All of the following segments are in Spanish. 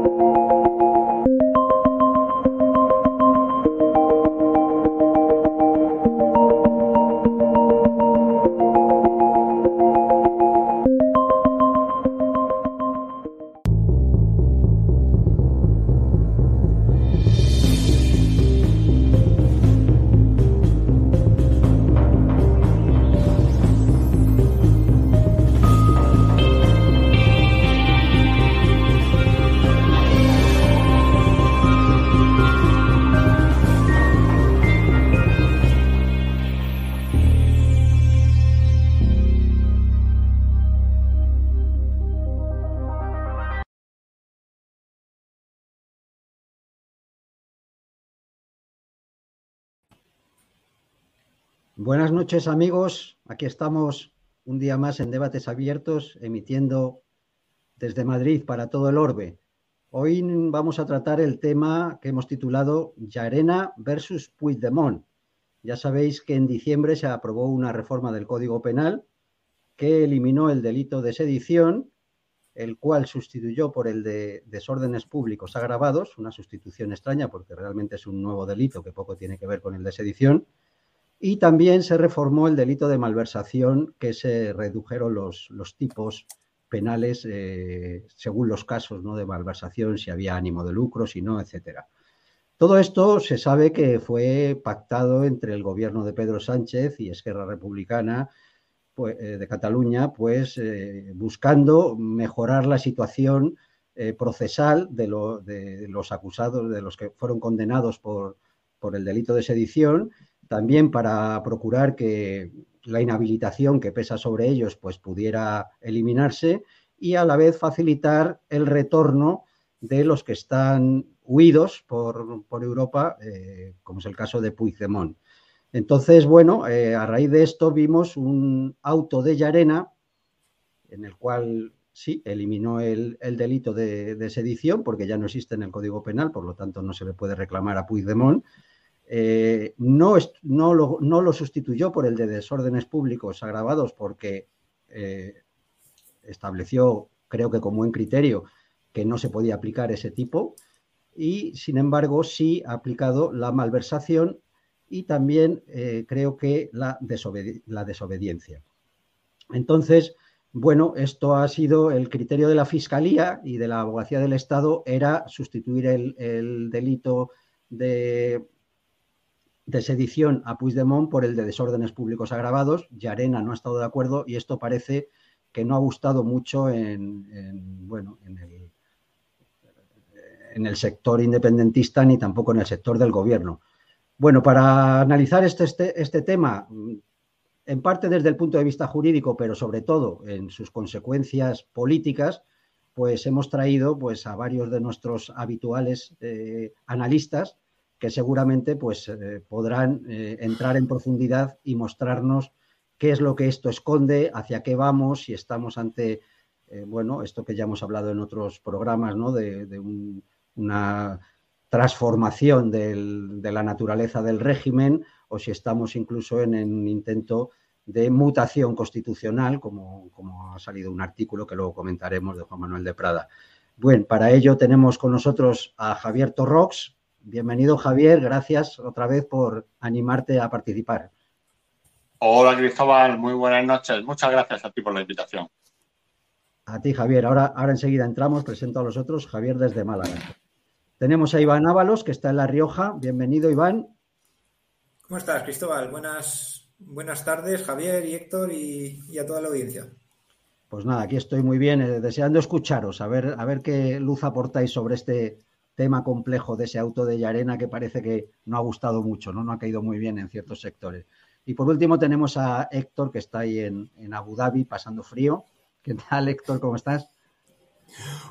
Buenas noches amigos, aquí estamos un día más en Debates Abiertos, emitiendo desde Madrid para todo el orbe. Hoy vamos a tratar el tema que hemos titulado Yarena versus Puigdemont. Ya sabéis que en diciembre se aprobó una reforma del Código Penal que eliminó el delito de sedición, el cual sustituyó por el de desórdenes públicos agravados, una sustitución extraña porque realmente es un nuevo delito que poco tiene que ver con el de sedición y también se reformó el delito de malversación, que se redujeron los, tipos penales eh, según los casos ¿no? de malversación, si había ánimo de lucro, si no, etcétera. Todo esto se sabe que fue pactado entre el gobierno de Pedro Sánchez y Esquerra Republicana pues, eh, de Cataluña, pues eh, buscando mejorar la situación procesal de, los acusados, de los que fueron condenados por el delito de sedición también para procurar que la inhabilitación que pesa sobre ellos pues pudiera eliminarse y a la vez facilitar el retorno de los que están huidos por, Europa, eh, como es el caso de Puigdemont. Entonces, bueno, eh, a raíz de esto vimos un auto de Llarena en el cual sí eliminó el, delito de, de, sedición porque ya no existe en el Código Penal, por lo tanto no se le puede reclamar a Puigdemont eh, no, no, lo, sustituyó por el de desórdenes públicos agravados porque eh, estableció, creo que como buen criterio, que no se podía aplicar ese tipo y, sin embargo, sí ha aplicado la malversación y también eh, creo que la, desobediencia. Entonces, bueno, esto ha sido el criterio de la Fiscalía y de la Abogacía del Estado, era sustituir el delito de de sedición a Puigdemont por el de desórdenes públicos agravados. Yarena no ha estado de acuerdo y esto parece que no ha gustado mucho en, bueno, en el, en el sector independentista ni tampoco en el sector del gobierno. Bueno, para analizar este, este, este tema, en parte desde el punto de vista jurídico, pero sobre todo en sus consecuencias políticas, pues hemos traído pues, a varios de nuestros habituales eh, analistas que seguramente pues, eh, podrán eh, entrar en profundidad y mostrarnos qué es lo que esto esconde, hacia qué vamos, si estamos ante, eh, bueno, esto que ya hemos hablado en otros programas, ¿no? de, una transformación de la naturaleza del régimen o si estamos incluso en, un intento de mutación constitucional, como, como, ha salido un artículo que luego comentaremos de Juan Manuel de Prada. Bueno, para ello tenemos con nosotros a Javier Torrox, Bienvenido Javier, gracias otra vez por animarte a participar. Hola Cristóbal, muy buenas noches. Muchas gracias a ti por la invitación. A ti Javier, ahora, ahora enseguida entramos, presento a los otros, Javier desde Málaga. Tenemos a Iván Ábalos, que está en La Rioja. Bienvenido Iván. ¿Cómo estás Cristóbal? Buenas, buenas tardes Javier y Héctor y, a toda la audiencia. Pues nada, aquí estoy muy bien, eh, deseando escucharos, a ver, a ver qué luz aportáis sobre este tema complejo de ese auto de Yarena que parece que no ha gustado mucho, ¿no? No ha caído muy bien en ciertos sectores. Y por último tenemos a Héctor, que está ahí en, Abu Dhabi pasando frío. ¿Qué tal, Héctor? ¿Cómo estás?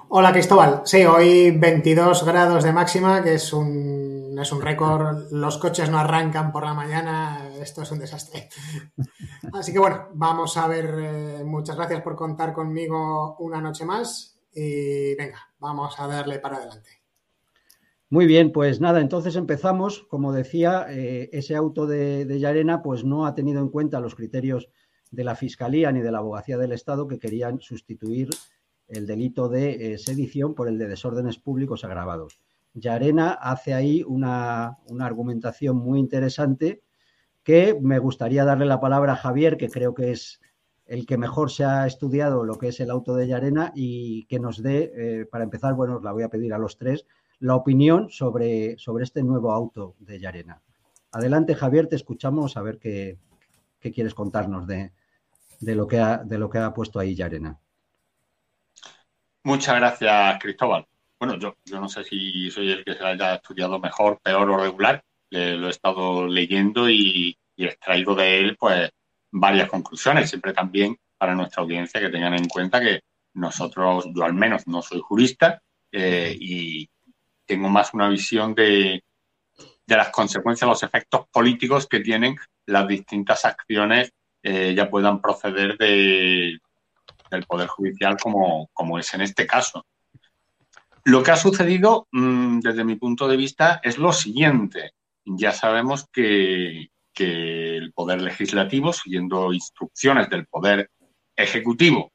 Hola, Cristóbal. Sí, hoy 22 grados de máxima, que es un, es un récord. Los coches no arrancan por la mañana. Esto es un desastre. Así que bueno, vamos a ver. Eh, muchas gracias por contar conmigo una noche más. Y venga, vamos a darle para adelante. Muy bien, pues nada, entonces empezamos. Como decía, eh, ese auto de, de Llarena pues no ha tenido en cuenta los criterios de la Fiscalía ni de la Abogacía del Estado que querían sustituir el delito de sedición por el de desórdenes públicos agravados. Yarena hace ahí una, argumentación muy interesante que me gustaría darle la palabra a Javier, que creo que es el que mejor se ha estudiado lo que es el auto de Yarena y que nos dé, eh, para empezar, bueno, os la voy a pedir a los tres, la opinión sobre, sobre este nuevo auto de Yarena. Adelante, Javier, te escuchamos a ver qué, quieres contarnos de, lo que ha, de lo que ha puesto ahí Yarena. Muchas gracias, Cristóbal. Bueno, yo, yo no sé si soy el que se haya estudiado mejor, peor o regular. lo he estado leyendo y, y extraigo de él, pues, varias conclusiones, siempre también para nuestra audiencia que tengan en cuenta que nosotros, yo al menos no soy jurista eh, y tengo más una visión de, de, las consecuencias, los efectos políticos que tienen las distintas acciones eh, ya puedan proceder de, del Poder Judicial como, como es en este caso. Lo que ha sucedido, mm, desde mi punto de vista, es lo siguiente. Ya sabemos que, que el Poder Legislativo, siguiendo instrucciones del Poder Ejecutivo,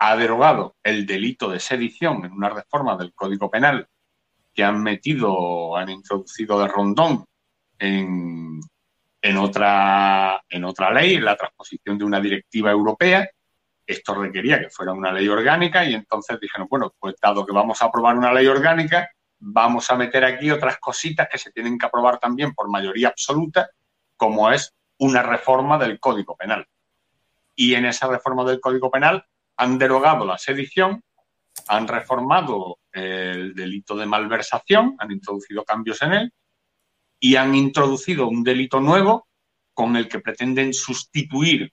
ha derogado el delito de sedición en una reforma del Código Penal que han metido, han introducido de rondón en, otra, en otra ley, en la transposición de una directiva europea. Esto requería que fuera una ley orgánica y entonces dijeron, bueno, pues dado que vamos a aprobar una ley orgánica, vamos a meter aquí otras cositas que se tienen que aprobar también por mayoría absoluta como es una reforma del Código Penal. Y en esa reforma del Código Penal han derogado la sedición, han reformado el delito de malversación, han introducido cambios en él y han introducido un delito nuevo con el que pretenden sustituir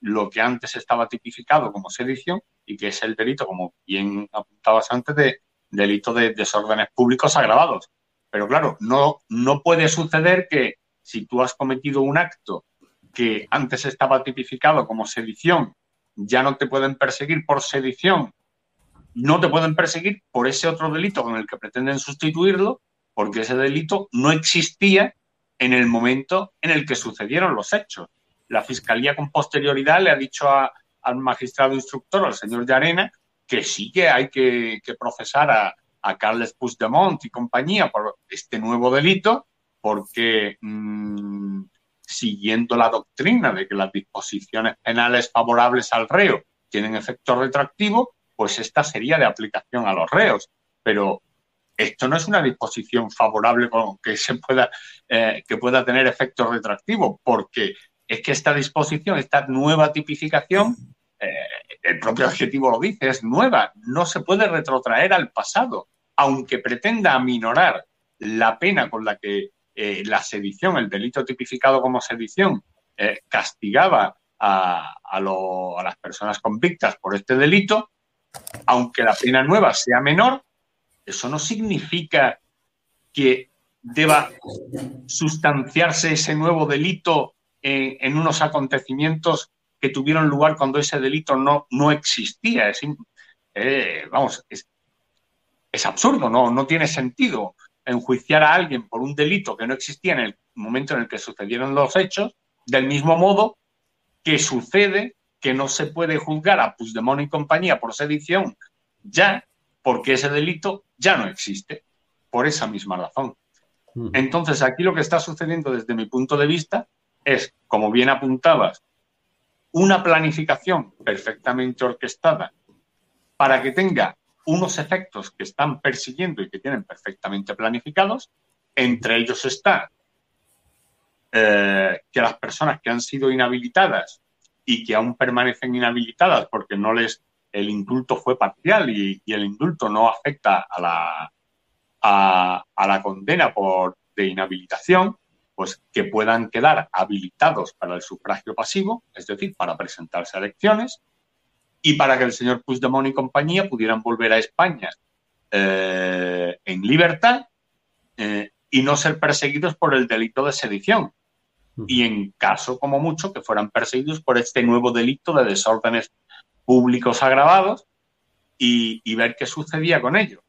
lo que antes estaba tipificado como sedición y que es el delito, como bien apuntabas antes, de delito de desórdenes públicos agravados. Pero claro, no, no puede suceder que si tú has cometido un acto que antes estaba tipificado como sedición, ya no te pueden perseguir por sedición, no te pueden perseguir por ese otro delito con el que pretenden sustituirlo, porque ese delito no existía en el momento en el que sucedieron los hechos. La Fiscalía con posterioridad le ha dicho al magistrado instructor, al señor de Arena, que sí que hay que, procesar a, a Carles Puigdemont y compañía por este nuevo delito, porque mm, siguiendo la doctrina de que las disposiciones penales favorables al reo tienen efecto retroactivo, pues esta sería de aplicación a los reos. Pero esto no es una disposición favorable con que se pueda eh, que pueda tener efecto retroactivo, porque es que esta disposición, esta nueva tipificación, eh, el propio objetivo lo dice, es nueva, no se puede retrotraer al pasado, aunque pretenda aminorar la pena con la que eh, la sedición, el delito tipificado como sedición, castigaba a, las personas convictas por este delito, aunque la pena nueva sea menor, eso no significa que deba sustanciarse ese nuevo delito en, unos acontecimientos que tuvieron lugar cuando ese delito no, no existía. Es, eh, vamos, es, es absurdo, no, no tiene sentido enjuiciar a alguien por un delito que no existía en el momento en el que sucedieron los hechos, del mismo modo que sucede que no se puede juzgar a Puigdemont y compañía por sedición ya, porque ese delito ya no existe, por esa misma razón. Entonces, aquí lo que está sucediendo desde mi punto de vista es, como bien apuntabas, una planificación perfectamente orquestada para que tenga unos efectos que están persiguiendo y que tienen perfectamente planificados. Entre ellos está eh, que las personas que han sido inhabilitadas y que aún permanecen inhabilitadas porque no les el indulto fue parcial y, el indulto no afecta a la, a, la condena por, de inhabilitación, pues que puedan quedar habilitados para el sufragio pasivo, es decir, para presentarse a elecciones, y para que el señor Puigdemont y compañía pudieran volver a España eh, en libertad eh, y no ser perseguidos por el delito de sedición. Y en caso, como mucho, que fueran perseguidos por este nuevo delito de desórdenes públicos agravados y, ver qué sucedía con ello.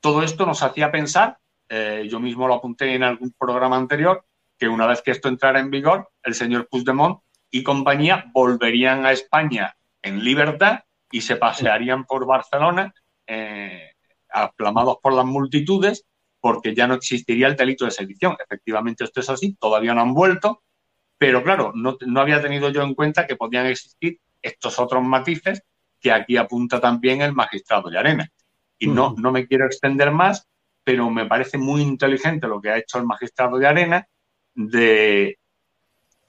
Todo esto nos hacía pensar, eh, yo mismo lo apunté en algún programa anterior, que una vez que esto entrara en vigor, el señor Puigdemont y compañía volverían a España en libertad y se pasearían por Barcelona, eh, aclamados por las multitudes, porque ya no existiría el delito de sedición. Efectivamente, esto es así, todavía no han vuelto, pero claro, no, no había tenido yo en cuenta que podían existir estos otros matices que aquí apunta también el magistrado Llarena. Y no, no me quiero extender más, pero me parece muy inteligente lo que ha hecho el magistrado de Arena de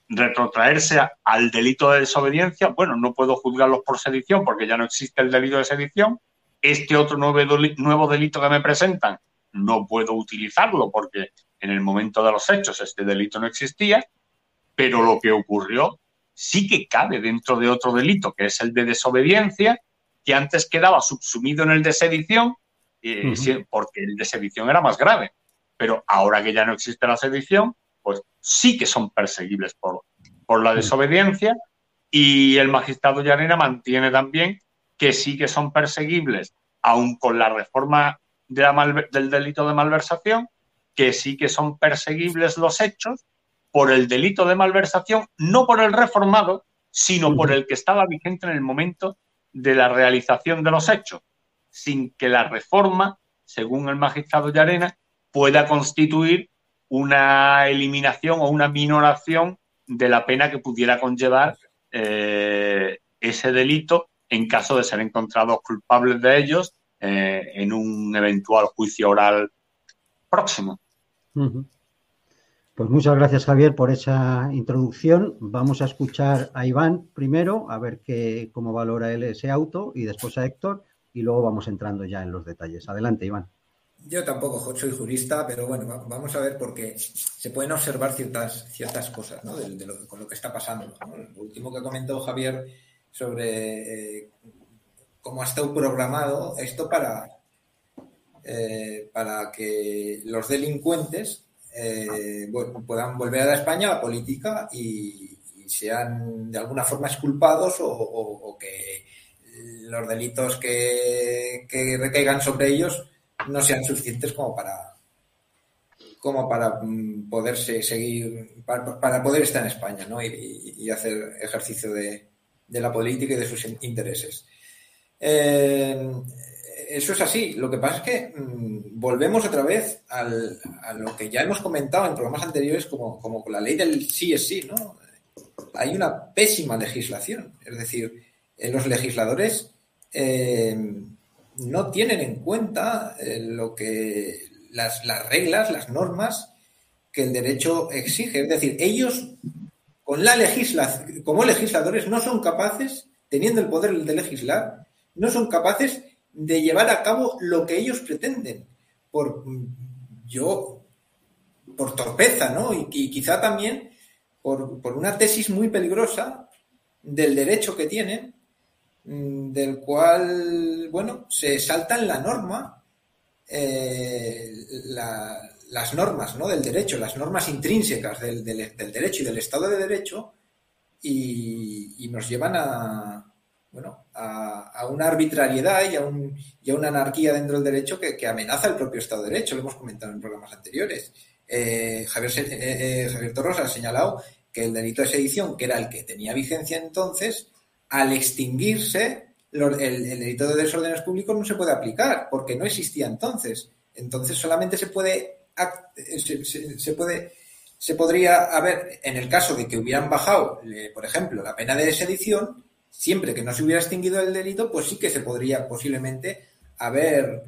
retrotraerse al delito de desobediencia. Bueno, no puedo juzgarlos por sedición porque ya no existe el delito de sedición. Este otro nuevo delito que me presentan no puedo utilizarlo porque en el momento de los hechos este delito no existía, pero lo que ocurrió sí que cabe dentro de otro delito, que es el de desobediencia, que antes quedaba subsumido en el de sedición, eh, porque el de sedición era más grave. Pero ahora que ya no existe la sedición, pues sí que son perseguibles por, por la desobediencia y el magistrado Llanera mantiene también que sí que son perseguibles, aun con la reforma del delito de malversación, que sí que son perseguibles los hechos por el delito de malversación, no por el reformado, sino por el que estaba vigente en el momento de la realización de los hechos, sin que la reforma, según el magistrado Llarena, pueda constituir una eliminación o una minoración de la pena que pudiera conllevar eh, ese delito en caso de ser encontrados culpables de ellos eh, en un eventual juicio oral próximo. Pues muchas gracias, Javier, por esa introducción. Vamos a escuchar a Iván primero, a ver qué, cómo valora él ese auto, y después a Héctor, y luego vamos entrando ya en los detalles. Adelante, Iván. Yo tampoco soy jurista, pero bueno, vamos a ver porque se pueden observar ciertas, ciertas cosas ¿no? de, lo, con lo que está pasando. Lo último que comentó Javier sobre eh, cómo ha estado programado esto para, eh, para que los delincuentes eh, puedan volver a España a la política y, sean de alguna forma exculpados o, que los delitos que, recaigan sobre ellos no sean suficientes como para como para mm, poderse seguir para, poder estar en España ¿no? y, hacer ejercicio de la política y de sus intereses. Eh, eso es así. Lo que pasa es que mm, volvemos otra vez a lo que ya hemos comentado en programas anteriores, como, como con la ley del sí es sí, ¿no? Hay una pésima legislación. Es decir, eh, los legisladores eh, no tienen en cuenta lo que las, las, reglas, las normas que el derecho exige. Es decir, ellos con la legislación, como legisladores, no son capaces, teniendo el poder de legislar, no son capaces de llevar a cabo lo que ellos pretenden. Por yo, por torpeza, ¿no? Y, quizá también por, una tesis muy peligrosa del derecho que tienen, mm, del cual, bueno, se saltan la norma, eh, las normas ¿no? del derecho, las normas intrínsecas del, derecho y del Estado de Derecho, y nos llevan a, bueno, a, una arbitrariedad y a, un, y a, una anarquía dentro del derecho que, amenaza el propio Estado de Derecho, lo hemos comentado en programas anteriores. Eh, Javier, eh, eh, Javier ha señalado que el delito de sedición, que era el que tenía vigencia entonces, al extinguirse, el, delito de desórdenes públicos no se puede aplicar porque no existía entonces. Entonces solamente se puede, se, puede se podría haber, en el caso de que hubieran bajado, por ejemplo, la pena de sedición, siempre que no se hubiera extinguido el delito, pues sí que se podría posiblemente haber,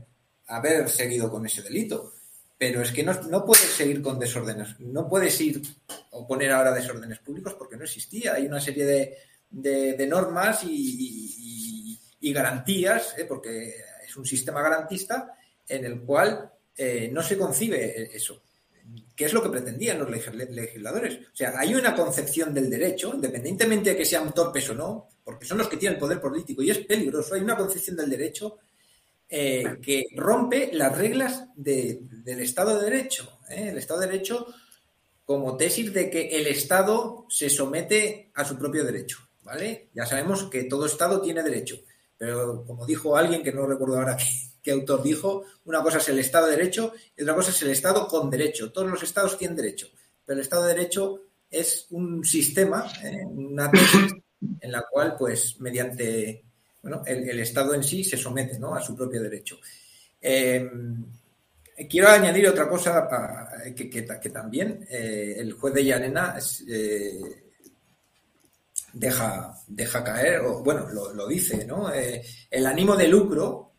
haber seguido con ese delito. Pero es que no, no puedes seguir con desórdenes, no puedes ir o poner ahora desórdenes públicos porque no existía. Hay una serie de, normas y, garantías, ¿eh? porque es un sistema garantista en el cual eh, no se concibe eso. ¿Qué es lo que pretendían los legisladores? O sea, hay una concepción del derecho, independientemente de que sean torpes o no, porque son los que tienen el poder político y es peligroso. Hay una concepción del derecho eh, que rompe las reglas del Estado de Derecho. ¿eh? El Estado de Derecho como tesis de que el Estado se somete a su propio derecho. ¿vale? Ya sabemos que todo Estado tiene derecho, pero como dijo alguien que no recuerdo ahora qué, autor dijo, una cosa es el Estado de Derecho y otra cosa es el Estado con derecho. Todos los Estados tienen derecho, pero el Estado de Derecho es un sistema, ¿eh? una tesis en la cual, pues, mediante bueno, el, Estado en sí se somete ¿no? a su propio derecho. Em, quiero añadir otra cosa que, también eh, el juez de Llanena eh, deja, deja caer, o bueno, lo, dice, ¿no? Eh, el ánimo de lucro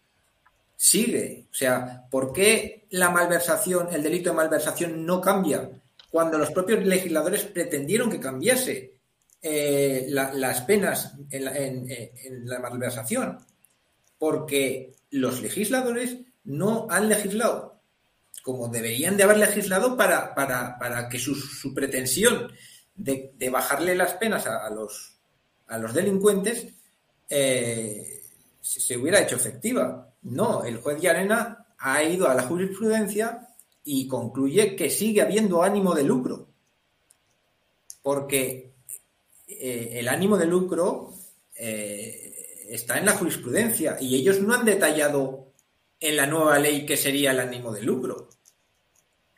sigue. O sea, ¿por qué la malversación, el delito de malversación no cambia cuando los propios legisladores pretendieron que cambiase eh, las penas en la, malversación? Porque los legisladores no han legislado como deberían de haber legislado para, para, que su, pretensión de, bajarle las penas a, los, a los delincuentes eh, se, hubiera hecho efectiva. No, el juez de arena ha ido a la jurisprudencia y concluye que sigue habiendo ánimo de lucro. Porque eh, el ánimo de lucro eh, está en la jurisprudencia y ellos no han detallado en la nueva ley qué sería el ánimo de lucro.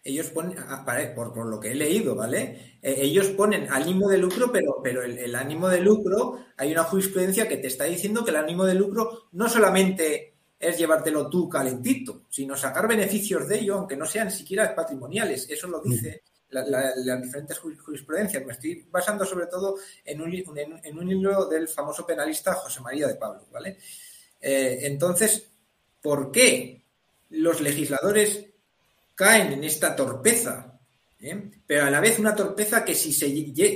Ellos ponen, ah, por, lo que he leído, ¿vale? Eh, ellos ponen ánimo de lucro, pero, pero el, el, ánimo de lucro, hay una jurisprudencia que te está diciendo que el ánimo de lucro no solamente es llevártelo tú calentito, sino sacar beneficios de ello, aunque no sean siquiera patrimoniales. Eso lo dice las diferentes jurisprudencias. Me estoy basando sobre todo en un, en, un libro del famoso penalista José María de Pablo, ¿vale? Eh, entonces, ¿por qué los legisladores caen en esta torpeza? ¿Eh? Pero a la vez una torpeza que si, se,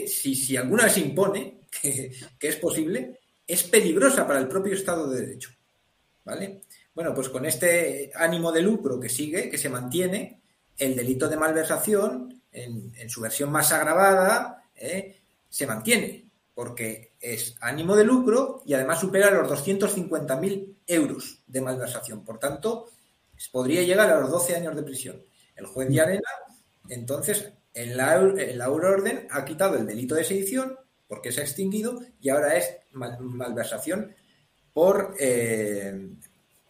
si, si alguna vez se impone, que, que es posible, es peligrosa para el propio Estado de Derecho. ¿Vale? Bueno, pues con este ánimo de lucro que sigue, que se mantiene, el delito de malversación, en, su versión más agravada, ¿eh? se mantiene, porque es ánimo de lucro y además supera los 250.000 euros de malversación. Por tanto, podría llegar a los 12 años de prisión. El juez de Arena, entonces, en la, en la euroorden ha quitado el delito de sedición porque se ha extinguido y ahora es malversación por, eh,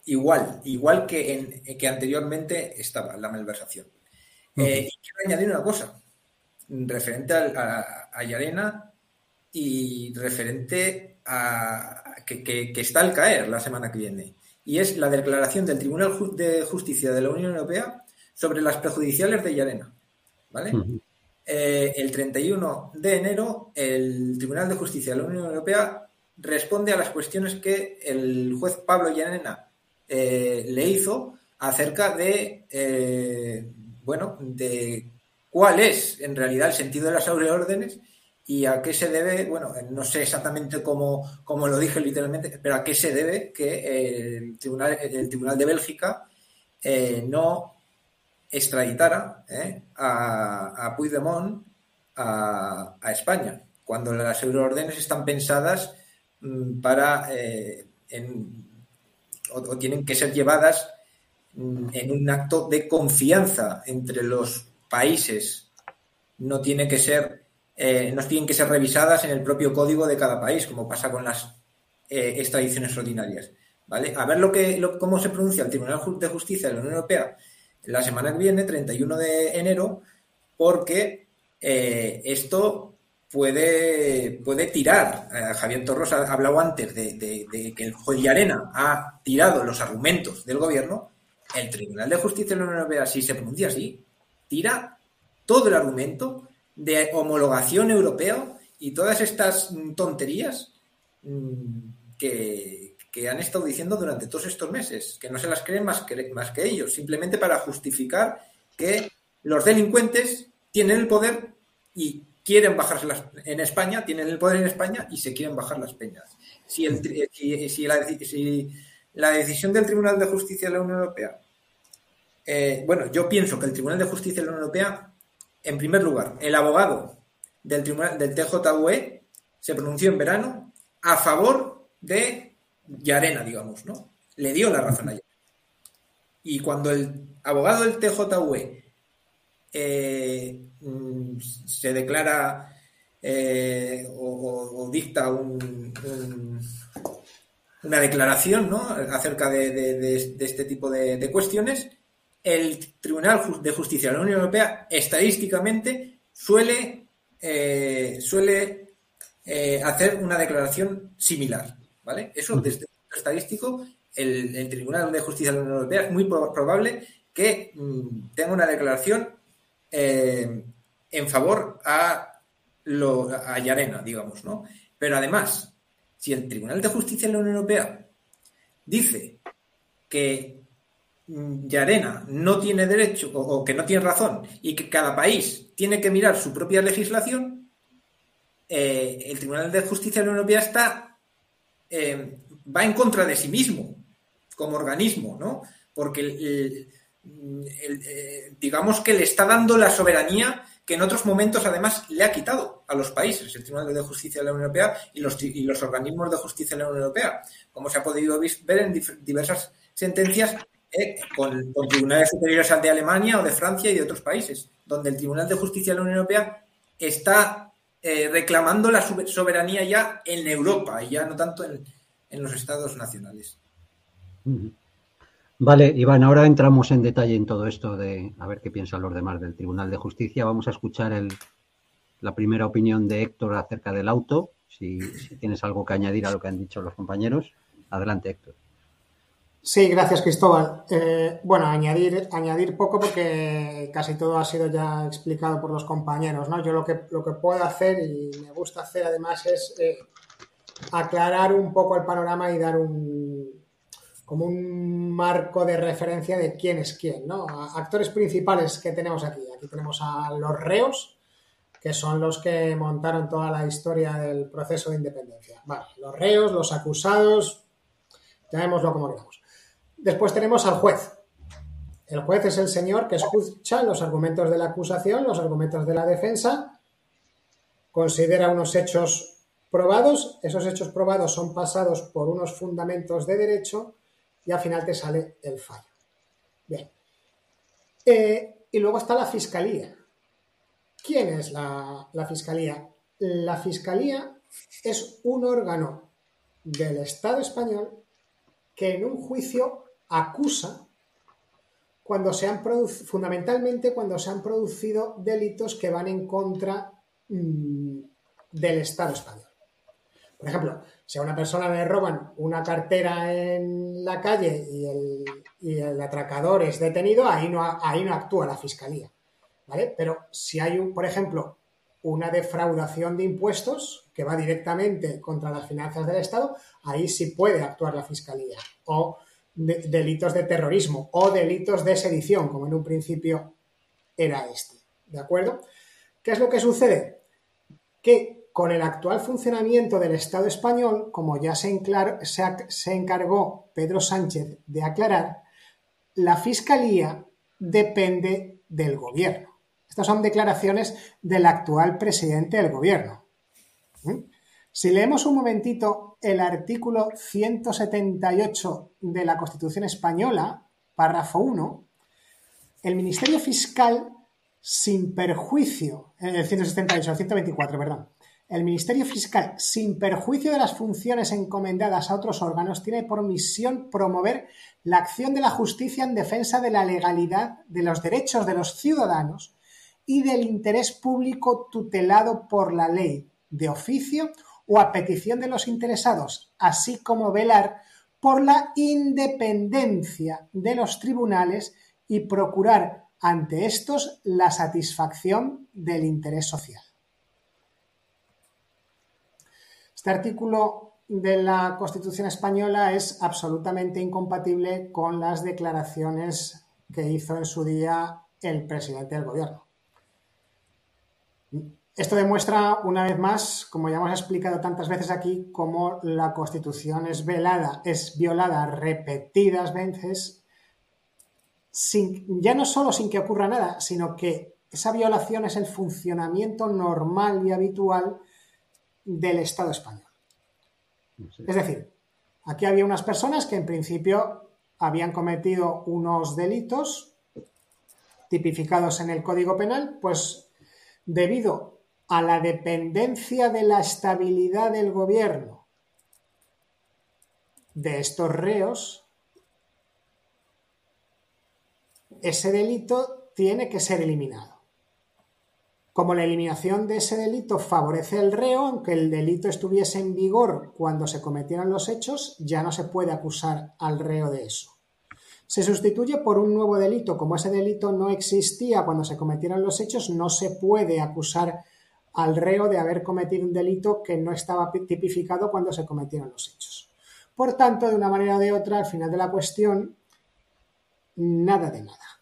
igual, igual que, en, que anteriormente estaba la malversación. Eh, y quiero añadir una cosa referente a, a, Yarena y referente a que, está al caer la semana que viene. Y es la declaración del Tribunal de Justicia de la Unión Europea sobre las prejudiciales de Yarena. ¿Vale? Eh, el 31 de enero, el Tribunal de Justicia de la Unión Europea responde a las cuestiones que el juez Pablo Yarena eh, le hizo acerca de, eh, bueno, de cuál es en realidad el sentido de las órdenes y a qué se debe, bueno, no sé exactamente cómo, lo dije literalmente, pero a qué se debe que el Tribunal, el tribunal de Bélgica eh, no extraditara a, a, Puigdemont a, España, cuando las euroórdenes están pensadas mm, para en, o, tienen que ser llevadas en un acto de confianza entre los países. No tiene que ser, eh, no tienen que ser revisadas en el propio código de cada país, como pasa con las eh, extradiciones ordinarias. ¿Vale? A ver lo que, cómo se pronuncia el Tribunal de Justicia de la Unión Europea la semana que viene, 31 de enero, porque eh, esto puede, puede tirar. Eh, Javier Torros ha hablado antes de, que el juez de Arena ha tirado los argumentos del gobierno. El Tribunal de Justicia de la Unión Europea, si se pronuncia así, tira todo el argumento de homologación europea y todas estas tonterías mm, que, han estado diciendo durante todos estos meses, que no se las creen más que, más que ellos, simplemente para justificar que los delincuentes tienen el poder y quieren bajarse las, en España, tienen el poder en España y se quieren bajar las peñas. Si, el, si, la, decisión del Tribunal de Justicia de la Unión Europea, eh, bueno, yo pienso que el Tribunal de Justicia de la Unión Europea, en primer lugar, el abogado del Tribunal del TJUE se pronunció en verano a favor de Yarena, digamos, ¿no? Le dio la razón a Yarena. Y cuando el abogado del TJUE eh, mm, se declara eh, o, dicta una declaración acerca de, este tipo de, cuestiones, el Tribunal de Justicia de la Unión Europea estadísticamente suele, eh, suele hacer una declaración similar. ¿vale? Eso desde, estadístico, el, Tribunal de Justicia de la Unión Europea es muy probable que mm, tenga una declaración eh, en favor a, lo, a Yarena, digamos, ¿no? Pero además, si el Tribunal de Justicia de la Unión Europea dice que mm, Yarena no tiene derecho o, que no tiene razón y que cada país tiene que mirar su propia legislación, eh, el Tribunal de Justicia de la Unión Europea está eh, va en contra de sí mismo como organismo, ¿no? Porque eh, digamos que le está dando la soberanía que en otros momentos además le ha quitado a los países, el Tribunal de Justicia de la Unión Europea y los, y los organismos de justicia de la Unión Europea, como se ha podido ver en diversas sentencias eh, con, tribunales superiores al de Alemania o de Francia y de otros países, donde el Tribunal de Justicia de la Unión Europea está eh, reclamando la soberanía ya en Europa y ya no tanto en, en los estados nacionales. Vale, Iván, ahora entramos en detalle en todo esto de a ver qué piensan los demás del Tribunal de Justicia. Vamos a escuchar el, la primera opinión de Héctor acerca del auto. Si, tienes algo que añadir a lo que han dicho los compañeros, adelante, Héctor. Sí, gracias, Cristóbal. Eh, bueno, añadir, añadir poco porque casi todo ha sido ya explicado por los compañeros. ¿no? Yo lo que, lo que puedo hacer y me gusta hacer además es eh, aclarar un poco el panorama y dar un como un marco de referencia de quién es quién, ¿no? Actores principales que tenemos aquí. Aquí tenemos a los reos, que son los que montaron toda la historia del proceso de independencia. Vale, los reos, los acusados, llamémoslo como queramos. Después tenemos al juez. El juez es el señor que escucha los argumentos de la acusación, los argumentos de la defensa, considera unos hechos probados, esos hechos probados son pasados por unos fundamentos de derecho y al final te sale el fallo. Bien. Eh, y luego está la fiscalía. ¿Quién es la, la fiscalía? La fiscalía es un órgano del Estado español que en un juicio acusa cuando se han fundamentalmente cuando se han producido delitos que van en contra mm, del Estado español. Por ejemplo, si a una persona le roban una cartera en la calle y el, atracador es detenido, ahí no, actúa la fiscalía. ¿Vale? Pero si hay, por ejemplo, una defraudación de impuestos que va directamente contra las finanzas del Estado, ahí sí puede actuar la fiscalía. O delitos de terrorismo o delitos de sedición, como en un principio era este. ¿De acuerdo? ¿Qué es lo que sucede? Que con el actual funcionamiento del Estado español, como ya se, encargó Pedro Sánchez de aclarar, la Fiscalía depende del Gobierno. Estas son declaraciones del actual presidente del Gobierno. ¿Mm? Si leemos un momentito el artículo 178 de la Constitución Española, párrafo 1, el Ministerio Fiscal, sin perjuicio, el 178, el 124, perdón, el Ministerio Fiscal, sin perjuicio de las funciones encomendadas a otros órganos, tiene por misión promover la acción de la justicia en defensa de la legalidad, de los derechos de los ciudadanos y del interés público tutelado por la ley, de oficio o a petición de los interesados, así como velar por la independencia de los tribunales y procurar ante estos la satisfacción del interés social. Este artículo de la Constitución española es absolutamente incompatible con las declaraciones que hizo en su día el presidente del gobierno. Esto demuestra una vez más, como ya hemos explicado tantas veces aquí, cómo la Constitución es velada, es violada repetidas veces, ya no solo sin que ocurra nada, sino que esa violación es el funcionamiento normal y habitual del Estado español. Es decir, aquí había unas personas que en principio habían cometido unos delitos tipificados en el Código Penal, pues debido a la dependencia de la estabilidad del gobierno de estos reos, ese delito tiene que ser eliminado Como la eliminación de ese delito favorece al reo, aunque el delito estuviese en vigor cuando se cometieron los hechos, ya no se puede acusar al reo de eso. Se sustituye por un nuevo delito. Como ese delito no existía cuando se cometieron los hechos, no se puede acusar al reo de haber cometido un delito que no estaba tipificado cuando se cometieron los hechos. Por tanto, de una manera o de otra, al final de la cuestión, nada de nada.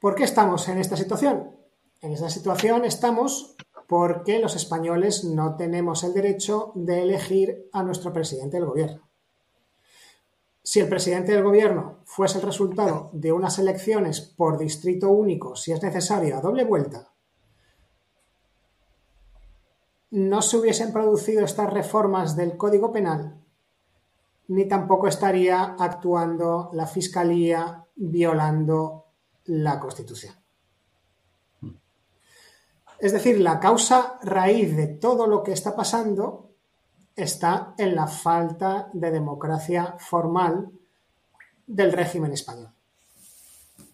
¿Por qué estamos en esta situación? En esta situación estamos porque los españoles no tenemos el derecho de elegir a nuestro presidente del gobierno. Si el presidente del gobierno fuese el resultado de unas elecciones por distrito único, si es necesario, a doble vuelta, no se hubiesen producido estas reformas del Código Penal, ni tampoco estaría actuando la Fiscalía violando la Constitución. Es decir, la causa raíz de todo lo que está pasando está en la falta de democracia formal del régimen español.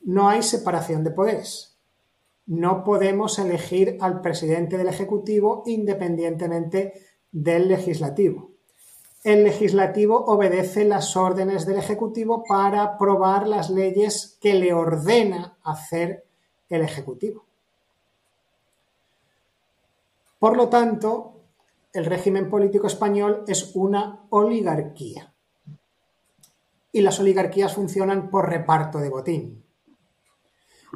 No hay separación de poderes. No podemos elegir al presidente del Ejecutivo independientemente del legislativo. El legislativo obedece las órdenes del Ejecutivo para aprobar las leyes que le ordena hacer el Ejecutivo. Por lo tanto, el régimen político español es una oligarquía. Y las oligarquías funcionan por reparto de botín.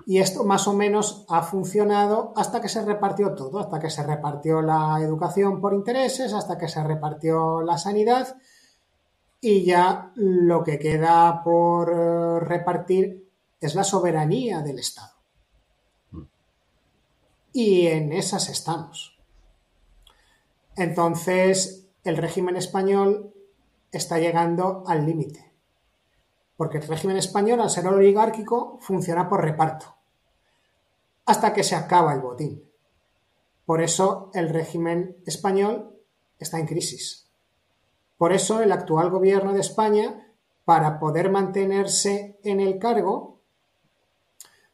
Y esto más o menos ha funcionado hasta que se repartió todo, hasta que se repartió la educación por intereses, hasta que se repartió la sanidad y ya lo que queda por eh, repartir es la soberanía del Estado. Y en esas estamos. Entonces, el régimen español está llegando al límite. Porque el régimen español, al ser oligárquico, funciona por reparto. Hasta que se acaba el botín. Por eso el régimen español está en crisis. Por eso el actual gobierno de España, para poder mantenerse en el cargo,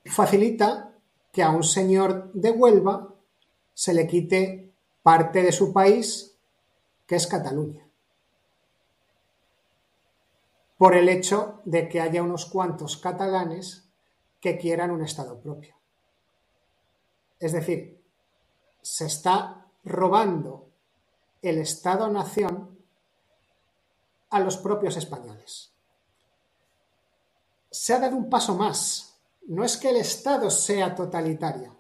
facilita que a un señor de Huelva se le quite parte de su país, que es Cataluña, por el hecho de que haya unos cuantos catalanes que quieran un Estado propio. Es decir, se está robando el Estado-nación a los propios españoles. Se ha dado un paso más. No es que el Estado sea totalitario,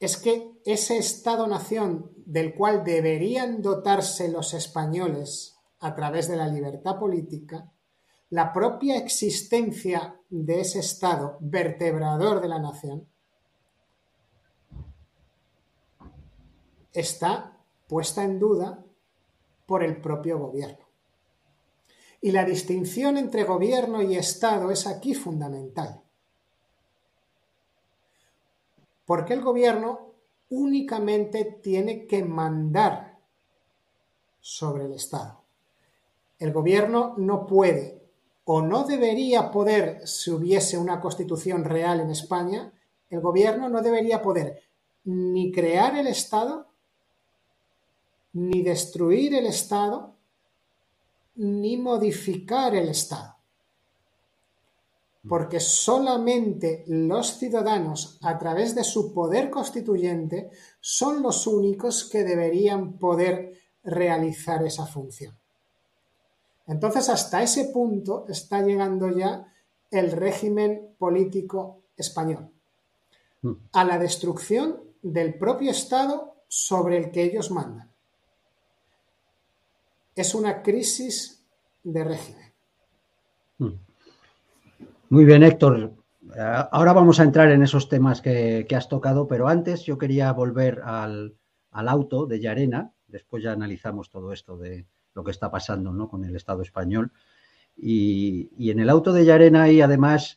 es que ese Estado-nación del cual deberían dotarse los españoles a través de la libertad política, la propia existencia de ese Estado vertebrador de la nación, está puesta en duda por el propio gobierno. Y la distinción entre gobierno y Estado es aquí fundamental. Porque el gobierno únicamente tiene que mandar sobre el Estado. El gobierno no puede o no debería poder, si hubiese una constitución real en España, el gobierno no debería poder ni crear el Estado, ni destruir el Estado, ni modificar el Estado porque solamente los ciudadanos, a través de su poder constituyente, son los únicos que deberían poder realizar esa función. Entonces, hasta ese punto está llegando ya el régimen político español, mm. a la destrucción del propio Estado sobre el que ellos mandan. Es una crisis de régimen. Muy bien, Héctor. Eh, ahora vamos a entrar en esos temas que, has tocado, pero antes yo quería volver al, auto de Yarena. Después ya analizamos todo esto de lo que está pasando ¿no? con el Estado español. Y, en el auto de Yarena hay además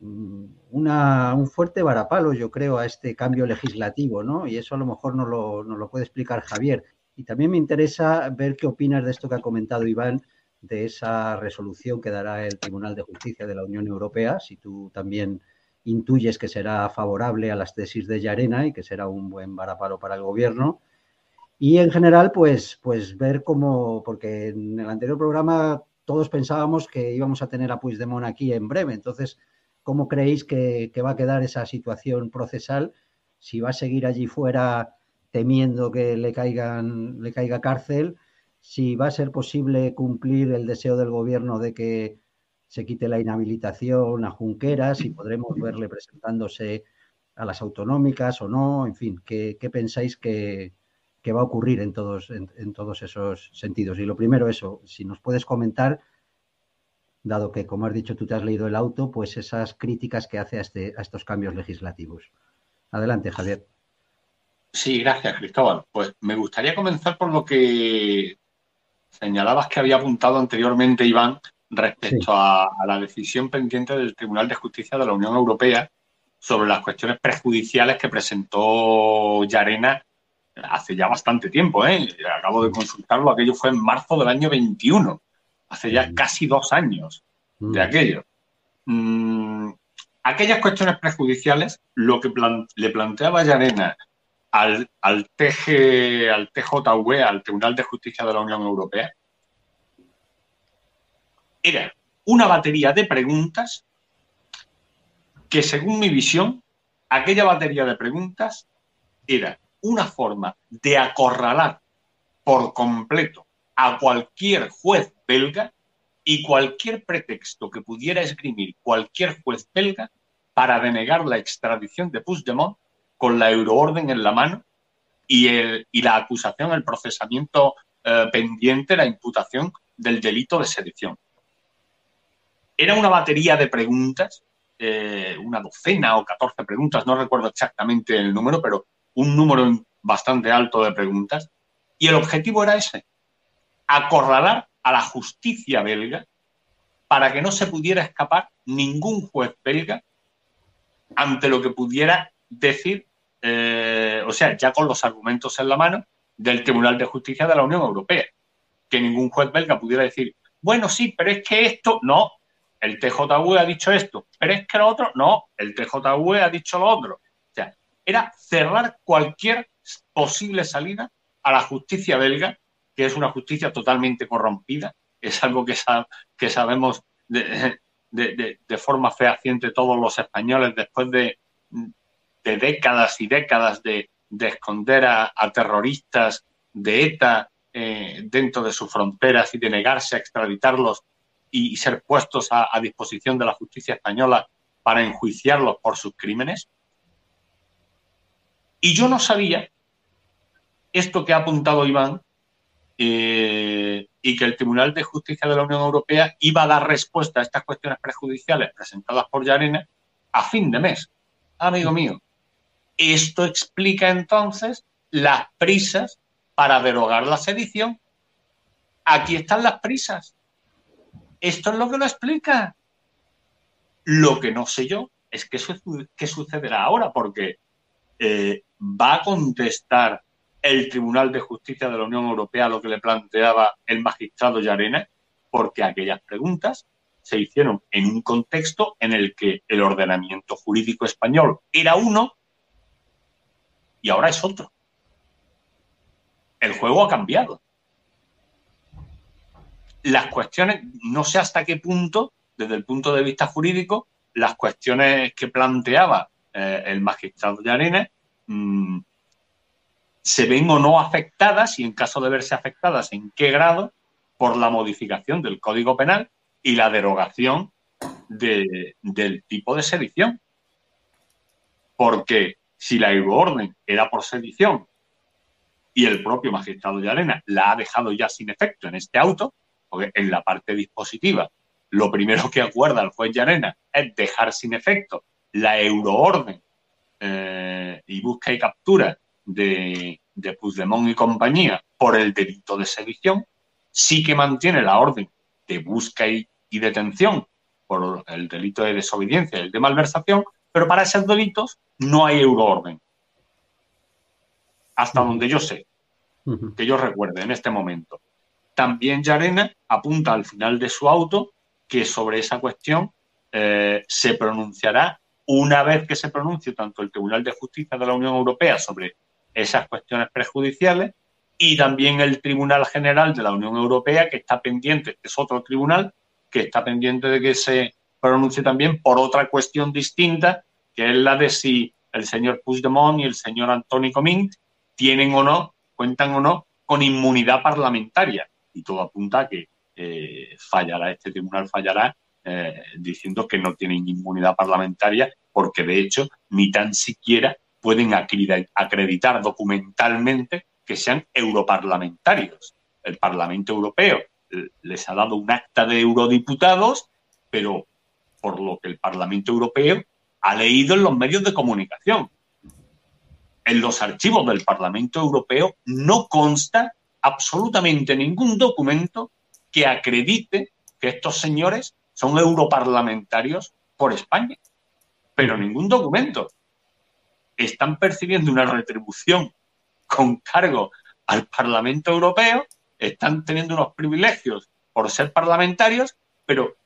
mm, un fuerte varapalo, yo creo, a este cambio legislativo, ¿no? Y eso a lo mejor no lo, nos lo puede explicar Javier. Y también me interesa ver qué opinas de esto que ha comentado Iván de esa resolución que dará el Tribunal de Justicia de la Unión Europea, si tú también intuyes que será favorable a las tesis de Yarena y que será un buen varapalo para el gobierno. Y en general, pues, pues ver cómo, porque en el anterior programa todos pensábamos que íbamos a tener a Puigdemont aquí en breve. Entonces, ¿cómo creéis que, que va a quedar esa situación procesal? Si va a seguir allí fuera temiendo que le, caigan, le caiga cárcel, si va a ser posible cumplir el deseo del gobierno de que se quite la inhabilitación a Junqueras, si podremos verle presentándose a las autonómicas o no, en fin, ¿qué, pensáis que, va a ocurrir en todos, en, todos esos sentidos? Y lo primero, eso, si nos puedes comentar, dado que, como has dicho, tú te has leído el auto, pues esas críticas que hace a, este, a estos cambios legislativos. Adelante, Javier. Sí, gracias, Cristóbal. Pues me gustaría comenzar por lo que señalabas que había apuntado anteriormente Iván respecto a, la decisión pendiente del Tribunal de Justicia de la Unión Europea sobre las cuestiones prejudiciales que presentó Yarena hace ya bastante tiempo. ¿eh? Acabo de consultarlo, aquello fue en marzo del año 21, hace ya mm. casi dos años de mm. aquello. Mm, aquellas cuestiones prejudiciales, lo que le planteaba Yarena al, al, al TJV, al Tribunal de Justicia de la Unión Europea, era una batería de preguntas que, según mi visión, aquella batería de preguntas era una forma de acorralar por completo a cualquier juez belga y cualquier pretexto que pudiera esgrimir cualquier juez belga para denegar la extradición de Puigdemont con la euroorden en la mano y, el, y la acusación, el procesamiento eh, pendiente, la imputación del delito de sedición. Era una batería de preguntas, eh, una docena o catorce preguntas, no recuerdo exactamente el número, pero un número bastante alto de preguntas. Y el objetivo era ese, acorralar a la justicia belga para que no se pudiera escapar ningún juez belga ante lo que pudiera decir eh, o sea, ya con los argumentos en la mano del Tribunal de Justicia de la Unión Europea. Que ningún juez belga pudiera decir, bueno, sí, pero es que esto, no, el TJV ha dicho esto, pero es que lo otro, no, el TJV ha dicho lo otro. O sea, era cerrar cualquier posible salida a la justicia belga, que es una justicia totalmente corrompida, es algo que, sabemos de, de forma fehaciente todos los españoles después de de décadas y décadas de, esconder a, terroristas de ETA eh, dentro de sus fronteras y de negarse a extraditarlos y, ser puestos a, disposición de la justicia española para enjuiciarlos por sus crímenes. Y yo no sabía esto que ha apuntado Iván eh, y que el Tribunal de Justicia de la Unión Europea iba a dar respuesta a estas cuestiones prejudiciales presentadas por Yarena a fin de mes. Amigo mío, esto explica entonces las prisas para derogar la sedición. Aquí están las prisas. Esto es lo que lo explica. Lo que no sé yo es qué, sucederá ahora, porque eh, va a contestar el Tribunal de Justicia de la Unión Europea lo que le planteaba el magistrado Yarena, porque aquellas preguntas se hicieron en un contexto en el que el ordenamiento jurídico español era uno y ahora es otro. El juego ha cambiado. Las cuestiones, no sé hasta qué punto, desde el punto de vista jurídico, las cuestiones que planteaba eh, el magistrado de mmm, se ven o no afectadas y en caso de verse afectadas, en qué grado, por la modificación del Código Penal y la derogación del tipo de sedición. Porque si la euroorden era por sedición y el propio magistrado de Arena la ha dejado ya sin efecto en este auto, porque en la parte dispositiva lo primero que acuerda el juez Llarena es dejar sin efecto la euroorden eh, y busca y captura de, de y compañía por el delito de sedición, sí que mantiene la orden de busca y, y detención por el delito de desobediencia y el de malversación, pero para esos delitos no hay euroorden. Hasta donde yo sé, que yo recuerde en este momento. También Yarena apunta al final de su auto que sobre esa cuestión eh, se pronunciará una vez que se pronuncie tanto el Tribunal de Justicia de la Unión Europea sobre esas cuestiones prejudiciales y también el Tribunal General de la Unión Europea, que está pendiente, es otro tribunal, que está pendiente de que se pronuncie también por otra cuestión distinta, que es la de si el señor Puigdemont y el señor Antoni Comín tienen o no, cuentan o no, con inmunidad parlamentaria. Y todo apunta a que eh, fallará, este tribunal fallará eh, diciendo que no tienen inmunidad parlamentaria porque de hecho ni tan siquiera pueden acreditar documentalmente que sean europarlamentarios. El Parlamento Europeo les ha dado un acta de eurodiputados, pero por lo que el Parlamento Europeo ha leído en los medios de comunicación. En los archivos del Parlamento Europeo no consta absolutamente ningún documento que acredite que estos señores son europarlamentarios por España. Pero ningún documento. Están percibiendo una retribución con cargo al Parlamento Europeo, están teniendo unos privilegios por ser parlamentarios, pero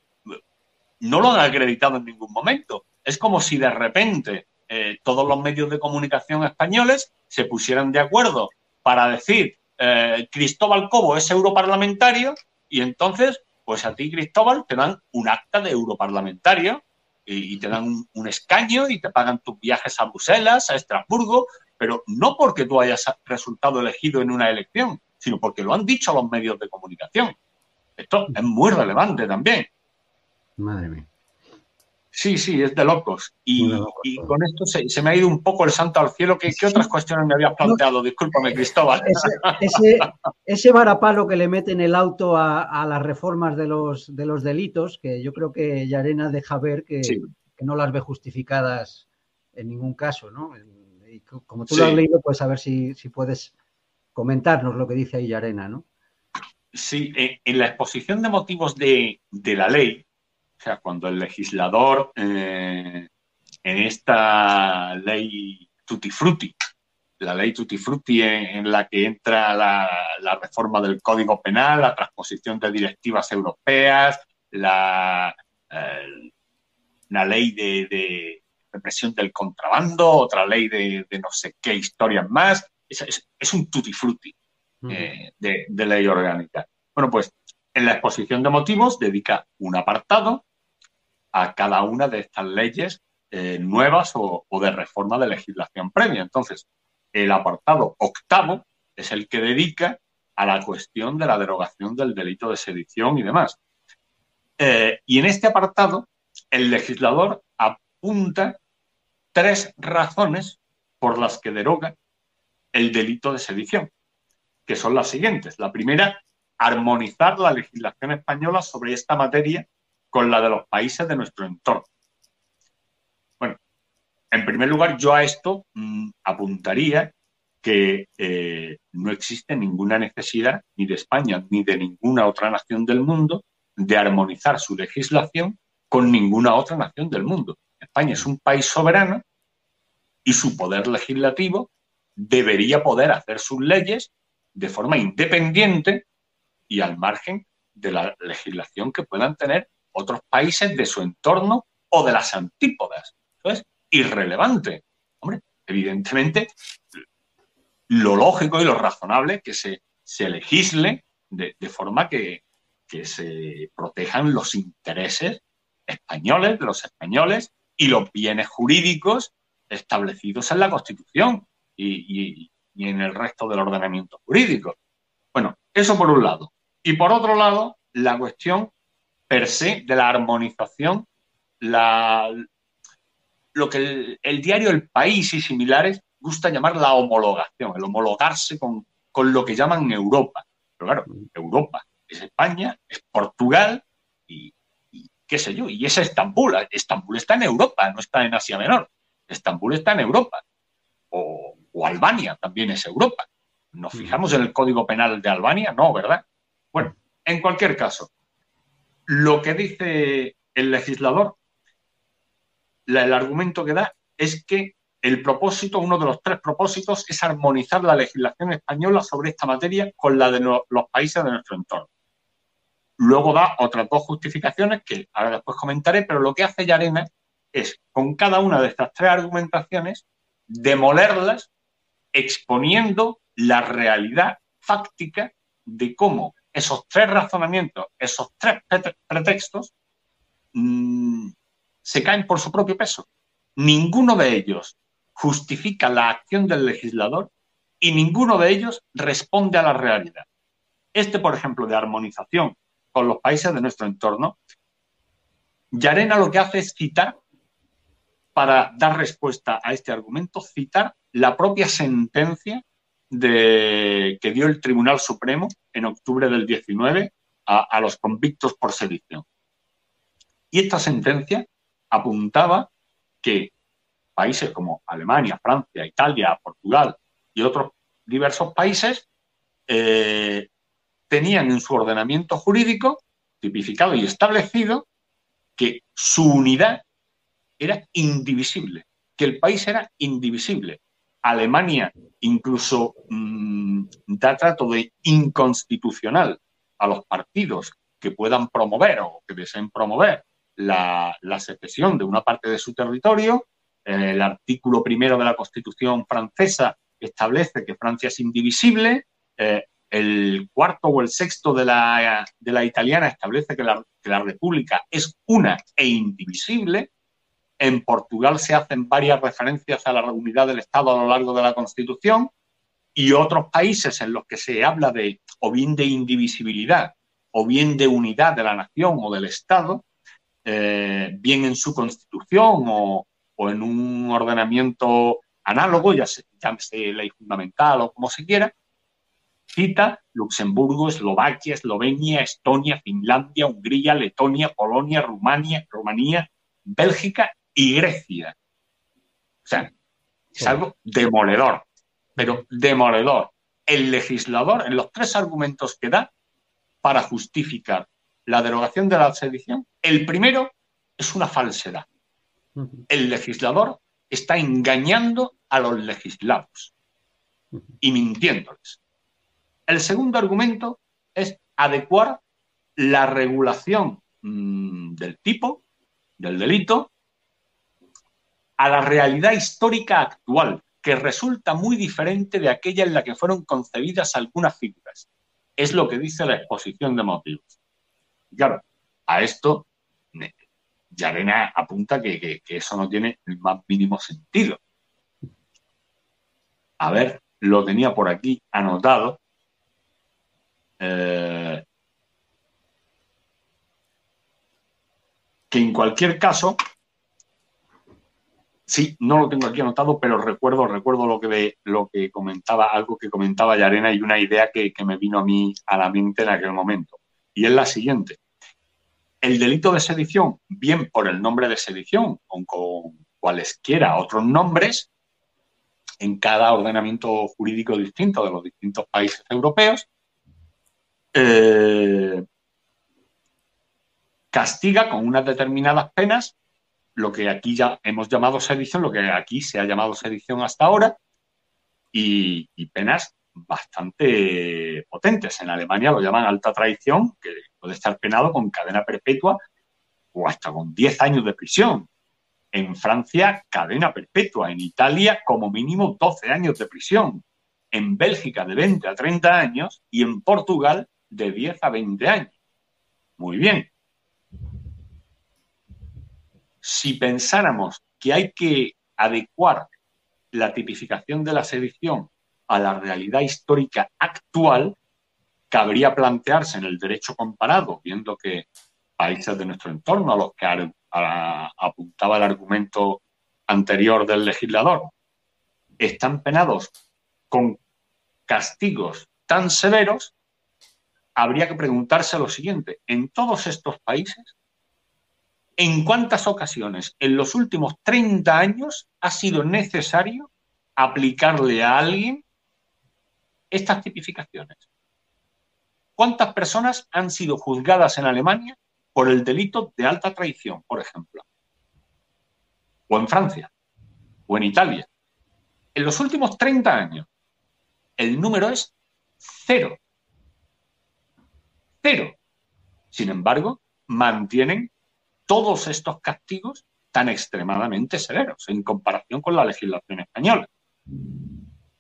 no lo han acreditado en ningún momento. Es como si de repente eh, todos los medios de comunicación españoles se pusieran de acuerdo para decir eh, Cristóbal Cobo es europarlamentario y entonces, pues a ti Cristóbal te dan un acta de europarlamentario y, te dan un, escaño y te pagan tus viajes a Bruselas, a Estrasburgo, pero no porque tú hayas resultado elegido en una elección, sino porque lo han dicho los medios de comunicación. Esto es muy relevante también. Madre mía. Sí, sí, es de locos. Y, con esto se, me ha ido un poco el santo al cielo. ¿Qué, otras cuestiones me habías planteado? Discúlpame, Cristóbal. Ese, varapalo que le mete en el auto a, las reformas de los, de los delitos, que yo creo que Yarena deja ver que, no las ve justificadas en ningún caso, ¿no? Y como tú lo has leído, pues a ver si, puedes comentarnos lo que dice ahí Yarena, ¿no? Sí, en la exposición de motivos de, de la ley, o sea, cuando el legislador eh, en esta ley Tutti Frutti, la ley Tutti Frutti en, la que entra la, reforma del Código Penal, la transposición de directivas europeas, la, eh, ley de, represión del contrabando, otra ley de, no sé qué historias más. Es, un Tutti Frutti eh, de, de ley orgánica. Bueno, pues en la exposición de motivos dedica un apartado a cada una de estas leyes eh, nuevas o, de reforma de legislación previa. Entonces, el apartado octavo es el que dedica a la cuestión de la derogación del delito de sedición y demás. Eh, y en este apartado, el legislador apunta tres razones por las que deroga el delito de sedición, que son las siguientes. La primera, armonizar la legislación española sobre esta materia con la de los países de nuestro entorno. Bueno, en primer lugar, yo a esto mm, apuntaría que eh, no existe ninguna necesidad ni de España ni de ninguna otra nación del mundo de armonizar su legislación con ninguna otra nación del mundo. España es un país soberano y su poder legislativo debería poder hacer sus leyes de forma independiente y al margen de la legislación que puedan tener otros países de su entorno o de las antípodas. Eso es irrelevante. Hombre, evidentemente, lo lógico y lo razonable que se, se legisle de, forma que, se protejan los intereses españoles, de los españoles, y los bienes jurídicos establecidos en la Constitución y, en el resto del ordenamiento jurídico. Bueno, eso por un lado. Y por otro lado, la cuestión per se de la armonización, la, lo que el, diario El País y similares gusta llamar la homologación, el homologarse con, lo que llaman Europa. Pero claro, Europa es España, es Portugal y, qué sé yo, y es Estambul. Estambul está en Europa, no está en Asia Menor. Estambul está en Europa. O, o Albania también es Europa. ¿Nos fijamos en el Código Penal de Albania? No, ¿verdad? Bueno, en cualquier caso, lo que dice el legislador, el argumento que da es que el propósito, uno de los tres propósitos, es armonizar la legislación española sobre esta materia con la de los países de nuestro entorno. Luego da otras dos justificaciones que ahora después comentaré, pero lo que hace Yarena es, con cada una de estas tres argumentaciones, demolerlas exponiendo la realidad fáctica de cómo esos tres razonamientos, esos tres pretextos, mm, se caen por su propio peso. Ninguno de ellos justifica la acción del legislador y ninguno de ellos responde a la realidad. Este, por ejemplo, de armonización con los países de nuestro entorno, Yarena lo que hace es citar, para dar respuesta a este argumento, citar la propia sentencia de, que dio el Tribunal Supremo en octubre del 19 a, los convictos por sedición. Y esta sentencia apuntaba que países como Alemania, Francia, Italia, Portugal y otros diversos países eh, tenían en su ordenamiento jurídico tipificado y establecido que su unidad era indivisible, que el país era indivisible. Alemania incluso mm, da trato de inconstitucional a los partidos que puedan promover o que deseen promover la, la secesión de una parte de su territorio el artículo primero de la Constitución francesa establece que Francia es indivisible. Eh, el cuarto o el sexto de la, de la italiana establece que la, que la, República es una e indivisible. En Portugal se hacen varias referencias a la unidad del Estado a lo largo de la Constitución y otros países en los que se habla de o bien de indivisibilidad o bien de unidad de la nación o del Estado, eh, bien en su constitución o, en un ordenamiento análogo, ya se llámese ley fundamental o como se quiera, cita Luxemburgo, Eslovaquia, Eslovenia, Estonia, Finlandia, Hungría, Letonia, Polonia, Rumania, Rumanía, Bélgica y Grecia. O sea, es algo demoledor, pero demoledor. El legislador, en los tres argumentos que da para justificar la derogación de la sedición, el primero es una falsedad el legislador está engañando a los legislados y mintiéndoles. El segundo argumento es adecuar la regulación mm, del tipo, del delito, a la realidad histórica actual, que resulta muy diferente de aquella en la que fueron concebidas algunas figuras. Es lo que dice la exposición de motivos. claro, a esto y Arena apunta que, eso no tiene el más mínimo sentido. A ver, lo tenía por aquí anotado. Eh, que en cualquier caso, sí, no lo tengo aquí anotado, pero recuerdo, recuerdo lo que, lo que comentaba, algo que comentaba Yarena y una idea que, me vino a mí a la mente en aquel momento. Y es la siguiente el delito de sedición, bien por el nombre de sedición o con cualesquiera otros nombres, en cada ordenamiento jurídico distinto de los distintos países europeos, eh, castiga con unas determinadas penas lo que aquí ya hemos llamado sedición, lo que aquí se ha llamado sedición hasta ahora, y, penas bastante potentes. En Alemania lo llaman alta traición, que puede estar penado con cadena perpetua o hasta con 10 años de prisión. En Francia, cadena perpetua. En Italia, como mínimo 12 años de prisión. En Bélgica, de 20 a 30 años. Y en Portugal, de 10 a 20 años. Muy bien. Si pensáramos que hay que adecuar la tipificación de la sedición a la realidad histórica actual, cabría plantearse en el derecho comparado, viendo que países de nuestro entorno a los que apuntaba el argumento anterior del legislador, están penados con castigos tan severos, habría que preguntarse lo siguiente, en todos estos países, ¿en cuántas ocasiones en los últimos 30 años ha sido necesario aplicarle a alguien estas tipificaciones? ¿Cuántas personas han sido juzgadas en Alemania por el delito de alta traición, por ejemplo? O en Francia, o en Italia. En los últimos 30 años, el número es cero. Cero. Sin embargo, mantienen todos estos castigos tan extremadamente severos en comparación con la legislación española.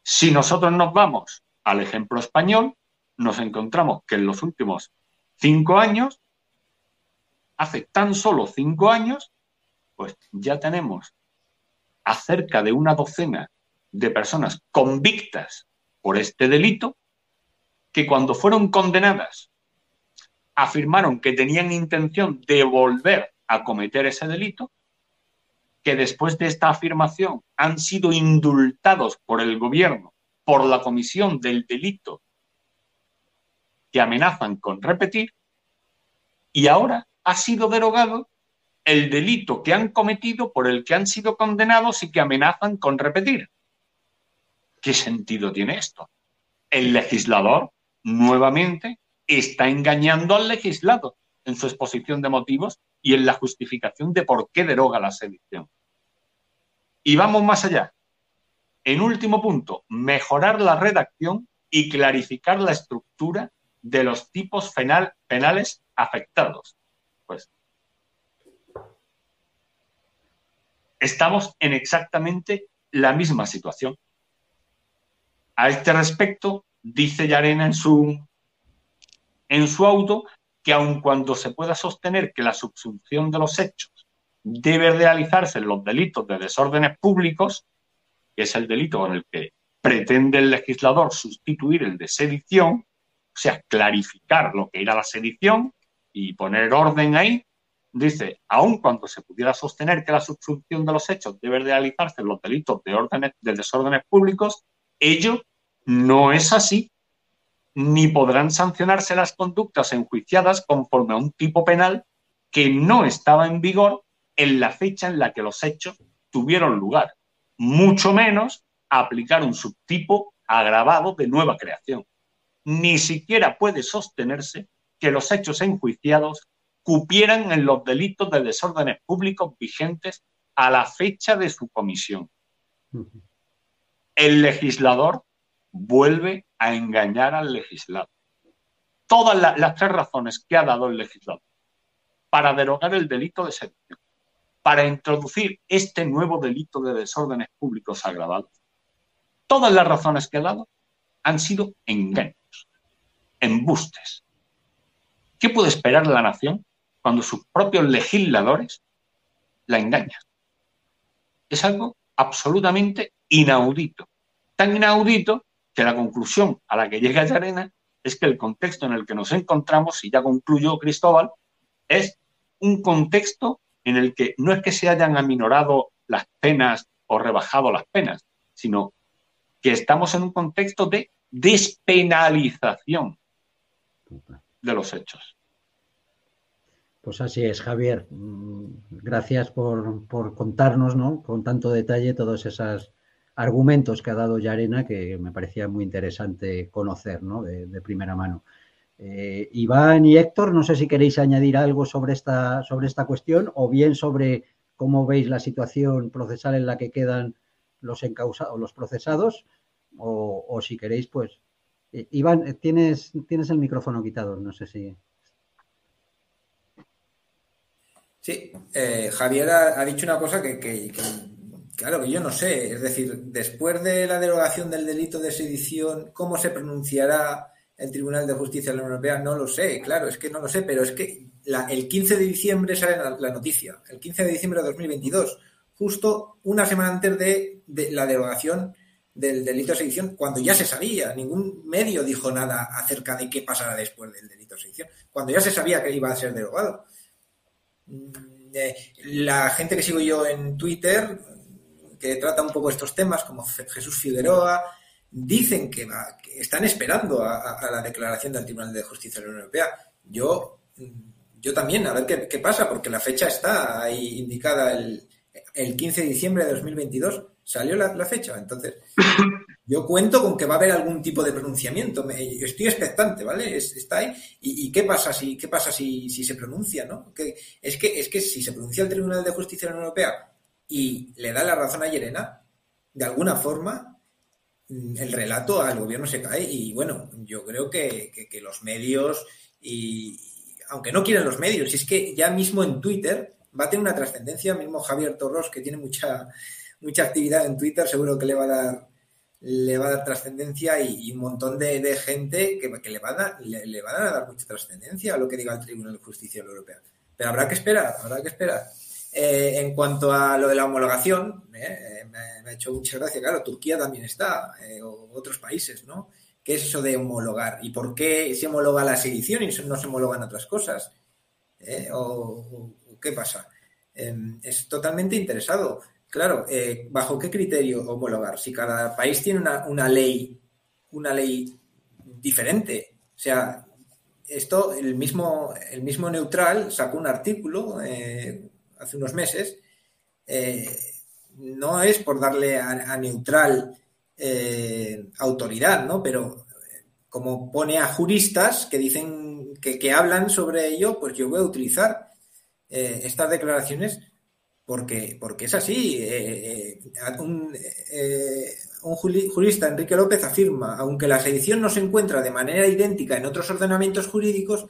Si nosotros nos vamos al ejemplo español, nos encontramos que en los últimos cinco años, hace tan solo cinco años, pues ya tenemos a cerca de una docena de personas convictas por este delito, que cuando fueron condenadas afirmaron que tenían intención de volver a cometer ese delito, que después de esta afirmación han sido indultados por el gobierno por la comisión del delito que amenazan con repetir, y ahora ha sido derogado el delito que han cometido por el que han sido condenados y que amenazan con repetir. ¿Qué sentido tiene esto? El legislador, nuevamente, está engañando al legislado en su exposición de motivos y en la justificación de por qué deroga la sedición. Y vamos más allá. En último punto, mejorar la redacción y clarificar la estructura de los tipos penales afectados. Pues estamos en exactamente la misma situación. A este respecto, dice Yarena en su, en su auto que aun cuando se pueda sostener que la subsunción de los hechos debe realizarse en los delitos de desórdenes públicos, que es el delito con el que pretende el legislador sustituir el de sedición, o sea, clarificar lo que era la sedición y poner orden ahí, dice, aun cuando se pudiera sostener que la subsunción de los hechos debe realizarse en los delitos de, órdenes, de desórdenes públicos, ello no es así, ni podrán sancionarse las conductas enjuiciadas conforme a un tipo penal que no estaba en vigor en la fecha en la que los hechos tuvieron lugar, mucho menos aplicar un subtipo agravado de nueva creación. Ni siquiera puede sostenerse que los hechos enjuiciados cupieran en los delitos de desórdenes públicos vigentes a la fecha de su comisión. El legislador vuelve a engañar al legislador. Todas las tres razones que ha dado el legislador para derogar el delito de sedición, para introducir este nuevo delito de desórdenes públicos agravados, todas las razones que ha dado han sido engaños, embustes. ¿Qué puede esperar la nación cuando sus propios legisladores la engañan? Es algo absolutamente inaudito. Tan inaudito que la conclusión a la que llega Yarena es que el contexto en el que nos encontramos, y ya concluyó Cristóbal, es un contexto en el que no es que se hayan aminorado las penas o rebajado las penas, sino que estamos en un contexto de despenalización de los hechos. Pues así es, Javier. Mm, gracias por, por contarnos ¿no? con tanto detalle todas esas argumentos que ha dado Yarena que me parecía muy interesante conocer ¿no? de, primera mano. Eh, Iván y Héctor, no sé si queréis añadir algo sobre esta, sobre esta cuestión o bien sobre cómo veis la situación procesal en la que quedan los encausados, los procesados, o, si queréis, pues. Eh, Iván, tienes, tienes el micrófono quitado, no sé si. Sí, eh, Javier ha, dicho una cosa que, Claro, que yo no sé. Es decir, después de la derogación del delito de sedición, ¿cómo se pronunciará el Tribunal de Justicia de la Unión Europea? No lo sé, claro, es que no lo sé, pero es que el 15 de diciembre sale la, noticia, el 15 de diciembre de 2022, justo una semana antes de, la derogación del delito de sedición, cuando ya se sabía, ningún medio dijo nada acerca de qué pasará después del delito de sedición, cuando ya se sabía que iba a ser derogado. Mm, eh, la gente que sigo yo en Twitter que trata un poco estos temas, como Jesús Figueroa, dicen que, están esperando a, la declaración del Tribunal de Justicia de la Unión Europea. Yo, yo también, a ver qué, pasa, porque la fecha está ahí indicada el, el 15 de diciembre de 2022. Salió la, fecha, entonces yo cuento con que va a haber algún tipo de pronunciamiento. Me, estoy expectante, ¿vale? está ahí. ¿Y, qué pasa si qué pasa si, si se pronuncia, no? Que, es que es que si se pronuncia el Tribunal de Justicia de la Unión Europea y le da la razón a Yerena, de alguna forma mm, el relato al gobierno se cae y bueno, yo creo que, los medios, y aunque no quieran los medios, es que ya mismo en Twitter va a tener una trascendencia. Mismo Javier Torros, que tiene mucha, mucha actividad en Twitter, seguro que le va a dar le va a dar trascendencia y, un montón de, gente que, le, van a, le, van a dar mucha trascendencia a lo que diga el Tribunal de Justicia Europea. Pero habrá que esperar, habrá que esperar. Eh, en cuanto a lo de la homologación, eh, me, ha hecho mucha gracia, claro, Turquía también está, eh, o otros países, ¿no? ¿Qué es eso de homologar? ¿Y por qué se homologa la sedición y no se homologan otras cosas? ¿O, qué pasa? Em, es totalmente interesado. Claro, ¿bajo qué criterio homologar? Si cada país tiene una, ley, una ley diferente. O sea, esto, el mismo, el mismo neutral sacó un artículo hace unos meses no es por darle a, neutral eh, autoridad, ¿no? Pero eh, como pone a juristas que dicen que, hablan sobre ello, pues yo voy a utilizar eh, estas declaraciones porque, porque es así. un, un, jurista, Enrique López, afirma, aunque la sedición no se encuentra de manera idéntica en otros ordenamientos jurídicos,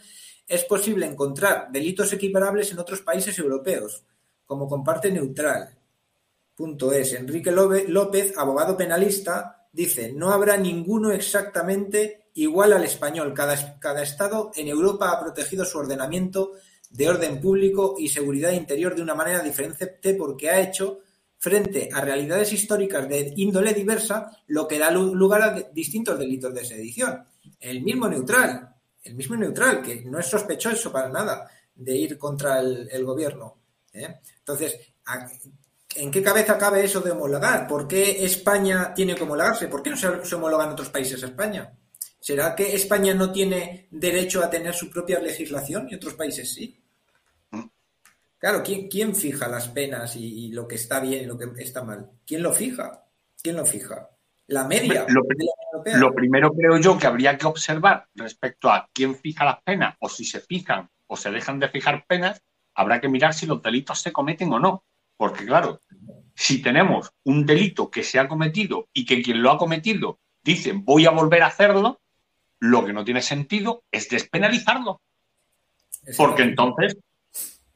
es posible encontrar delitos equiparables en otros países europeos, como comparte neutral. Punto es. Enrique López, abogado penalista, dice, no habrá ninguno exactamente igual al español. Cada, cada estado en Europa ha protegido su ordenamiento de orden público y seguridad interior de una manera diferente porque ha hecho frente a realidades históricas de índole diversa, lo que da lugar a distintos delitos de sedición. El mismo neutral, el mismo neutral, que no es sospechoso para nada de ir contra el, gobierno. ¿eh? Entonces, ¿En qué cabeza cabe eso de homologar? ¿Por qué España tiene que homologarse? ¿Por qué no se, homologan otros países a España? ¿Será que España no tiene derecho a tener su propia legislación y otros países sí? Claro, ¿quién, fija las penas y, lo que está bien y lo que está mal? ¿Quién lo fija? ¿Quién lo fija? La media. Lo, lo primero creo yo que habría que observar respecto a quién fija las penas o si se fijan o se dejan de fijar penas, habrá que mirar si los delitos se cometen o no. Porque claro, si tenemos un delito que se ha cometido y que quien lo ha cometido dice voy a volver a hacerlo, lo que no tiene sentido es despenalizarlo. Porque entonces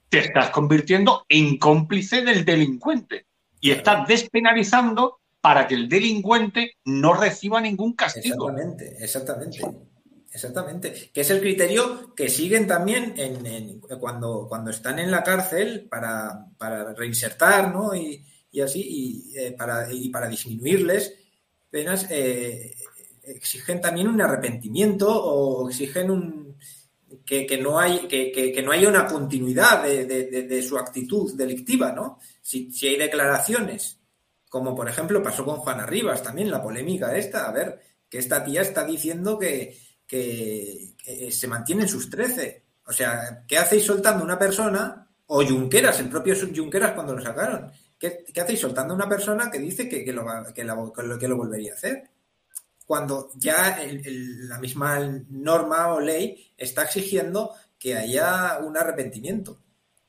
te estás convirtiendo en cómplice del delincuente y estás despenalizando para que el delincuente no reciba ningún castigo. Exactamente, exactamente. Exactamente, que es el criterio que siguen también en, cuando, cuando están en la cárcel para, reinsertar, ¿no? Y, así, y, eh, para, y para disminuirles penas, eh, exigen también un arrepentimiento o exigen un, que, no, hay, que, no haya una continuidad de, su actitud delictiva, ¿no? Si, si hay declaraciones, como por ejemplo pasó con Juana Rivas, también la polémica esta, a ver, que esta tía está diciendo que, que, se mantienen sus 13. O sea, ¿qué hacéis soltando una persona? O Junqueras, el propio Junqueras cuando lo sacaron. ¿Qué, hacéis soltando una persona que dice que, lo, que, lo, volvería a hacer? Cuando ya la misma norma o ley está exigiendo que haya un arrepentimiento.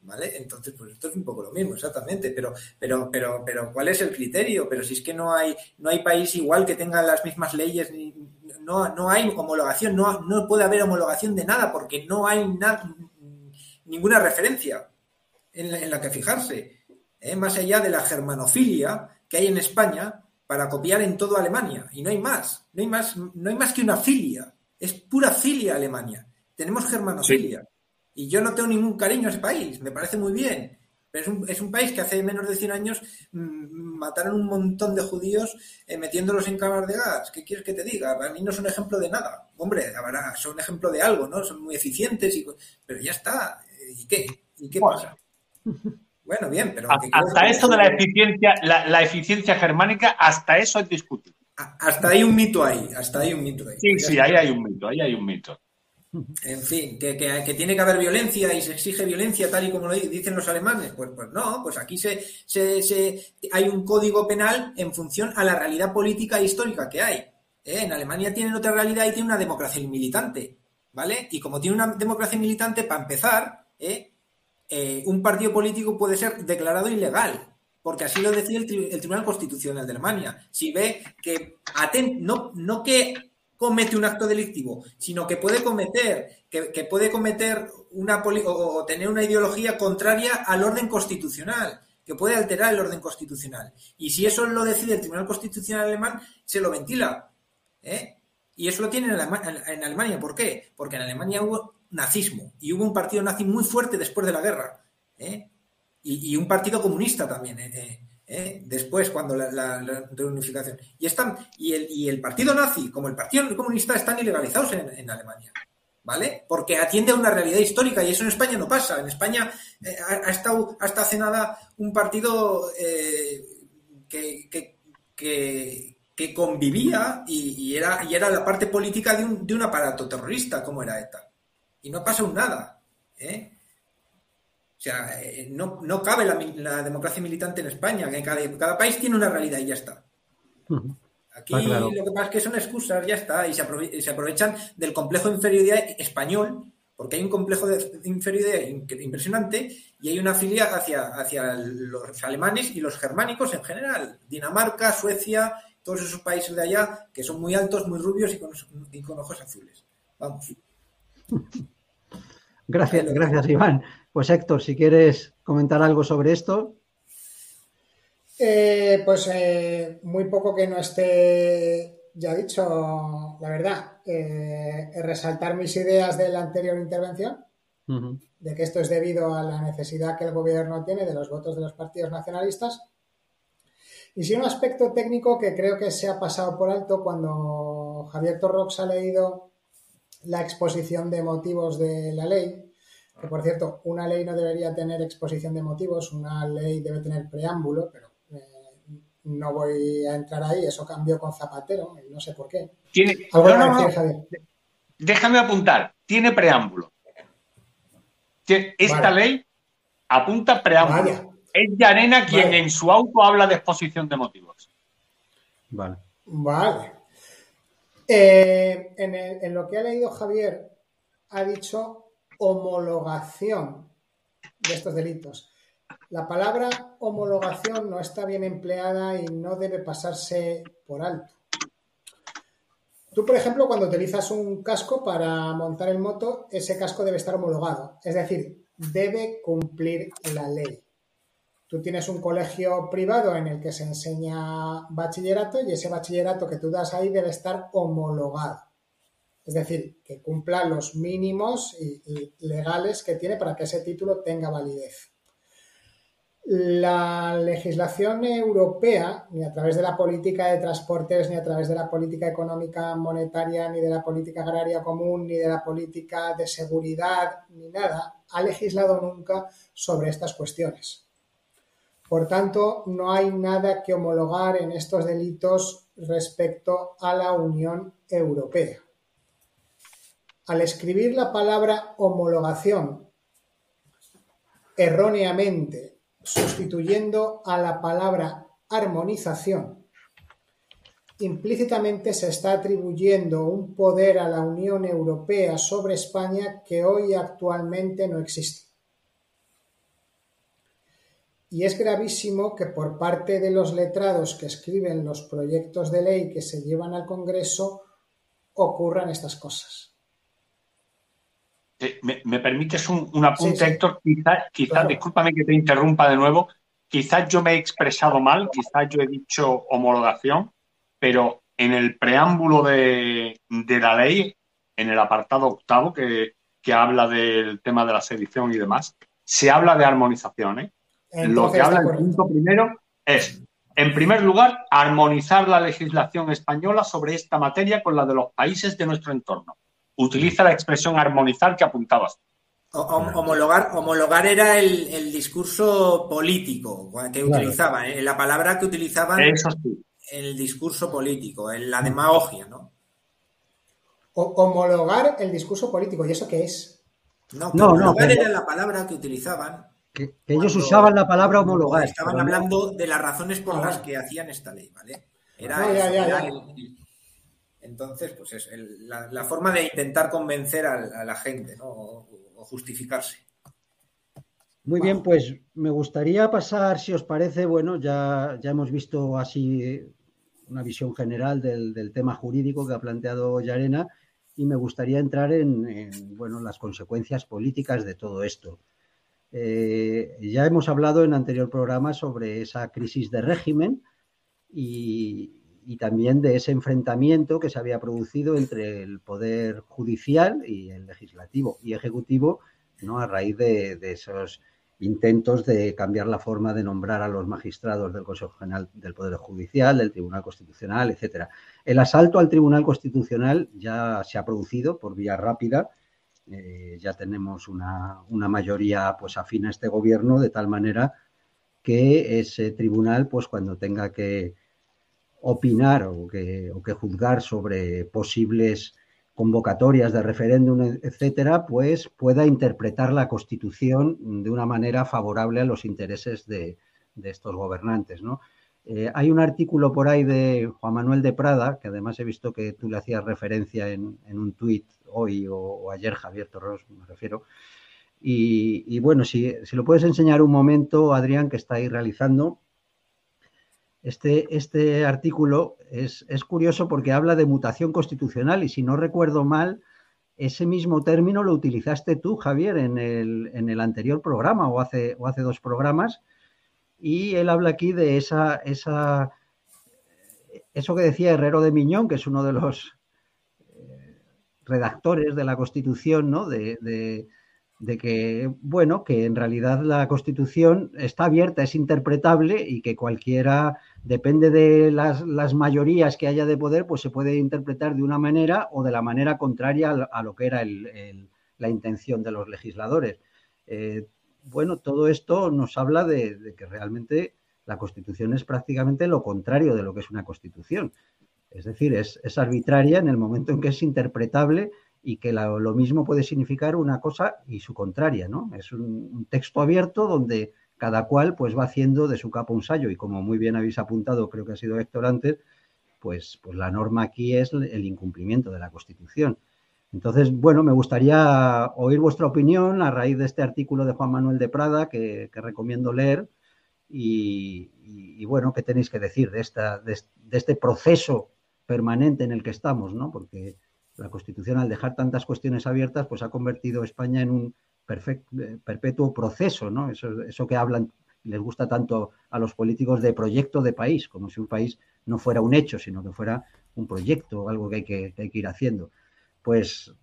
¿Vale? Entonces, pues esto es un poco lo mismo, exactamente. Pero, pero, pero, pero, ¿cuál es el criterio? Pero si es que no hay, no hay país igual que tenga las mismas leyes ni, no, hay homologación, no, no puede haber homologación de nada porque no hay ninguna referencia en la, que fijarse. ¿eh? Más allá de la germanofilia que hay en España para copiar en todo Alemania. Y no hay más. No hay más, no hay más que una filia. Es pura filia Alemania. Tenemos germanofilia. Y yo no tengo ningún cariño a ese país. Me parece muy bien. Pero es un, es un país que hace menos de 100 años mm, mataron un montón de judíos eh, metiéndolos en cámaras de gas. ¿Qué quieres que te diga? A mí no son ejemplo de nada. Hombre, son ejemplo de algo, ¿no? Son muy eficientes, y, pero ya está. ¿Y qué? ¿Y qué pasa? Bueno, bien, pero... Hasta eso de la eficiencia, la, eficiencia germánica, hasta eso es discutible. Hasta hay un mito ahí, hasta hay un mito ahí. Sí, sí, ahí hay un mito, ahí hay un mito. En fin, que, tiene que haber violencia y se exige violencia tal y como lo dicen los alemanes. Pues, pues no, pues aquí se, hay un código penal en función a la realidad política e histórica que hay. ¿eh? En Alemania tienen otra realidad y tiene una democracia militante. ¿Vale? Y como tiene una democracia militante, para empezar, ¿eh? Eh, un partido político puede ser declarado ilegal, porque así lo decía el, Tribunal Constitucional de Alemania. Si ve que no que comete un acto delictivo, sino que puede cometer, que, puede cometer una o, tener una ideología contraria al orden constitucional, que puede alterar el orden constitucional. Y si eso lo decide el Tribunal Constitucional alemán, se lo ventila. ¿eh? Y eso lo tiene en, Alemania. ¿Por qué? Porque en Alemania hubo nazismo y hubo un partido nazi muy fuerte después de la guerra. ¿eh? Y, un partido comunista también. ¿eh? ¿Eh? después, cuando la, reunificación. Y, están, y, el, y el partido nazi, como el partido comunista, están ilegalizados en, Alemania. ¿Vale? Porque atiende a una realidad histórica y eso en España no pasa. En España eh, ha, estado hasta hace nada un partido eh, que, que, convivía y, era, y era la parte política de un, de un aparato terrorista como era ETA. Y no pasa un nada. ¿eh? O sea, eh, no, no cabe la, democracia militante en España, que cada, país tiene una realidad y ya está. Aquí lo que pasa es que son excusas, ya está, y se, aprovechan del complejo de inferioridad español, porque hay un complejo de inferioridad impresionante y hay una filia hacia, hacia los alemanes y los germánicos en general. Dinamarca, Suecia, todos esos países de allá que son muy altos, muy rubios y con, y con ojos azules. Vamos. Gracias, gracias, Iván. Pues Héctor, si quieres comentar algo sobre esto. Eh, pues eh, muy poco que no esté ya dicho, la verdad. Eh, resaltar mis ideas de la anterior intervención, de que esto es debido a la necesidad que el gobierno tiene de los votos de los partidos nacionalistas. Y sí un aspecto técnico que creo que se ha pasado por alto cuando Javier Torrox ha leído la exposición de motivos de la ley que por cierto, una ley no debería tener exposición de motivos, una ley debe tener preámbulo, pero eh, no voy a entrar ahí, eso cambió con Zapatero, no sé por qué. ¿Tiene... Déjame apuntar, tiene preámbulo. Esta ley apunta preámbulo. Es Yarena quien en su auto habla de exposición de motivos. Vale. Vale. Eh, en, en lo que ha leído Javier, ha dicho homologación de estos delitos. La palabra homologación no está bien empleada y no debe pasarse por alto. Tú, por ejemplo, cuando utilizas un casco para montar el moto, ese casco debe estar homologado, es decir, debe cumplir la ley. Tú tienes un colegio privado en el que se enseña bachillerato y ese bachillerato que tú das ahí debe estar homologado. Es decir, que cumpla los mínimos legales que tiene para que ese título tenga validez. La legislación europea, ni a través de la política de transportes, ni a través de la política económica monetaria, ni de la política agraria común, ni de la política de seguridad, ni nada, ha legislado nunca sobre estas cuestiones. Por tanto, no hay nada que homologar en estos delitos respecto a la Unión Europea. Al escribir la palabra homologación erróneamente, sustituyendo a la palabra armonización, implícitamente se está atribuyendo un poder a la Unión Europea sobre España que hoy actualmente no existe. Y es gravísimo que por parte de los letrados que escriben los proyectos de ley que se llevan al Congreso ocurran estas cosas. ¿Me, permites un, apunte, Héctor? Quizás, quizá, discúlpame que te interrumpa de nuevo, quizás yo me he expresado mal, quizás yo he dicho homologación, pero en el preámbulo de, la ley, en el apartado octavo que, habla del tema de la sedición y demás, se habla de armonización. ¿eh? Lo que habla el punto primero es, en primer lugar, armonizar la legislación española sobre esta materia con la de los países de nuestro entorno utiliza la expresión armonizar que apuntabas. homologar, homologar era el, discurso político que utilizaban, ¿eh? la palabra que utilizaban el discurso político, en la demagogia, ¿no? homologar el discurso político, ¿y eso qué es? No, no, homologar era la palabra que utilizaban. Que, ellos usaban la palabra homologar. Estaban hablando de las razones por las que hacían esta ley, ¿vale? Era, entonces, pues es la, forma de intentar convencer a, la gente ¿no? o, justificarse. Muy bien, pues me gustaría pasar, si os parece, bueno, ya, ya hemos visto así una visión general del, tema jurídico que ha planteado Yarena y me gustaría entrar en, bueno, las consecuencias políticas de todo esto. Eh, ya hemos hablado en anterior programa sobre esa crisis de régimen y, y, también de ese enfrentamiento que se había producido entre el poder judicial y el legislativo y ejecutivo, ¿no? A raíz de, esos intentos de cambiar la forma de nombrar a los magistrados del Consejo General del Poder Judicial, del Tribunal Constitucional, etcétera. El asalto al Tribunal Constitucional ya se ha producido por vía rápida. Eh, ya tenemos una, mayoría pues afín a este gobierno, de tal manera que ese tribunal, pues cuando tenga que opinar o que, o que juzgar sobre posibles convocatorias de referéndum, etcétera, pues pueda interpretar la Constitución de una manera favorable a los intereses de, estos gobernantes. ¿no? Eh, hay un artículo por ahí de Juan Manuel de Prada, que además he visto que tú le hacías referencia en, un tuit hoy o, ayer, Javier Torros, me refiero. Y, bueno, si, si, lo puedes enseñar un momento, Adrián, que está ahí realizando, este, este artículo es, curioso porque habla de mutación constitucional y si no recuerdo mal, ese mismo término lo utilizaste tú, Javier, en el, anterior programa o hace, o hace, dos programas y él habla aquí de esa, esa, eso que decía Herrero de Miñón, que es uno de los eh, redactores de la Constitución, ¿no? de que, bueno, que en realidad la Constitución está abierta, es interpretable y que cualquiera, depende de las, mayorías que haya de poder, pues se puede interpretar de una manera o de la manera contraria a lo que era la intención de los legisladores. Eh, bueno, todo esto nos habla de, que realmente la Constitución es prácticamente lo contrario de lo que es una Constitución. Es decir, es, es arbitraria en el momento en que es interpretable y que lo mismo puede significar una cosa y su contraria, ¿no? Es un, texto abierto donde cada cual pues va haciendo de su capa un sallo y como muy bien habéis apuntado, creo que ha sido Héctor antes, pues, pues la norma aquí es el incumplimiento de la Constitución. Entonces, bueno, me gustaría oír vuestra opinión a raíz de este artículo de Juan Manuel de Prada que, recomiendo leer y, bueno, ¿qué tenéis que decir de, esta, de este proceso permanente en el que estamos, ¿no? Porque la Constitución, al dejar tantas cuestiones abiertas, pues ha convertido España en un eh, perpetuo proceso, ¿no? Eso, que hablan, les gusta tanto a los políticos de proyecto de país, como si un país no fuera un hecho, sino que fuera un proyecto, algo que hay que, hay que ir haciendo. Pues,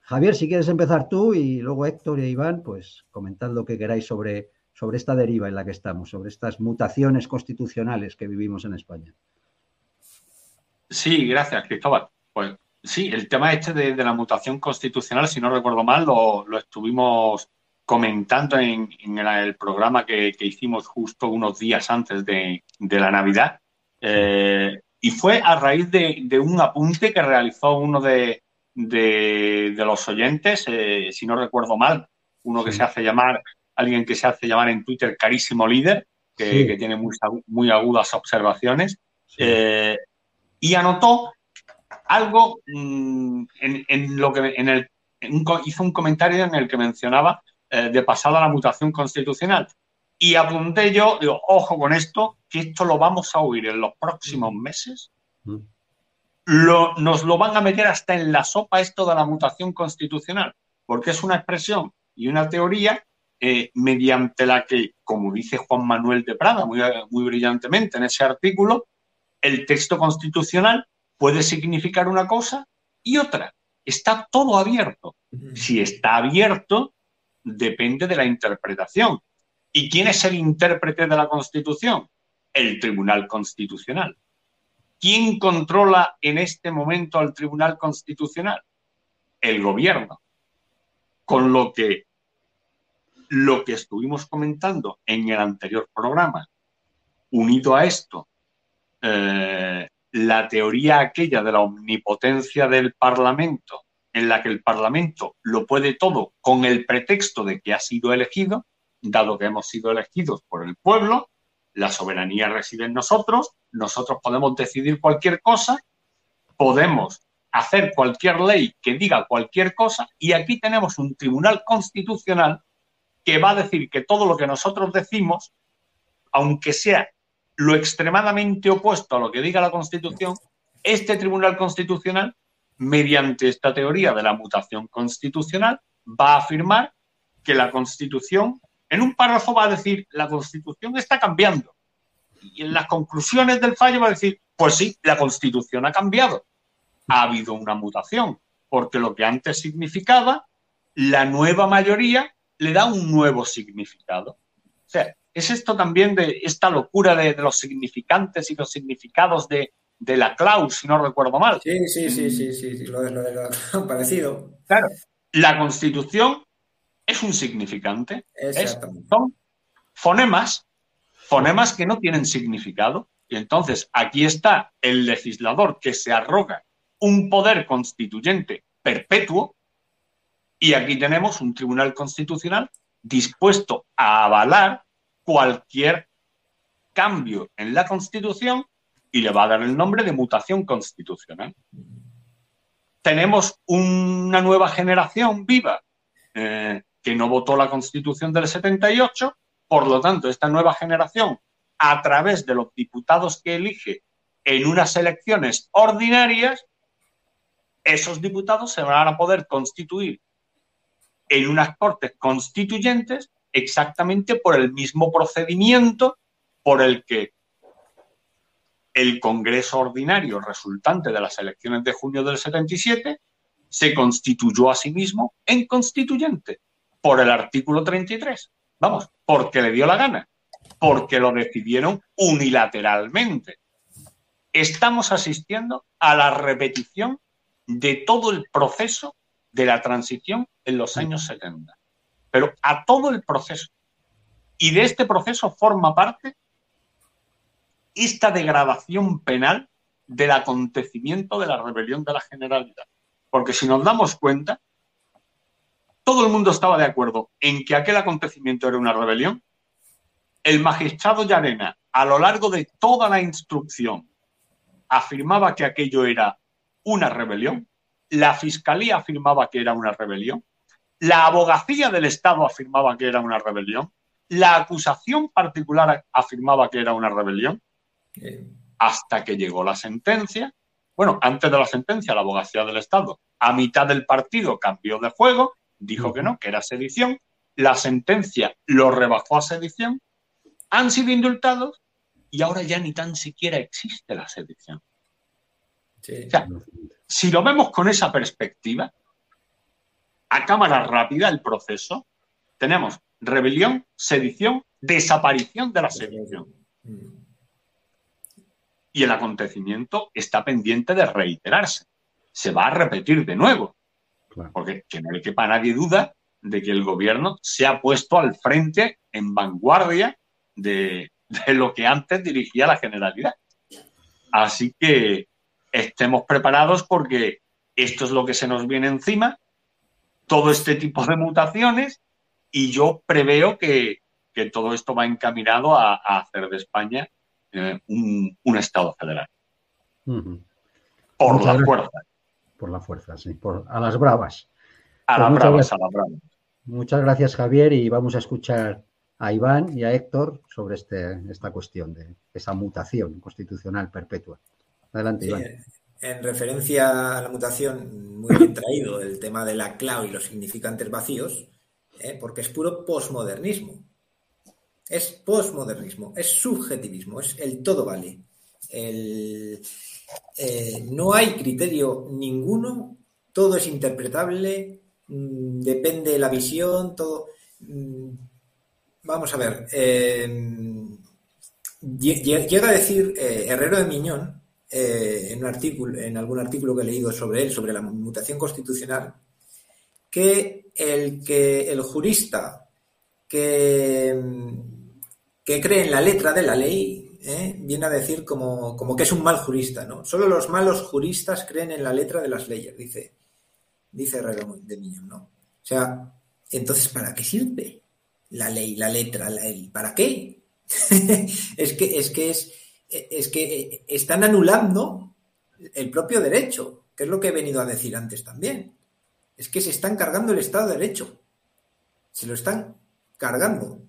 Javier, si quieres empezar tú y luego Héctor y Iván, pues comentad lo que queráis sobre, sobre esta deriva en la que estamos, sobre estas mutaciones constitucionales que vivimos en España. Sí, gracias, Cristóbal. Pues Sí, el tema este de, la mutación constitucional, si no recuerdo mal, lo, estuvimos comentando en, el, programa que, hicimos justo unos días antes de, la Navidad. Eh, y fue a raíz de, un apunte que realizó uno de, los oyentes, eh, si no recuerdo mal, uno que se hace llamar, alguien que se hace llamar en Twitter carísimo líder, que, tiene muy, agudas observaciones, eh, y anotó algo mm, en, lo que en el, hizo un comentario en el que mencionaba eh, de pasada la mutación constitucional. Y apunté yo, digo, ojo con esto, que esto lo vamos a oír en los próximos meses. Mm. Lo, nos lo van a meter hasta en la sopa esto de la mutación constitucional, porque es una expresión y una teoría eh, mediante la que, como dice Juan Manuel de Prada muy, muy brillantemente en ese artículo, el texto constitucional puede significar una cosa y otra. Está todo abierto. Si está abierto, depende de la interpretación. ¿Y quién es el intérprete de la Constitución? El Tribunal Constitucional. ¿Quién controla en este momento al Tribunal Constitucional? El gobierno. Con lo que lo que estuvimos comentando en el anterior programa, unido a esto, eh, la teoría aquella de la omnipotencia del Parlamento, en la que el Parlamento lo puede todo con el pretexto de que ha sido elegido, dado que hemos sido elegidos por el pueblo, la soberanía reside en nosotros, nosotros podemos decidir cualquier cosa, podemos hacer cualquier ley que diga cualquier cosa y aquí tenemos un tribunal constitucional que va a decir que todo lo que nosotros decimos, aunque sea lo extremadamente opuesto a lo que diga la Constitución, este Tribunal Constitucional, mediante esta teoría de la mutación constitucional, va a afirmar que la Constitución, en un párrafo va a decir, la Constitución está cambiando. Y en las conclusiones del fallo va a decir, pues sí, la Constitución ha cambiado. Ha habido una mutación, porque lo que antes significaba, la nueva mayoría le da un nuevo significado. O sea, es esto también de esta locura de, los significantes y los significados de, la Klaus, si no recuerdo mal. Sí, sí, sí, sí, sí, lo, lo, lo, parecido. Claro, la Constitución es un significante. son fonemas, fonemas que no tienen significado. Y entonces aquí está el legislador que se arroga un poder constituyente perpetuo y aquí tenemos un tribunal constitucional dispuesto a avalar cualquier cambio en la constitución y le va a dar el nombre de mutación constitucional. Tenemos una nueva generación viva eh, que no votó la constitución del 78, por lo tanto, esta nueva generación, a través de los diputados que elige en unas elecciones ordinarias, esos diputados se van a poder constituir en unas cortes constituyentes exactamente por el mismo procedimiento por el que el Congreso Ordinario resultante de las elecciones de junio del 77 se constituyó a sí mismo en constituyente por el artículo 33. Vamos, porque le dio la gana, porque lo decidieron unilateralmente. Estamos asistiendo a la repetición de todo el proceso de la transición en los años 70, pero a todo el proceso. Y de este proceso forma parte esta degradación penal del acontecimiento de la rebelión de la Generalidad. Porque si nos damos cuenta, todo el mundo estaba de acuerdo en que aquel acontecimiento era una rebelión. El magistrado Llarena, a lo largo de toda la instrucción, afirmaba que aquello era una rebelión la Fiscalía afirmaba que era una rebelión, la abogacía del Estado afirmaba que era una rebelión, la acusación particular afirmaba que era una rebelión, hasta que llegó la sentencia. Bueno, antes de la sentencia, la abogacía del Estado, a mitad del partido, cambió de juego, dijo que no, que era sedición, la sentencia lo rebajó a sedición, han sido indultados y ahora ya ni tan siquiera existe la sedición. O sea, si lo vemos con esa perspectiva, a cámara rápida el proceso, tenemos rebelión, sedición, desaparición de la sedición. Y el acontecimiento está pendiente de reiterarse. Se va a repetir de nuevo. Porque que no le quepa a nadie duda de que el gobierno se ha puesto al frente, en vanguardia, de, de lo que antes dirigía la generalidad. Así que estemos preparados porque esto es lo que se nos viene encima, todo este tipo de mutaciones, y yo preveo que, todo esto va encaminado a, hacer de España eh, un, Estado federal. Por la fuerza. Por la fuerza, sí, por, a las bravas. A pues las bravas, a las bravas. Muchas gracias, Javier, y vamos a escuchar a Iván y a Héctor sobre este, esta cuestión de esa mutación constitucional perpetua. Adelante, Iván. En referencia a la mutación, muy bien traído el tema de la clave y los significantes vacíos, ¿eh? porque es puro posmodernismo. Es posmodernismo, es subjetivismo, es el todo vale. Eh, no hay criterio ninguno, todo es interpretable, mm, depende de la visión, todo. Mm, vamos a ver. Eh, llega a decir Herrero de Miñón eh, en, un artículo, en algún artículo que he leído sobre él, sobre la mutación constitucional, que el, que el jurista que, que cree en la letra de la ley eh, viene a decir como, como, que es un mal jurista, ¿no? Solo los malos juristas creen en la letra de las leyes, dice, dice de Miñón, ¿no? O sea, entonces, ¿para qué sirve la ley, la letra, la ley? ¿Para qué? es que es que es es que están anulando el propio derecho, que es lo que he venido a decir antes también. Es que se están cargando el Estado de Derecho. Se lo están cargando.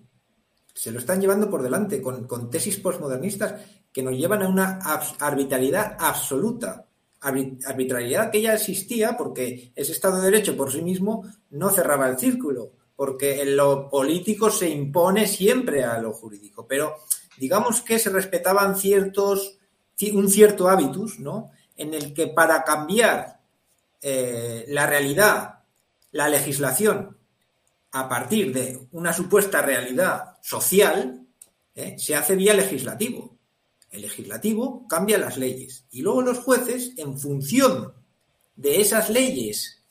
se lo están llevando por delante con, con tesis postmodernistas que nos llevan a una arbitrariedad absoluta. Arbitrariedad que ya existía porque ese Estado de Derecho por sí mismo no cerraba el círculo, porque lo político se impone siempre a lo jurídico, pero digamos que se respetaban ciertos, un cierto hábitus, ¿no? En el que para cambiar eh, la realidad, la legislación, a partir de una supuesta realidad social, ¿eh? se hace vía legislativo. El legislativo cambia las leyes y luego los jueces, en función de esas leyes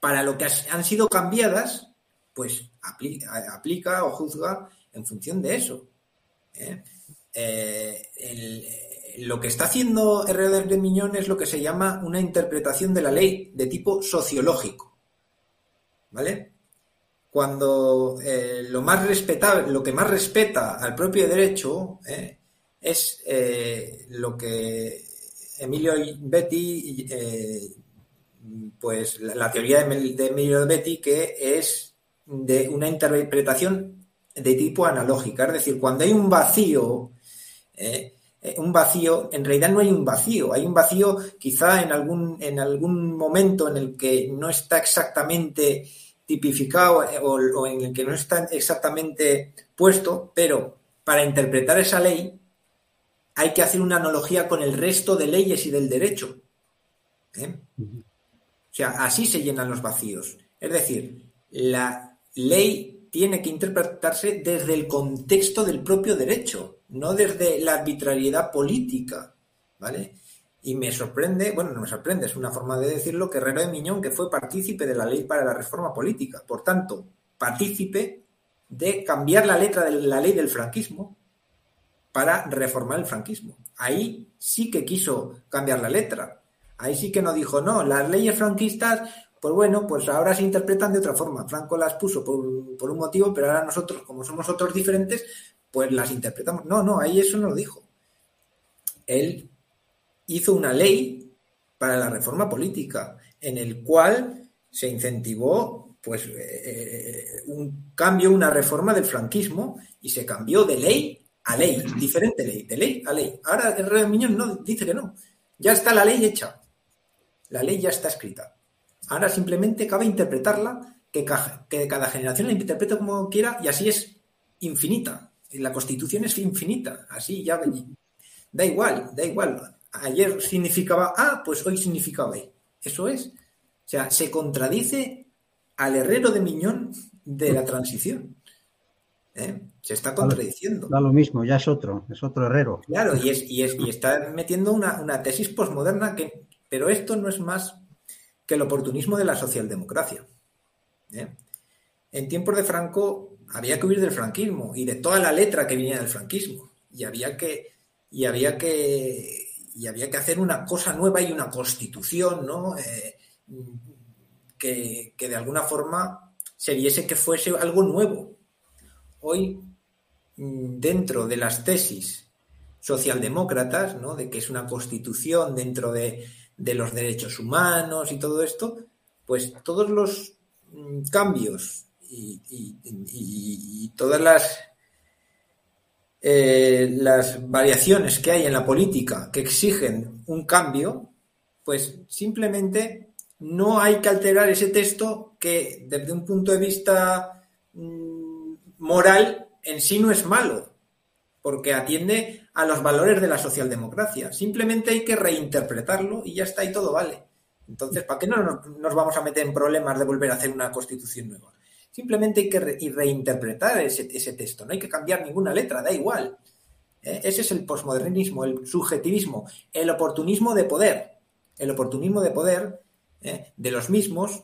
para lo que han sido cambiadas, pues aplica, o juzga en función de eso. ¿Eh? Lo que está haciendo Herrera de Miñón es lo que se llama una interpretación de la ley de tipo sociológico. ¿Vale? Cuando eh, lo más respetable, lo que más respeta al propio derecho, es eh, lo que Emilio Betty, eh, pues la, teoría de, Emilio Betty, que es de una interpretación de tipo analógica, es decir, cuando hay un vacío, eh, un vacío, en realidad no hay un vacío, hay un vacío quizá en algún, en algún momento en el que no está exactamente tipificado o en el que no está exactamente puesto, pero para interpretar esa ley hay que hacer una analogía con el resto de leyes y del derecho. ¿eh? O sea, así se llenan los vacíos. Es decir, la ley tiene que interpretarse desde el contexto del propio derecho, no desde la arbitrariedad política. ¿Vale? Y me sorprende, bueno, no me sorprende, es una forma de decirlo, que Herrero de Miñón, que fue partícipe de la ley para la reforma política, por tanto, partícipe de cambiar la letra de la ley del franquismo para reformar el franquismo. Ahí sí que quiso cambiar la letra. Ahí sí que no dijo, no, las leyes franquistas, pues bueno, pues ahora se interpretan de otra forma. Franco las puso por, un motivo, pero ahora nosotros, como somos otros diferentes, pues las interpretamos. No, no, ahí eso no lo dijo. Él hizo una ley para la reforma política, en el cual se incentivó pues eh, eh, un cambio, una reforma del franquismo y se cambió de ley a ley, diferente ley, de ley a ley. Ahora el rey Miñón no, dice que no. Ya está la ley hecha. La ley ya está escrita. Ahora simplemente cabe interpretarla, que, que cada generación la interprete como quiera y así es infinita. La constitución es infinita. Así ya da igual, da igual. Ayer significaba A, pues hoy significa B. Eso es. O sea, se contradice al herrero de Miñón de la transición. ¿Eh? Se está contradiciendo. Da lo mismo, ya es otro, es otro herrero. Claro, y, es, y, es, y está metiendo una, tesis posmoderna que. Pero esto no es más que el oportunismo de la socialdemocracia. ¿eh? En tiempos de Franco había que huir del franquismo y de toda la letra que venía del franquismo. Y había que. Y había que. Y había que hacer una cosa nueva y una constitución, ¿no? Eh, que, que de alguna forma se viese que fuese algo nuevo, hoy mm, dentro de las tesis socialdemócratas, ¿no? de que es una constitución dentro de, los derechos humanos y todo esto, pues todos los mm, cambios y, todas las, eh, las variaciones que hay en la política que exigen un cambio, pues simplemente no hay que alterar ese texto que desde un punto de vista mm, moral en sí no es malo, porque atiende a los valores de la socialdemocracia. Simplemente hay que reinterpretarlo y ya está, y todo vale. Entonces, ¿para qué no nos vamos a meter en problemas de volver a hacer una constitución nueva? Simplemente hay que reinterpretar ese, texto, no hay que cambiar ninguna letra, da igual. ¿eh? Ese es el posmodernismo, el subjetivismo, el oportunismo de poder. El oportunismo de poder ¿eh? de los mismos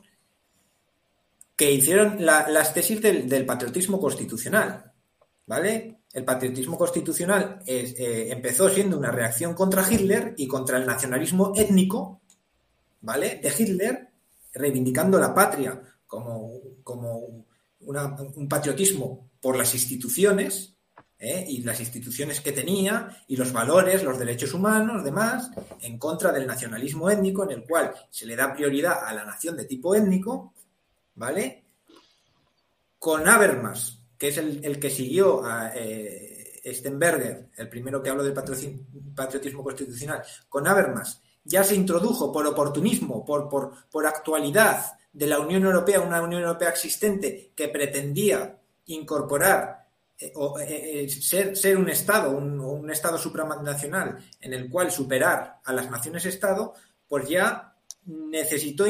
que hicieron las tesis del, patriotismo constitucional. ¿Vale? El patriotismo constitucional eh, empezó siendo una reacción contra Hitler y contra el nacionalismo étnico, ¿vale? De Hitler, reivindicando la patria como, como un patriotismo por las instituciones ¿eh? y las instituciones que tenía y los valores, los derechos humanos, demás, en contra del nacionalismo étnico en el cual se le da prioridad a la nación de tipo étnico ¿vale? Con Habermas que es el, que siguió a eh, Stenberger, el primero que habló del patriotismo constitucional, con Habermas, ya se introdujo por oportunismo, por, por, actualidad de la Unión Europea, una Unión Europea existente que pretendía incorporar eh, o eh, ser, ser, un Estado, un, un Estado supranacional en el cual superar a las naciones-Estado, pues ya necesitó,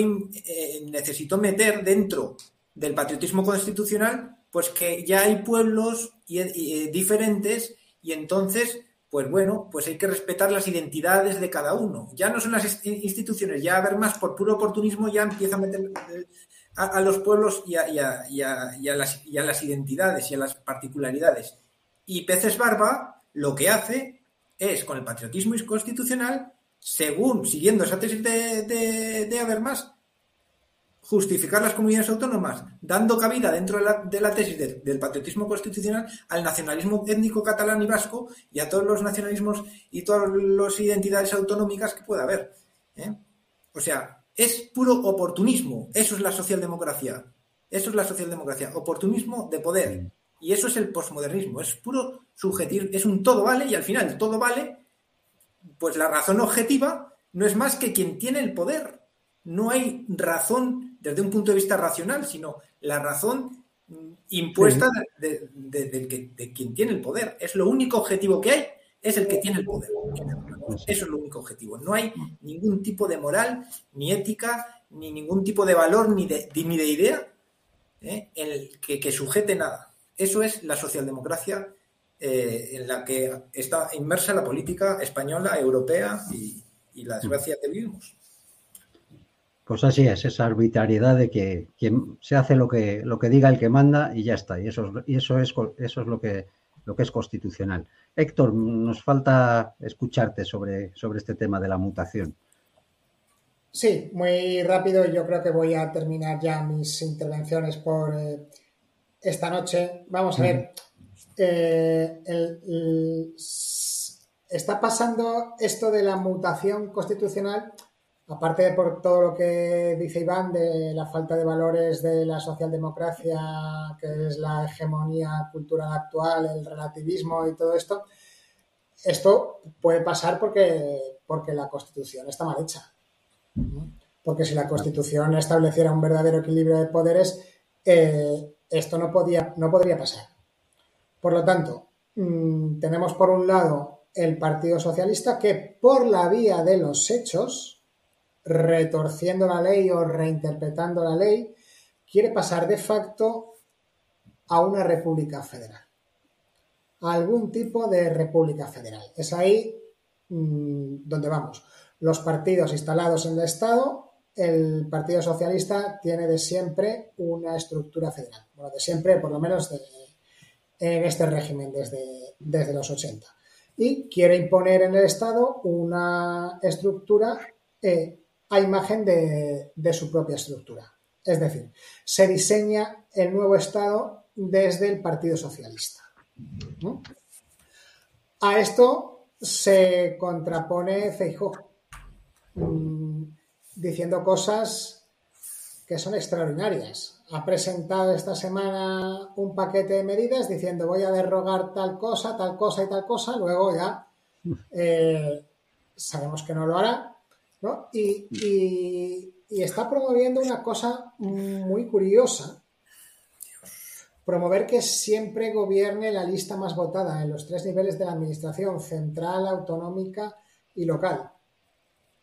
necesitó meter dentro del patriotismo constitucional pues que ya hay pueblos eh, diferentes y entonces, pues bueno, pues hay que respetar las identidades de cada uno. Ya no son las instituciones, ya a ver más por puro oportunismo ya empieza a meter eh, a, los pueblos y a, las, y a las identidades y a las particularidades. Y Peces Barba lo que hace es, con el patriotismo constitucional, según, siguiendo esa tesis de, de, de justificar las comunidades autónomas, dando cabida dentro de la, tesis del patriotismo constitucional al nacionalismo étnico catalán y vasco y a todos los nacionalismos y todas las identidades autonómicas que pueda haber. ¿eh? O sea, es puro oportunismo. Eso es la socialdemocracia. Eso es la socialdemocracia. Oportunismo de poder. Y eso es el posmodernismo. Es puro subjetivo. Es un todo vale y al final todo vale. Pues la razón objetiva no es más que quien tiene el poder. No hay razón desde un punto de vista racional, sino la razón impuesta de, quien tiene el poder. Es lo único objetivo que hay, es el que tiene el poder. Eso es lo único objetivo. No hay ningún tipo de moral, ni ética, ni ningún tipo de valor, ni de, ni de idea ¿eh? en el que, sujete nada. Eso es la socialdemocracia eh, en la que está inmersa la política española, europea y, y la desgracia que vivimos. Pues así es, esa arbitrariedad de que quien se hace lo que, lo que diga el que manda y ya está. Y eso es, y eso es, eso es lo, que, lo que es constitucional. Héctor, nos falta escucharte sobre, sobre este tema de la mutación. Sí, muy rápido. Yo creo que voy a terminar ya mis intervenciones por eh, esta noche. Vamos a ver. Eh, está pasando esto de la mutación constitucional aparte de por todo lo que dice Iván de la falta de valores de la socialdemocracia, que es la hegemonía cultural actual, el relativismo y todo esto, esto puede pasar porque, porque la Constitución está mal hecha. Porque si la Constitución estableciera un verdadero equilibrio de poderes, eh, esto no, podía, no podría pasar. Por lo tanto, mm, tenemos por un lado el Partido Socialista que por la vía de los hechos, retorciendo la ley o reinterpretando la ley, quiere pasar de facto a una república federal, a algún tipo de república federal. Es ahí mm, donde vamos. Los partidos instalados en el Estado, el Partido Socialista tiene de siempre una estructura federal. Bueno, de siempre, por lo menos en este régimen desde, desde los 80. Y quiere imponer en el Estado una estructura eh, a imagen de, su propia estructura. Es decir, se diseña el nuevo Estado desde el Partido Socialista. A esto se contrapone Feijóo, mm, diciendo cosas que son extraordinarias. Ha presentado esta semana un paquete de medidas diciendo voy a derrogar tal cosa, tal cosa y tal cosa. Luego ya eh, sabemos que no lo hará y, está promoviendo una cosa muy curiosa. Promover que siempre gobierne la lista más votada en los tres niveles de la administración, central, autonómica y local.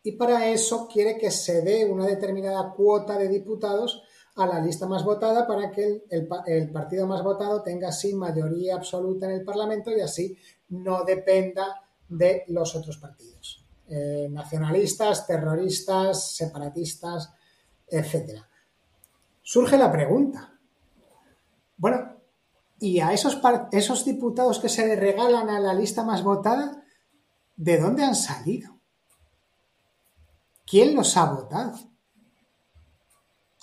Y para eso quiere que se dé una determinada cuota de diputados a la lista más votada para que el, partido más votado tenga así mayoría absoluta en el Parlamento y así no dependa de los otros partidos. Eh, nacionalistas, terroristas, separatistas, etcétera. Surge la pregunta. Bueno, ¿y a esos, esos diputados que se regalan a la lista más votada, de dónde han salido? ¿Quién los ha votado?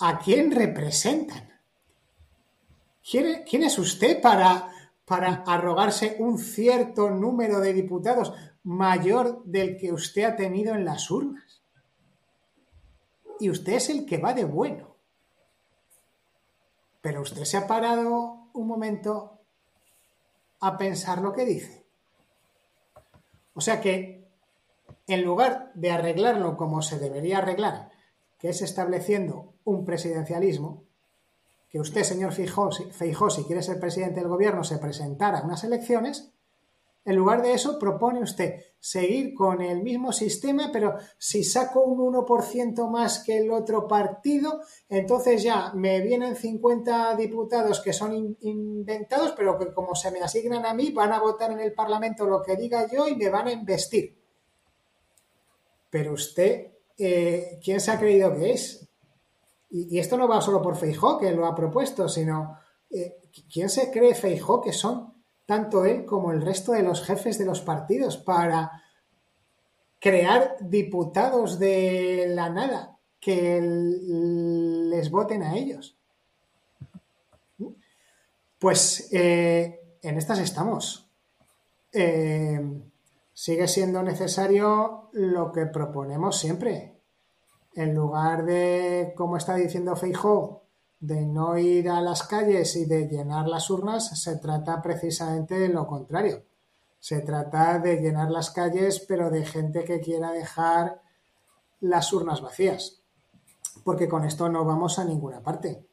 ¿A quién representan? ¿Quién es usted para, para arrogarse un cierto número de diputados? Mayor del que usted ha tenido en las urnas. Y usted es el que va de bueno. Pero usted se ha parado un momento a pensar lo que dice. O sea que, en lugar de arreglarlo como se debería arreglar, que es estableciendo un presidencialismo, que usted, señor Feijó, si quiere ser presidente del gobierno, se presentara a unas elecciones, en lugar de eso, propone usted seguir con el mismo sistema, pero si saco un 1% más que el otro partido, entonces ya me vienen 50 diputados que son inventados, pero que como se me asignan a mí, van a votar en el Parlamento lo que diga yo y me van a investir. Pero usted, eh, ¿quién se ha creído que es? Y, esto no va solo por Feijó, que lo ha propuesto, sino eh, ¿quién se cree Feijó que son tanto él como el resto de los jefes de los partidos para crear diputados de la nada que les voten a ellos. Pues eh, en estas estamos. Eh, sigue siendo necesario lo que proponemos siempre. En lugar de, como está diciendo Feijó, de no ir a las calles y de llenar las urnas, se trata precisamente de lo contrario. Se trata de llenar las calles, pero de gente que quiera dejar las urnas vacías, porque con esto no vamos a ninguna parte.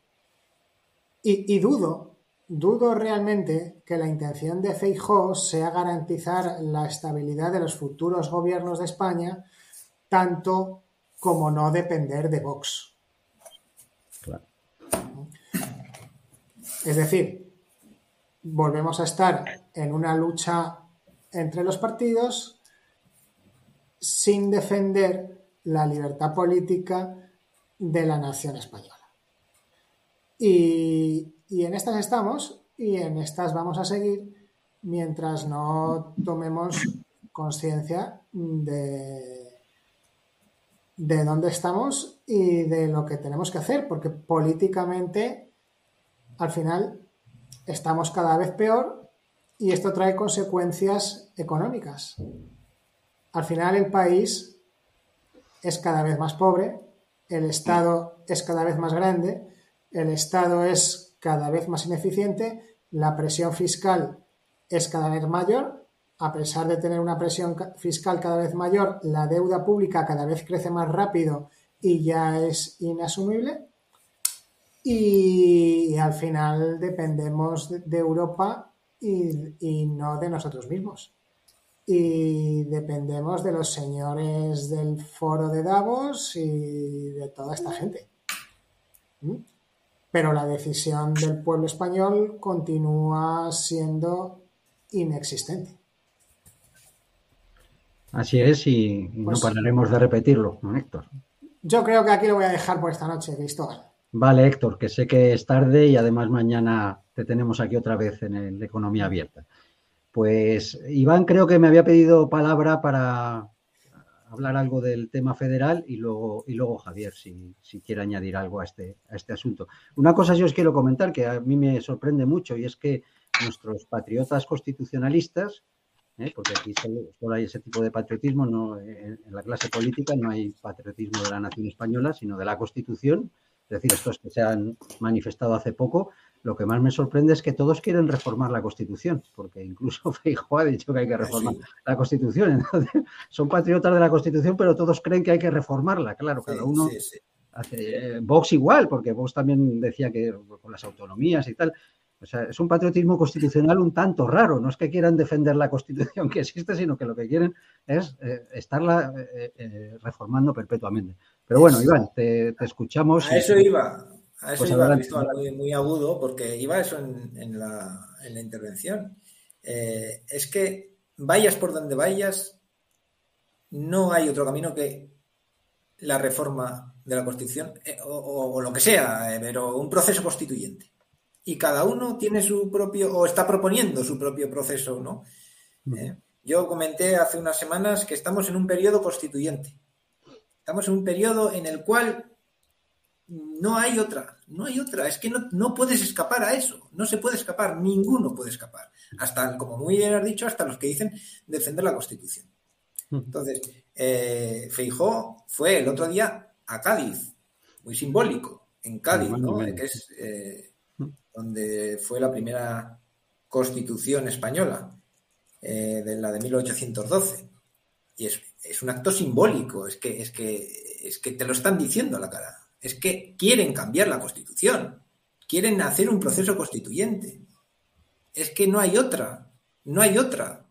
Y, dudo, dudo realmente que la intención de Feijóo sea garantizar la estabilidad de los futuros gobiernos de España, tanto como no depender de Vox. Es decir, volvemos a estar en una lucha entre los partidos sin defender la libertad política de la nación española. Y, en estas estamos y en estas vamos a seguir mientras no tomemos conciencia de, de dónde estamos y de lo que tenemos que hacer, porque políticamente al final estamos cada vez peor y esto trae consecuencias económicas. Al final el país es cada vez más pobre, el Estado es cada vez más grande, el Estado es cada vez más ineficiente, la presión fiscal es cada vez mayor, a pesar de tener una presión fiscal cada vez mayor, la deuda pública cada vez crece más rápido y ya es inasumible y, al final dependemos de, Europa y, no de nosotros mismos. Y dependemos de los señores del foro de Davos y de toda esta gente. ¿Mm? Pero la decisión del pueblo español continúa siendo inexistente. Así es, y no pues pararemos de repetirlo, Héctor. Yo creo que aquí lo voy a dejar por esta noche, Cristóbal. Vale, Héctor, que sé que es tarde y además mañana te tenemos aquí otra vez en el Economía Abierta. Pues Iván creo que me había pedido palabra para hablar algo del tema federal y luego, y luego Javier, si, quiere añadir algo a este, a este asunto. Una cosa sí os quiero comentar que a mí me sorprende mucho y es que nuestros patriotas constitucionalistas, ¿eh? porque aquí solo, hay ese tipo de patriotismo, no, en la clase política no hay patriotismo de la nación española, sino de la Constitución, es decir, estos que se han manifestado hace poco, lo que más me sorprende es que todos quieren reformar la Constitución, porque incluso Feijóo ha dicho que hay que reformar la Constitución. Entonces, son patriotas de la Constitución, pero todos creen que hay que reformarla. Claro, cada uno hace. Eh, Vox igual, porque Vox también decía que con las autonomías y tal. O sea, es un patriotismo constitucional un tanto raro. No es que quieran defender la Constitución que existe, sino que lo que quieren es eh, estarla eh, reformando perpetuamente. Pero bueno, Iván, te, escuchamos. A eso iba, a eso pues iba, muy, muy, agudo, porque iba eso en, la, intervención. Eh, es que vayas por donde vayas, no hay otro camino que la reforma de la Constitución, eh, o, lo que sea, eh, pero un proceso constituyente. Y cada uno tiene su propio, o está proponiendo su propio proceso, ¿no? Mm. yo comenté hace unas semanas que estamos en un periodo constituyente. Estamos en un periodo en el cual no hay otra, no hay otra. Es que no, puedes escapar a eso, no se puede escapar, ninguno puede escapar. Hasta, como muy bien has dicho, hasta los que dicen defender la Constitución. Entonces, eh, Feijó fue el otro día a Cádiz, muy simbólico, en Cádiz, ¿no? que es eh, donde fue la primera constitución española, eh, de la de 1812. Y es, es, un acto simbólico, es que, es, que, es que te lo están diciendo a la cara. Es que quieren cambiar la constitución, quieren hacer un proceso constituyente. Es que no hay otra, no hay otra,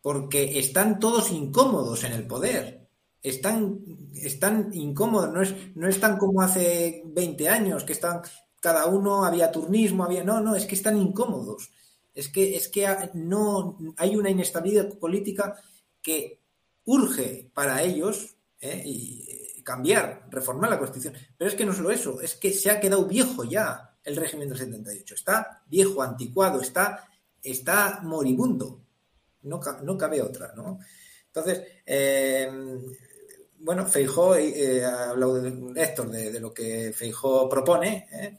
porque están todos incómodos en el poder. Están, están incómodos, no, es, no están como hace 20 años, que están, cada uno había turnismo, había. No, no, es que están incómodos. Es que, es que no hay una inestabilidad política que urge para ellos ¿eh? eh, cambiar, reformar la Constitución. Pero es que no solo eso, es que se ha quedado viejo ya el régimen del 78. Está viejo, anticuado, está, está moribundo. No, no cabe otra, ¿no? Entonces, eh, bueno, Feijó, ha hablado de, Héctor de, lo que Feijó propone,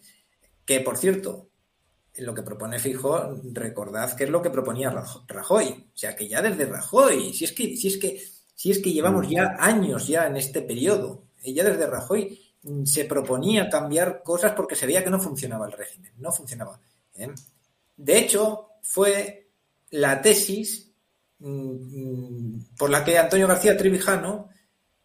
que por cierto, lo que propone Fijo, recordad que es lo que proponía Rajoy. O sea, que ya desde Rajoy, si es que, si es que, si es que llevamos ya años ya en este periodo, ya desde Rajoy mm, se proponía cambiar cosas porque se veía que no funcionaba el régimen, no funcionaba. ¿eh? De hecho, fue la tesis mm, por la que Antonio García Trevijano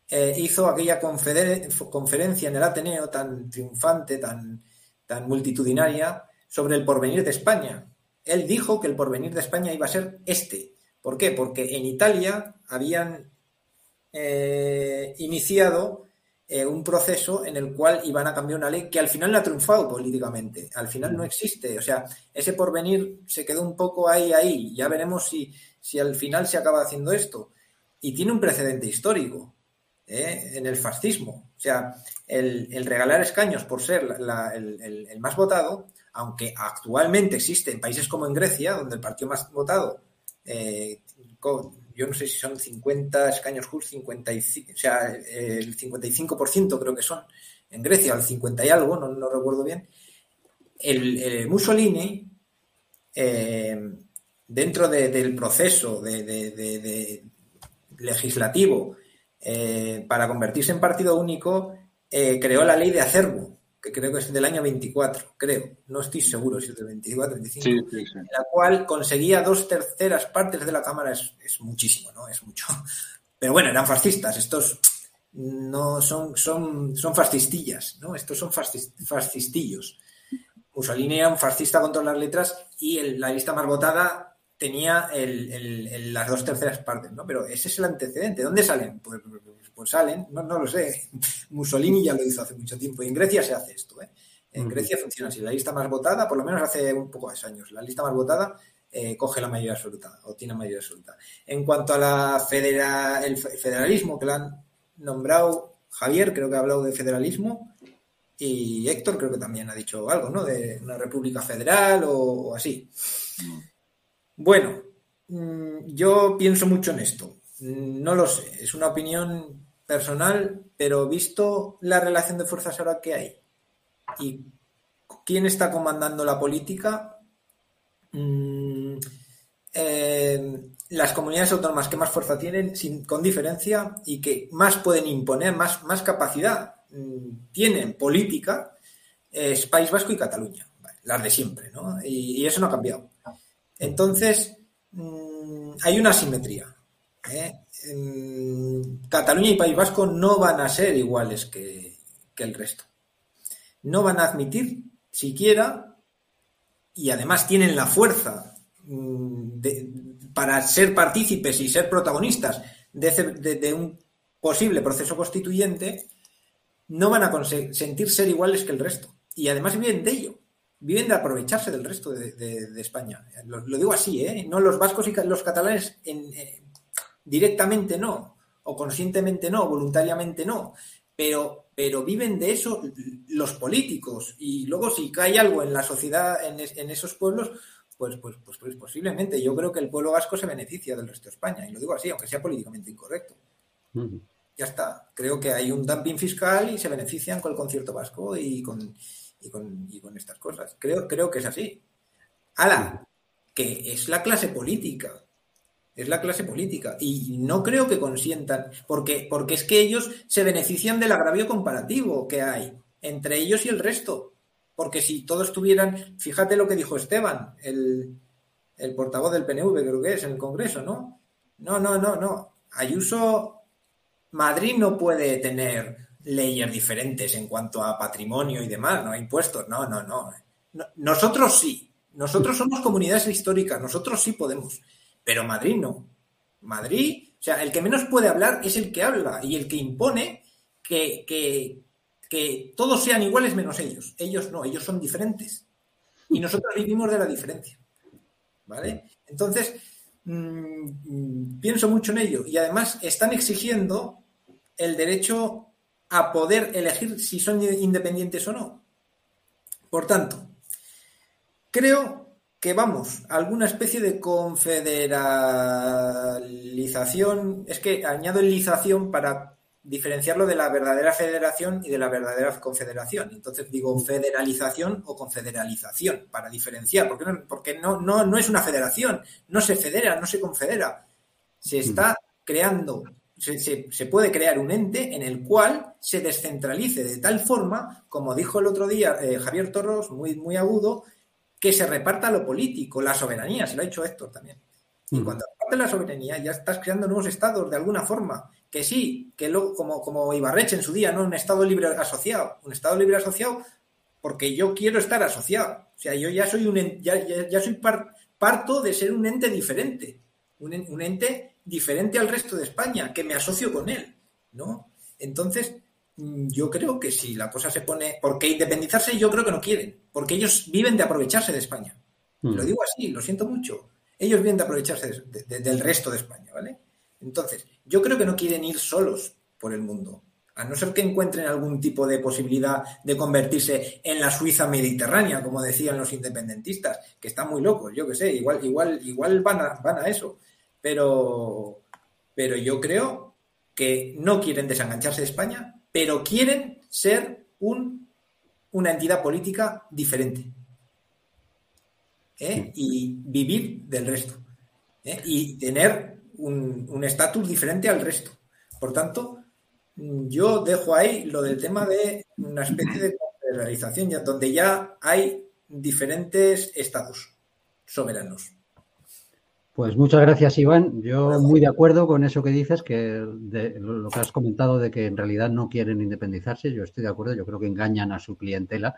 eh, hizo aquella conferencia en el Ateneo tan triunfante, tan, tan multitudinaria, sobre el porvenir de España. Él dijo que el porvenir de España iba a ser este. ¿Por qué? Porque en Italia habían eh, iniciado eh, un proceso en el cual iban a cambiar una ley que al final no ha triunfado políticamente. Al final no existe. O sea, ese porvenir se quedó un poco ahí, ahí. Ya veremos si, si al final se acaba haciendo esto. Y tiene un precedente histórico. ¿eh? en el fascismo. O sea, el, regalar escaños por ser el, más votado aunque actualmente existe en países como en Grecia, donde el partido más votado, eh, yo no sé si son 50 escaños justos, 55, o sea, el 55% creo que son en Grecia, el 50 y algo, no, recuerdo bien, el, Mussolini, eh, dentro del proceso de, legislativo eh, para convertirse en partido único, creó la ley de acervo, que creo que es del año 24, creo, no estoy seguro si es del 24, 25, en la cual conseguía dos terceras partes de la Cámara, es, muchísimo, ¿no? Es mucho. Pero bueno, eran fascistas, estos no son, son, son fascistillas, ¿no? Estos son fascistillos. Mussolini era un fascista con todas las letras y la lista más votada tenía las dos terceras partes, ¿no? Pero ese es el antecedente. ¿Dónde salen? Pues, pues salen, no, no, lo sé. Mussolini ya lo hizo hace mucho tiempo y en Grecia se hace esto. ¿eh? En Grecia funciona así. La lista más votada, por lo menos hace un poco de años, la lista más votada eh, coge la mayoría absoluta o tiene mayoría absoluta. En cuanto a la federa, el federalismo que lo han nombrado Javier, creo que ha hablado de federalismo. Y Héctor creo que también ha dicho algo, ¿no? De una república federal o, así. Bueno, mm, yo pienso mucho en esto. No lo sé, es una opinión personal, pero visto la relación de fuerzas ahora que hay y quién está comandando la política, mm, eh, las comunidades autónomas que más fuerza tienen, sin, con diferencia, y que más pueden imponer, más, capacidad mm, tienen política, es País Vasco y Cataluña, las de siempre, ¿no? Y, eso no ha cambiado. Entonces, mm, hay una asimetría. ¿eh? Cataluña y País Vasco no van a ser iguales que, el resto. No van a admitir siquiera, y además tienen la fuerza mm, para ser partícipes y ser protagonistas de, un posible proceso constituyente, no van a sentir ser iguales que el resto. Y además viven de ello, viven de aprovecharse del resto de, España. Lo, digo así, ¿eh? No los vascos y los catalanes en, eh, directamente no, o conscientemente no, voluntariamente no, pero, pero viven de eso los políticos. Y luego si cae algo en la sociedad, en, esos pueblos, pues, pues, pues, pues, posiblemente yo creo que el pueblo vasco se beneficia del resto de España. Y lo digo así, aunque sea políticamente incorrecto. Ya está. Creo que hay un dumping fiscal y se benefician con el concierto vasco y con, y con, y con estas cosas. Creo, creo que es así. Ala, que es la clase política es la clase política. Y no creo que consientan, porque, porque es que ellos se benefician del agravio comparativo que hay entre ellos y el resto. Porque si todos tuvieran, fíjate lo que dijo Esteban, el, el portavoz del PNV, creo que es, en el Congreso, ¿no? No, no, no, no. Ayuso, Madrid no puede tener leyes diferentes en cuanto a patrimonio y demás, no impuestos, no, no, no. Nosotros sí, nosotros somos comunidades históricas, nosotros sí podemos, pero Madrid no. Madrid, o sea, el que menos puede hablar es el que habla y el que impone que, que, que todos sean iguales menos ellos. Ellos no, ellos son diferentes. Y nosotros vivimos de la diferencia. ¿Vale? Entonces, mmm, pienso mucho en ello. Y además están exigiendo el derecho a poder elegir si son independientes o no. Por tanto, creo que vamos alguna especie de confederalización. Es que añado lización para diferenciarlo de la verdadera federación y de la verdadera confederación. Entonces digo federalización o confederalización para diferenciar, porque no, porque no, no, no es una federación, no se federa, no se confedera. Se está creando, se, se, se, puede crear un ente en el cual se descentralice de tal forma, como dijo el otro día eh, Javier Torros, muy, muy agudo, que se reparta lo político, la soberanía, se lo ha dicho Héctor también. Y cuando reparte la soberanía ya estás creando nuevos estados de alguna forma que sí, que luego, como, como Ibarreche en su día, ¿no? Un Estado libre asociado. Un Estado libre asociado porque yo quiero estar asociado. O sea, yo ya soy un ya, ya, ya soy par, parto de ser un ente diferente. Un, un, ente diferente al resto de España, que me asocio con él, ¿no? Entonces, yo creo que si la cosa se pone. Porque independizarse yo creo que no quieren, porque ellos viven de aprovecharse de España. Mm. Lo digo así, lo siento mucho. Ellos viven de aprovecharse de, de, de, del resto de España, ¿vale? Entonces, yo creo que no quieren ir solos por el mundo, a no ser que encuentren algún tipo de posibilidad de convertirse en la Suiza mediterránea, como decían los independentistas, que están muy locos, yo que sé, igual, igual, igual van a, van a eso. Pero, pero yo creo que no quieren desengancharse de España, pero quieren ser un, una entidad política diferente. ¿eh? Y vivir del resto. ¿eh? Y tener un estatus diferente al resto. Por tanto, yo dejo ahí lo del tema de una especie de confederalización, ya, donde ya hay diferentes estados soberanos. Pues muchas gracias, Iván. Yo muy de acuerdo con eso que dices, que de, lo que has comentado de que en realidad no quieren independizarse. Yo estoy de acuerdo, yo creo que engañan a su clientela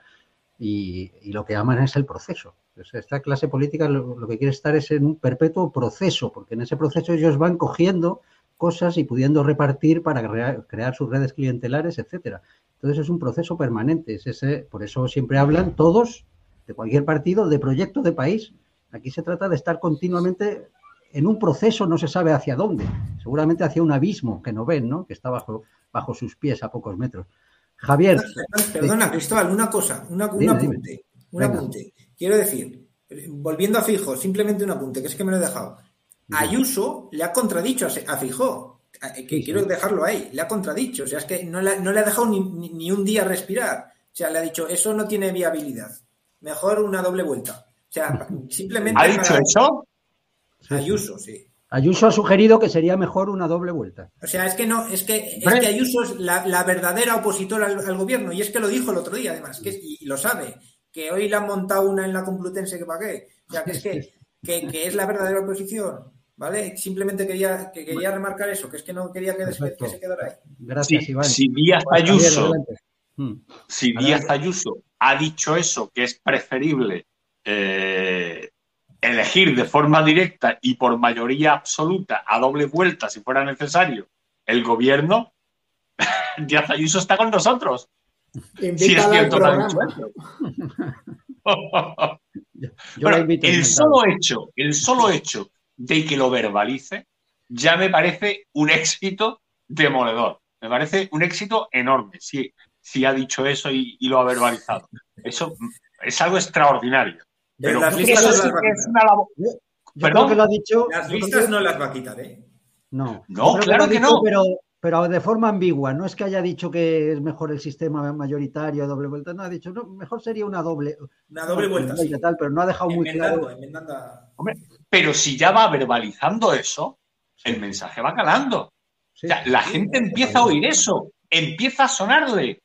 y, lo que aman es el proceso. Esta clase política lo, lo, que quiere estar es en un perpetuo proceso, porque en ese proceso ellos van cogiendo cosas y pudiendo repartir para crear, crear sus redes clientelares, etcétera. Entonces es un proceso permanente. Es ese, por eso siempre hablan todos de cualquier partido de proyecto de país. Aquí se trata de estar continuamente en un proceso, no se sabe hacia dónde, seguramente hacia un abismo que no ven, ¿no? que está bajo, bajo sus pies a pocos metros. Javier. Perdona, Cristóbal, una cosa, una, un dime, apunte. Dime. Un Venga. apunte. Quiero decir, volviendo a Fijo, simplemente un apunte, que es que me lo he dejado. Ayuso le ha contradicho a, Fijo, que sí, quiero sí. dejarlo ahí, le ha contradicho, o sea, es que no le, no le ha dejado ni, ni, ni, un día respirar. O sea, le ha dicho, eso no tiene viabilidad. Mejor una doble vuelta. O sea, simplemente. ¿Ha dicho para... eso? Ayuso, sí. Ayuso ha sugerido que sería mejor una doble vuelta. O sea, es que no, es que, es que Ayuso es la, la verdadera opositora al, al, gobierno, y es que lo dijo el otro día, además, que, y lo sabe que hoy le han montado una en la Complutense que pagué. O sea, que es que, que, que es la verdadera oposición. ¿Vale? Simplemente quería, que quería remarcar eso, que es que no quería que, que se quedara ahí. Gracias, sí, Iván. Si Díaz Ayuso, hmm. si Díaz Ayuso ha dicho eso, que es preferible eh, elegir de forma directa y por mayoría absoluta a doble vuelta, si fuera necesario, el gobierno, Díaz Ayuso está con nosotros. Si es cierto que ha dicho eso. bueno, el solo hecho, el solo hecho de que lo verbalice ya me parece un éxito demoledor. Me parece un éxito enorme si, si ha dicho eso y, y, lo ha verbalizado. Eso es algo extraordinario. Pero las listas no las va es una labor... ¿Perdón? que lo ha dicho. Las listas no las va a quitar, ¿eh? No, no claro que, que no. Pero, pero de forma ambigua. No es que haya dicho que es mejor el sistema mayoritario, doble vuelta. No, ha dicho, no, mejor sería una doble. Una doble vuelta. Sí. Tal, pero no ha dejado muy claro. Hombre, pero si ya va verbalizando eso, el mensaje va calando. Sí, o sea, la gente empieza a oír eso, empieza a sonarle.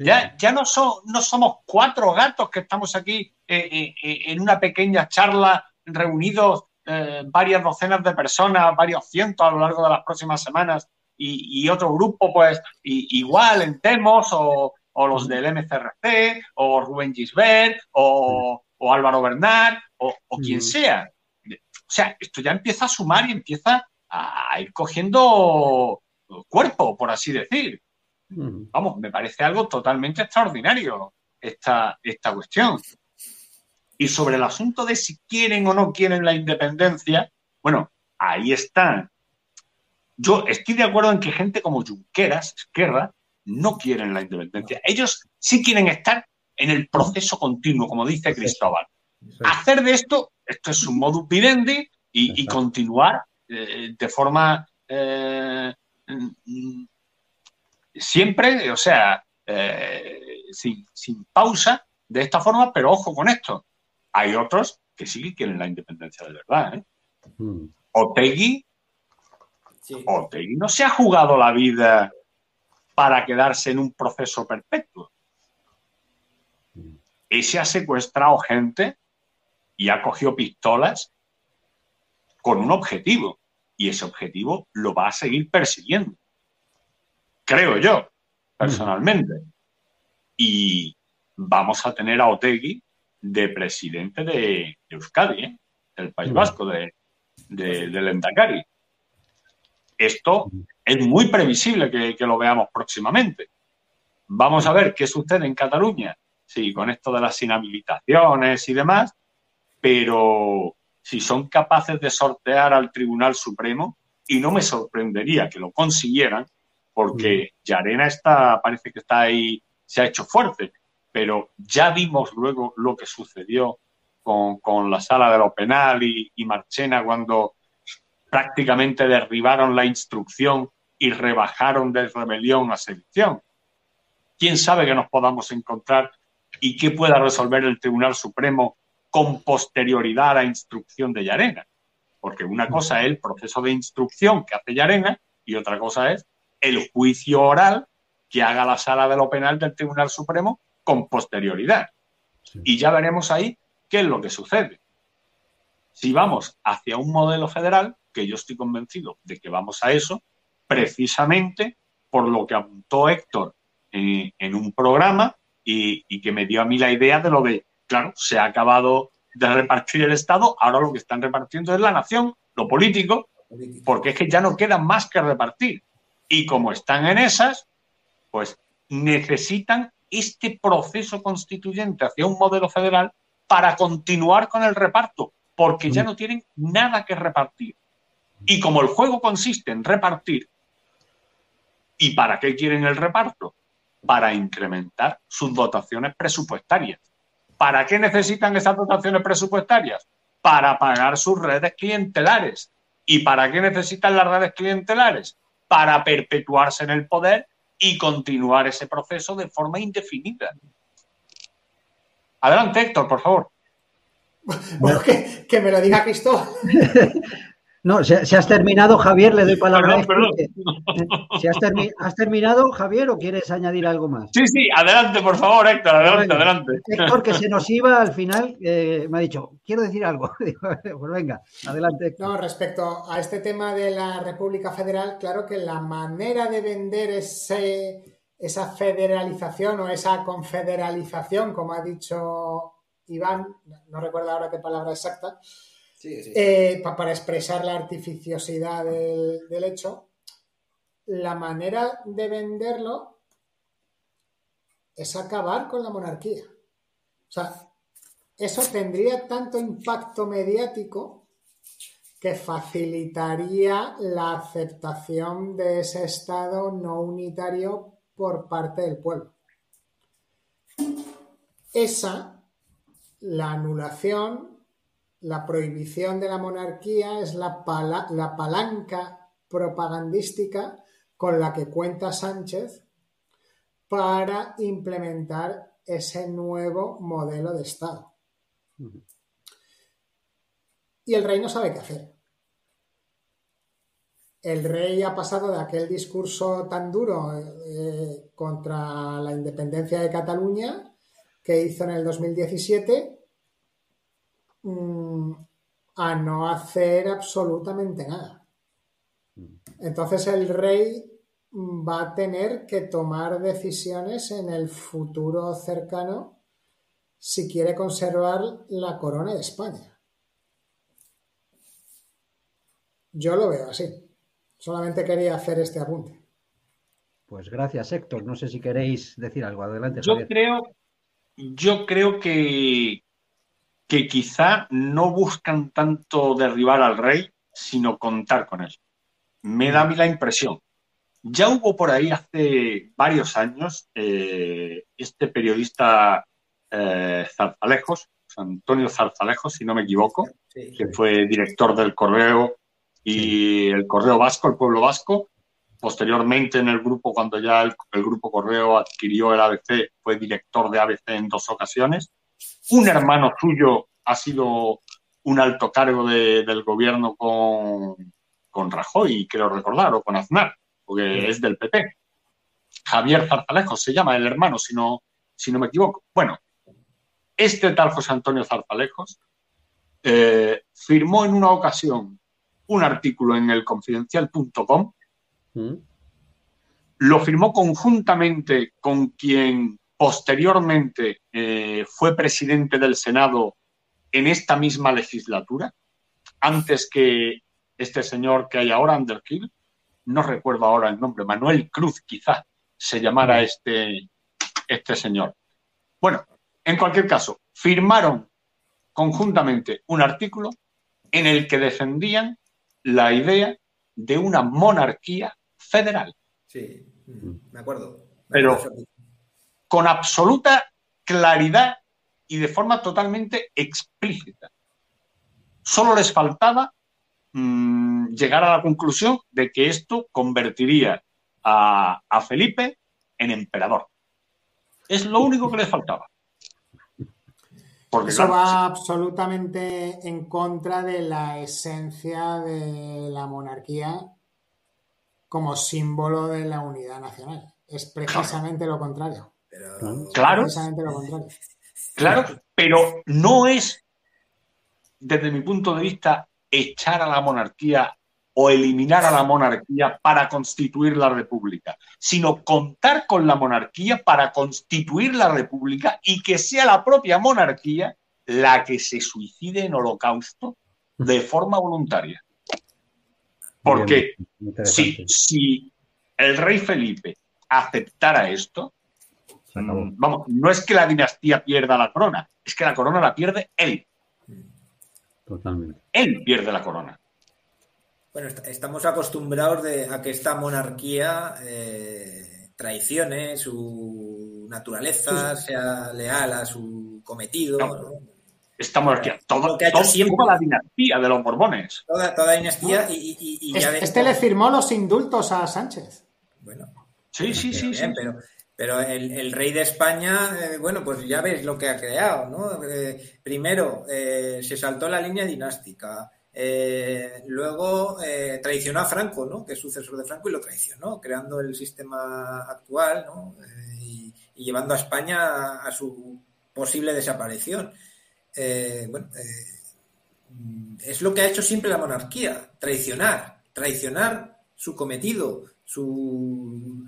Ya, ya no, so, no somos cuatro gatos que estamos aquí eh, eh, en una pequeña charla reunidos eh, varias docenas de personas, varios cientos a lo largo de las próximas semanas y, otro grupo, pues igual en Temos o, los del MCRC o Rubén Gisbert o, Álvaro Bernard o, quien sea. O sea, esto ya empieza a sumar y empieza a ir cogiendo cuerpo, por así decir. Vamos, me parece algo totalmente extraordinario esta, esta cuestión. Y sobre el asunto de si quieren o no quieren la independencia, bueno, ahí está. Yo estoy de acuerdo en que gente como Junqueras, Esquerra, no quieren la independencia. Ellos sí quieren estar en el proceso continuo, como dice Cristóbal. Hacer de esto, esto es un modus vivendi y, continuar eh, de forma eh, siempre, o sea, eh, sin, sin, pausa, de esta forma, pero ojo con esto. Hay otros que sí quieren la independencia de verdad. ¿eh? Mm. Otegui, no se ha jugado la vida para quedarse en un proceso perpetuo. Mm. Ese ha secuestrado gente y ha cogido pistolas con un objetivo. Y ese objetivo lo va a seguir persiguiendo. Creo yo, personalmente. Y vamos a tener a Otegui de presidente de, Euskadi, ¿eh? del País Vasco, de, del Endacari. Esto es muy previsible que, que, lo veamos próximamente. Vamos a ver qué sucede en Cataluña, sí, con esto de las inhabilitaciones y demás, pero si son capaces de sortear al Tribunal Supremo, y no me sorprendería que lo consiguieran, porque Yarena está, parece que está ahí, se ha hecho fuerte pero ya vimos luego lo que sucedió con, la sala de lo penal y, Marchena cuando prácticamente derribaron la instrucción y rebajaron de rebelión a sedición. ¿Quién sabe que nos podamos encontrar y qué pueda resolver el Tribunal Supremo con posterioridad a la instrucción de Yarena? Porque una cosa es el proceso de instrucción que hace Yarena y otra cosa es el juicio oral que haga la sala de lo penal del Tribunal Supremo con posterioridad. Y ya veremos ahí qué es lo que sucede. Si vamos hacia un modelo federal, que yo estoy convencido de que vamos a eso, precisamente por lo que apuntó Héctor en, un programa y, y, que me dio a mí la idea de lo de, claro, se ha acabado de repartir el Estado, ahora lo que están repartiendo es la nación, lo político, porque es que ya no queda más que repartir. Y como están en esas, pues necesitan este proceso constituyente hacia un modelo federal para continuar con el reparto, porque ya mm. no tienen nada que repartir. Y como el juego consiste en repartir, ¿y para qué quieren el reparto? Para incrementar sus dotaciones presupuestarias. ¿Para qué necesitan esas dotaciones presupuestarias? Para pagar sus redes clientelares. ¿Y para qué necesitan las redes clientelares? Para perpetuarse en el poder y continuar ese proceso de forma indefinida. Adelante, Héctor, por favor. Bueno, que, me lo diga Cristóbal. No, si, has terminado, Javier, le doy palabra. Perdón, Si has, terminado, Javier, o quieres añadir algo más? Sí, sí, adelante, por favor, Héctor, adelante, adelante. Héctor, que se nos iba al final, eh, me ha dicho, quiero decir algo. pues venga, adelante. No, respecto a este tema de la República Federal, claro que la manera de vender ese, esa federalización o esa confederalización, como ha dicho Iván, no recuerdo ahora qué palabra exacta, eh, para expresar la artificiosidad del, hecho, la manera de venderlo es acabar con la monarquía. O sea, eso tendría tanto impacto mediático que facilitaría la aceptación de ese Estado no unitario por parte del pueblo. Esa, la anulación, la prohibición de la monarquía es la, la palanca propagandística con la que cuenta Sánchez para implementar ese nuevo modelo de Estado. Y el rey no sabe qué hacer. El rey ha pasado de aquel discurso tan duro eh, contra la independencia de Cataluña que hizo en el 2017 Mm, a no hacer absolutamente nada. Entonces el rey va a tener que tomar decisiones en el futuro cercano si quiere conservar la corona de España. Yo lo veo así. Solamente quería hacer este apunte. Pues gracias, Héctor. No sé si queréis decir algo. Adelante. Yo creo, yo creo que, que quizá no buscan tanto derribar al rey, sino contar con él. Me da a mí la impresión. Ya hubo por ahí hace varios años eh, este periodista eh, Zarzalejos, Antonio Zarzalejos, si no me equivoco, que fue director del Correo y el Correo Vasco, el Pueblo Vasco. Posteriormente en el grupo, cuando ya el, grupo Correo adquirió el ABC, fue director de ABC en dos ocasiones. Un hermano suyo ha sido un alto cargo del gobierno con, con Rajoy, creo recordar, o con Aznar, porque es del PP. Javier Zarzalejos se llama el hermano, si no, si no me equivoco. Bueno, este tal José Antonio Zarzalejos eh, firmó en una ocasión un artículo en el confidencial.com, mm. lo firmó conjuntamente con quien posteriormente eh, fue presidente del Senado en esta misma legislatura, antes que este señor que hay ahora, Underkill, no recuerdo ahora el nombre, Manuel Cruz quizá se llamara este, este señor. Bueno, en cualquier caso, firmaron conjuntamente un artículo en el que defendían la idea de una monarquía federal. Sí, mm, me acuerdo. Pero con absoluta claridad y de forma totalmente explícita. Solo les faltaba mm, llegar a la conclusión de que esto convertiría a, Felipe en emperador. Es lo único que les faltaba. Porque, Eso va absolutamente en contra de la esencia de la monarquía como símbolo de la unidad nacional. Es precisamente lo contrario. Claro. Lo. Claro, pero no es, desde mi punto de vista, echar a la monarquía o eliminar a la monarquía para constituir la república, sino contar con la monarquía para constituir la república y que sea la propia monarquía la que se suicide en holocausto de forma voluntaria. Porque si, si el rey Felipe aceptara esto, mm, vamos, no es que la dinastía pierda la corona, es que la corona la pierde él. Totalmente. Él pierde la corona. Bueno, estamos acostumbrados a que esta monarquía eh, traicione su naturaleza, sea leal a su cometido. Esta monarquía, todo, lo que ha hecho siempre. toda la dinastía de los Borbones. Toda, toda dinastía y, Este le firmó los indultos a Sánchez. Bueno. Sí, sí, sí, sí. Pero, pero el, rey de España, eh, bueno, pues ya ves lo que ha creado, ¿no? Eh, primero, se saltó la línea dinástica. Eh, luego eh, traicionó a Franco, ¿no? que es sucesor de Franco, y lo traicionó, creando el sistema actual ¿no? Eh, y, llevando a España a, su posible desaparición. bueno, es lo que ha hecho siempre la monarquía, traicionar, traicionar su cometido, su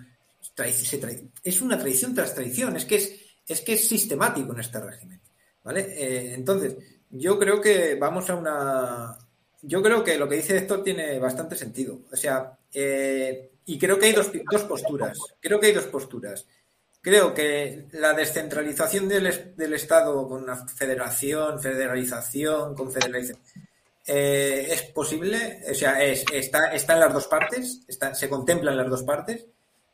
es una traición tras traición, es que es, es que es sistemático en este régimen. ¿Vale? entonces, yo creo que vamos a una, yo creo que lo que dice Héctor tiene bastante sentido. O sea, eh, y creo que hay dos, dos, posturas. Creo que hay dos posturas. Creo que la descentralización del, del Estado con una federación, federalización, confederalización, eh, es posible. O sea, es, está, está en las dos partes, está, se contempla en las dos partes,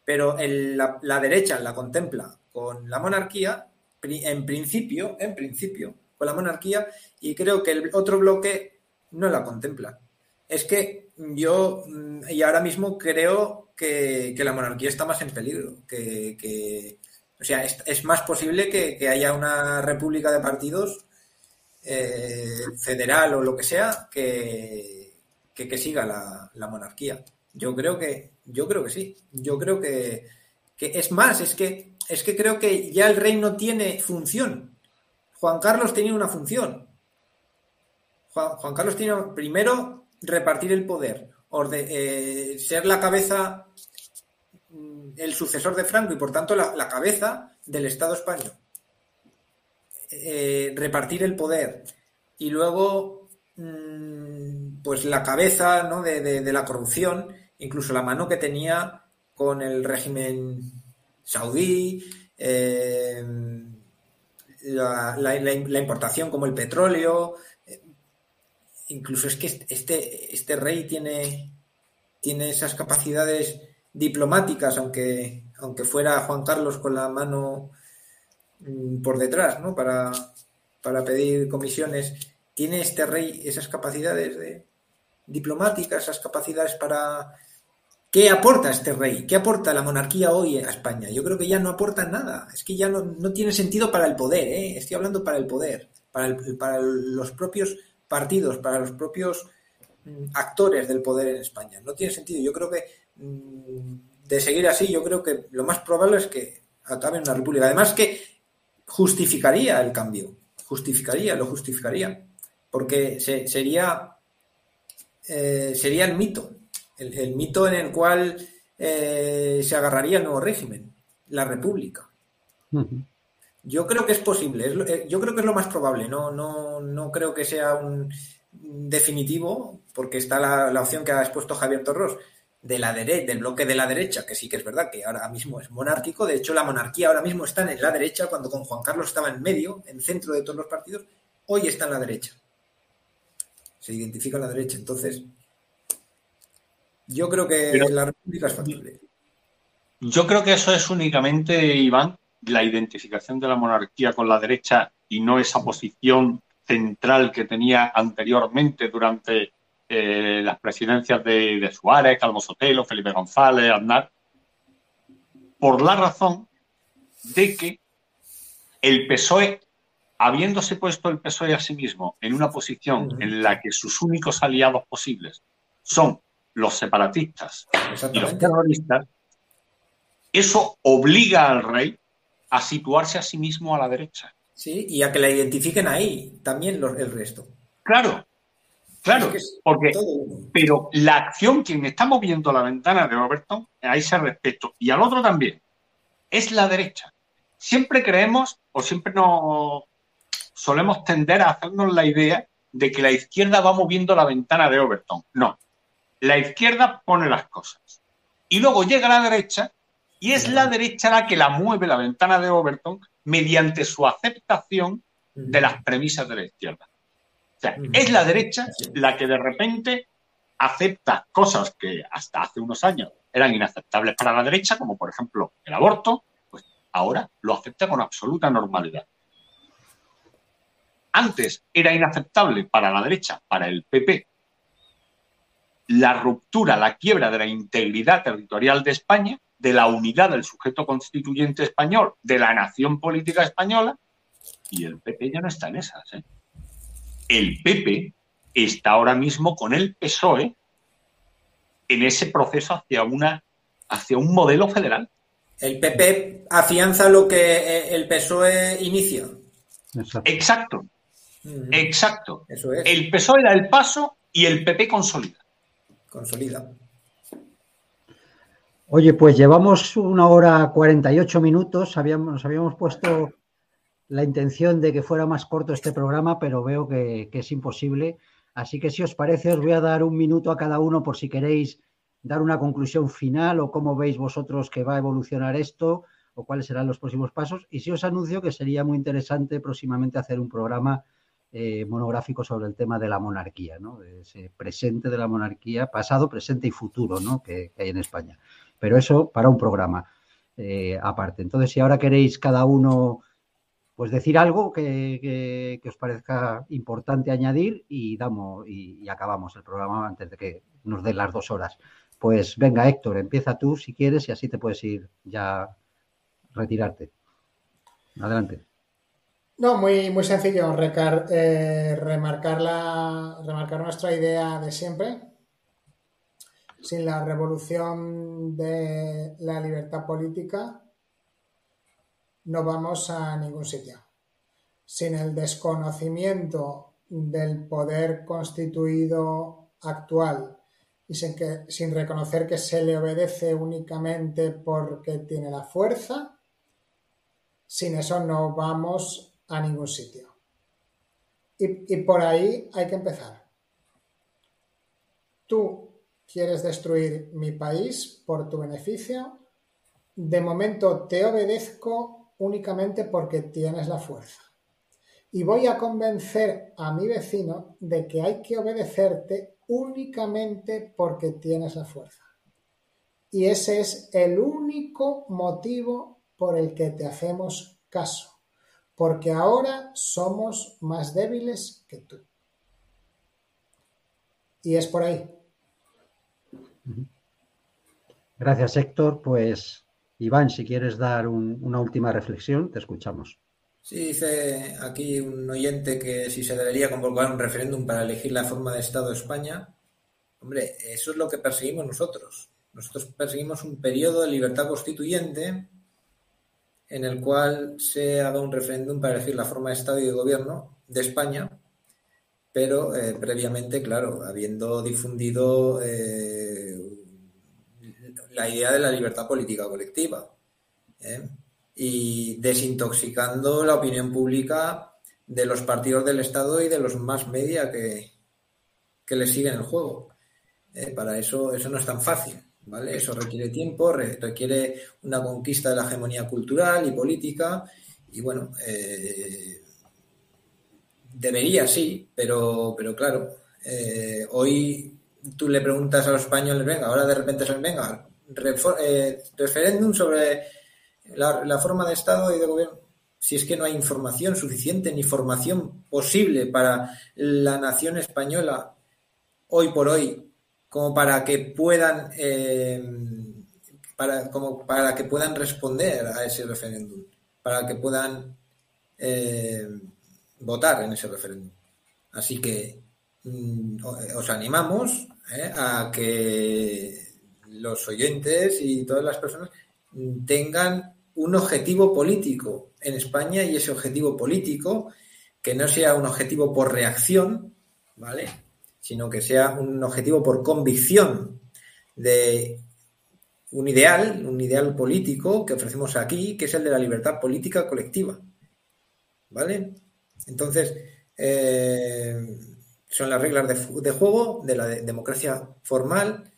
pero la, la derecha la contempla con la monarquía, en principio, en principio, con la monarquía, y creo que el otro bloque no la contempla. Es que yo, mm, y ahora mismo creo que, la monarquía está más en peligro, que, o sea, es, más posible que, haya una república de partidos eh, federal o lo que sea que, que, siga la, monarquía. Yo creo que, yo creo que sí. Yo creo que, es más, es que, es que creo que ya el rey no tiene función. Juan Carlos tenía una función Juan, Carlos tiene primero repartir el poder, eh, ser la cabeza, mm, el sucesor de Franco y por tanto la, cabeza del Estado español. Eh, repartir el poder y luego mm, pues la cabeza ¿no? de, la corrupción, incluso la mano que tenía con el régimen saudí, eh, la, importación como el petróleo, incluso es que este, este rey tiene, tiene esas capacidades diplomáticas, aunque, aunque fuera Juan Carlos con la mano mm, por detrás, ¿no? Para, para pedir comisiones. ¿Tiene este rey esas capacidades de, diplomáticas, esas capacidades para... ¿Qué aporta este rey? ¿Qué aporta la monarquía hoy a España? Yo creo que ya no aporta nada. Es que ya no, tiene sentido para el poder, ¿eh? Estoy hablando para el poder, para los propios partidos, para los propios mm, actores del poder en España. No tiene sentido. Yo creo que mm, de seguir así, yo creo que lo más probable es que acabe en una república. Además que justificaría el cambio, justificaría, lo justificaría, porque sería, eh, sería el mito, el, mito en el cual eh, se agarraría el nuevo régimen, la república. Yo creo que es posible, eh, yo creo que es lo más probable, no, no, no creo que sea un definitivo, porque está la, opción que ha expuesto Javier Torros de la derecha, del bloque de la derecha, que sí que es verdad que ahora mismo es monárquico, de hecho la monarquía ahora mismo está en la derecha, cuando con Juan Carlos estaba en medio, en centro de todos los partidos, hoy está en la derecha. Se identifica en la derecha, entonces yo creo que la República es factible. Yo creo que eso es únicamente, Iván, la identificación de la monarquía con la derecha y no esa posición central que tenía anteriormente durante eh, las presidencias de, Suárez, Calvo Sotelo, Felipe González, Aznar, por la razón de que el PSOE, habiéndose puesto el PSOE a sí mismo en una posición en la que sus únicos aliados posibles son los separatistas y los terroristas, eso obliga al rey a situarse a sí mismo a la derecha. Sí, y a que la identifiquen ahí también el resto. Claro, claro, porque, pero la acción, quien está moviendo la ventana de Overton, a ese respecto, y al otro también, es la derecha. Siempre creemos, o siempre nos solemos tender a hacernos la idea de que la izquierda va moviendo la ventana de Overton. No, la izquierda pone las cosas. Y luego llega la derecha y es la derecha la que la mueve la ventana de Overton mediante su aceptación de las premisas de la izquierda. O sea, es la derecha la que de repente acepta cosas que hasta hace unos años eran inaceptables para la derecha, como por ejemplo el aborto, pues ahora lo acepta con absoluta normalidad. Antes era inaceptable para la derecha, para el PP, la ruptura, la quiebra de la integridad territorial de España, de la unidad del sujeto constituyente español, de la nación política española, y el PP ya no está en esas. ¿eh? El PP está ahora mismo con el PSOE en ese proceso hacia, una, hacia un modelo federal. El PP afianza lo que eh, el PSOE inicia. Exacto. Exacto. Eso es. El PSOE da el paso y el PP consolida. Consolida. Oye, pues llevamos una hora 48 minutos. Nos habíamos puesto la intención de que fuera más corto este programa, pero veo que, es imposible. Así que si os parece, os voy a dar un minuto a cada uno por si queréis dar una conclusión final o cómo veis vosotros que va a evolucionar esto o cuáles serán los próximos pasos. Y si os anuncio que sería muy interesante próximamente hacer un programa eh, monográfico sobre el tema de la monarquía, ¿no? ese presente de la monarquía, pasado, presente y futuro ¿no? que hay en España pero eso para un programa eh, aparte. Entonces, si ahora queréis cada uno pues decir algo que, os parezca importante añadir y damos y, acabamos el programa antes de que nos den las dos horas. Pues venga, Héctor, empieza tú si quieres y así te puedes ir ya retirarte. Adelante. No, muy, muy sencillo, eh, remarcar, la, remarcar nuestra idea de siempre, sin la revolución de la libertad política no vamos a ningún sitio. Sin el desconocimiento del poder constituido actual y sin, que, sin reconocer que se le obedece únicamente porque tiene la fuerza, sin eso no vamos a ningún sitio. Y, y por ahí hay que empezar. Tú quieres destruir mi país por tu beneficio. De momento te obedezco únicamente porque tienes la fuerza. Y voy a convencer a mi vecino de que hay que obedecerte únicamente porque tienes la fuerza. Y ese es el único motivo por el que te hacemos caso, porque ahora somos más débiles que tú. Y es por ahí. Gracias, Héctor. Pues, Iván, si quieres dar una última reflexión, te escuchamos. Sí, dice aquí un oyente que si se debería convocar un referéndum para elegir la forma de Estado de España. Hombre, eso es lo que perseguimos nosotros. Nosotros perseguimos un periodo de libertad constituyente en el cual se haga un referéndum para elegir la forma de Estado y de gobierno de España, pero eh, previamente, claro, habiendo difundido eh, la idea de la libertad política colectiva ¿eh? y desintoxicando la opinión pública de los partidos del Estado y de los más media que, que le siguen el juego. Para eso, eso no es tan fácil, ¿vale? Eso requiere tiempo, requiere una conquista de la hegemonía cultural y política, y bueno, eh, debería sí, pero, pero claro, hoy tú le preguntas a los españoles, venga, ahora de repente se venga, eh, referéndum sobre la, forma de Estado y de gobierno. Si es que no hay información suficiente ni formación posible para la nación española hoy por hoy, como para que puedan eh, para, como para que puedan responder a ese referéndum, para que puedan eh, votar en ese referéndum. Así que mm, os animamos a que los oyentes y todas las personas tengan un objetivo político en España y ese objetivo político que no sea un objetivo por reacción, ¿vale? Sino que sea un objetivo por convicción de un ideal, un ideal político que ofrecemos aquí, que es el de la libertad política colectiva, ¿vale? Entonces, eh, son las reglas de, de, juego de la democracia formal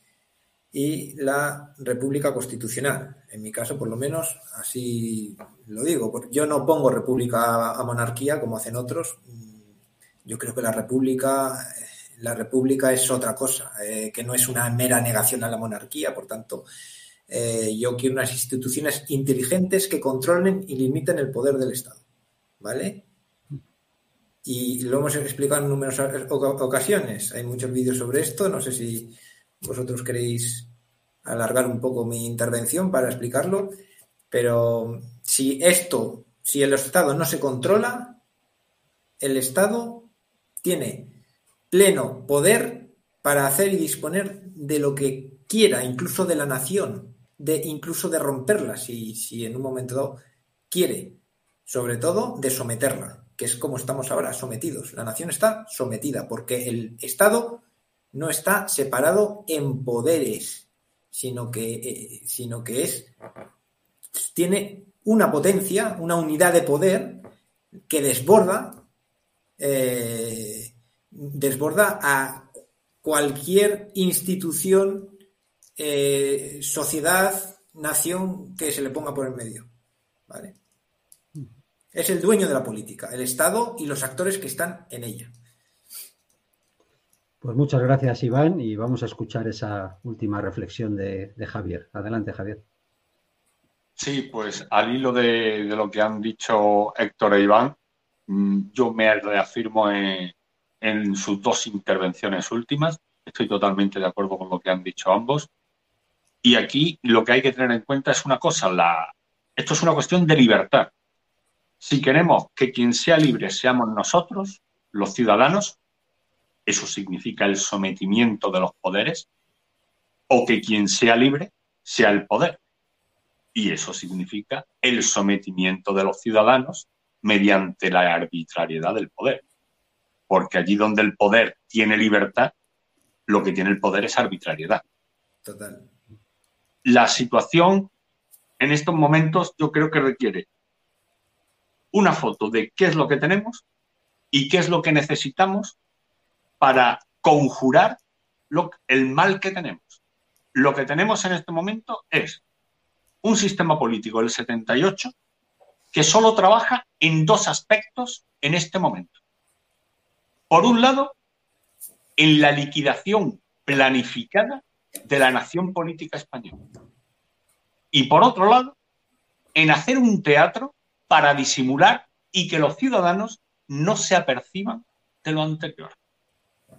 y la República Constitucional. En mi caso, por lo menos, así lo digo. Yo no pongo República a monarquía como hacen otros. Yo creo que la República, la República es otra cosa, eh, que no es una mera negación a la monarquía. Por tanto, eh, yo quiero unas instituciones inteligentes que controlen y limiten el poder del Estado. ¿Vale? Y lo hemos explicado en numerosas ocasiones. Hay muchos vídeos sobre esto. No sé si vosotros queréis alargar un poco mi intervención para explicarlo, pero si esto, si el Estado no se controla, el Estado tiene pleno poder para hacer y disponer de lo que quiera, incluso de la nación, de incluso de romperla, si, si en un momento quiere, sobre todo de someterla, que es como estamos ahora, sometidos. La nación está sometida porque el Estado no está separado en poderes, sino que, eh, sino que es, tiene una potencia, una unidad de poder que desborda, eh, desborda a cualquier institución, eh, sociedad, nación que se le ponga por el medio. ¿vale? Es el dueño de la política, el Estado y los actores que están en ella. Pues muchas gracias, Iván, y vamos a escuchar esa última reflexión de, Javier. Adelante, Javier. Sí, pues al hilo de, lo que han dicho Héctor e Iván, mm, yo me reafirmo en, en, sus dos intervenciones últimas. Estoy totalmente de acuerdo con lo que han dicho ambos. Y aquí lo que hay que tener en cuenta es una cosa, la, esto es una cuestión de libertad. Si queremos que quien sea libre seamos nosotros, los ciudadanos, eso significa el sometimiento de los poderes, o que quien sea libre sea el poder. Y eso significa el sometimiento de los ciudadanos mediante la arbitrariedad del poder. Porque allí donde el poder tiene libertad, lo que tiene el poder es arbitrariedad. Total. La situación en estos momentos yo creo que requiere una foto de qué es lo que tenemos y qué es lo que necesitamos para conjurar el mal que tenemos. Lo que tenemos en este momento es un sistema político del 78 que solo trabaja en dos aspectos en este momento. Por un lado, en la liquidación planificada de la nación política española. Y por otro lado, en hacer un teatro para disimular y que los ciudadanos no se aperciban de lo anterior.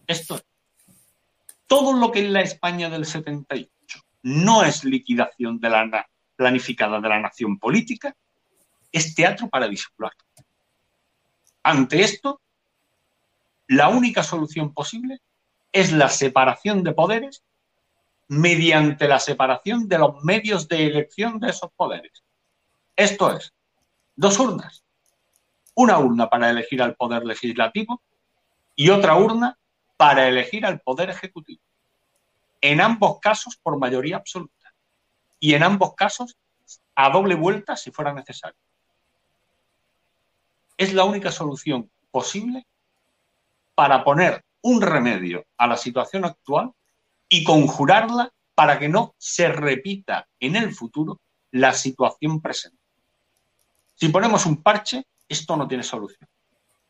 Esto es, todo lo que en la España del 78 no es liquidación de la planificada de la nación política, es teatro para disimular. Ante esto, la única solución posible es la separación de poderes mediante la separación de los medios de elección de esos poderes. Esto es, dos urnas. Una urna para elegir al poder legislativo y otra urna para elegir al poder ejecutivo. En ambos casos por mayoría absoluta. Y en ambos casos a doble vuelta si fuera necesario. Es la única solución posible para poner un remedio a la situación actual y conjurarla para que no se repita en el futuro la situación presente. Si ponemos un parche, esto no tiene solución.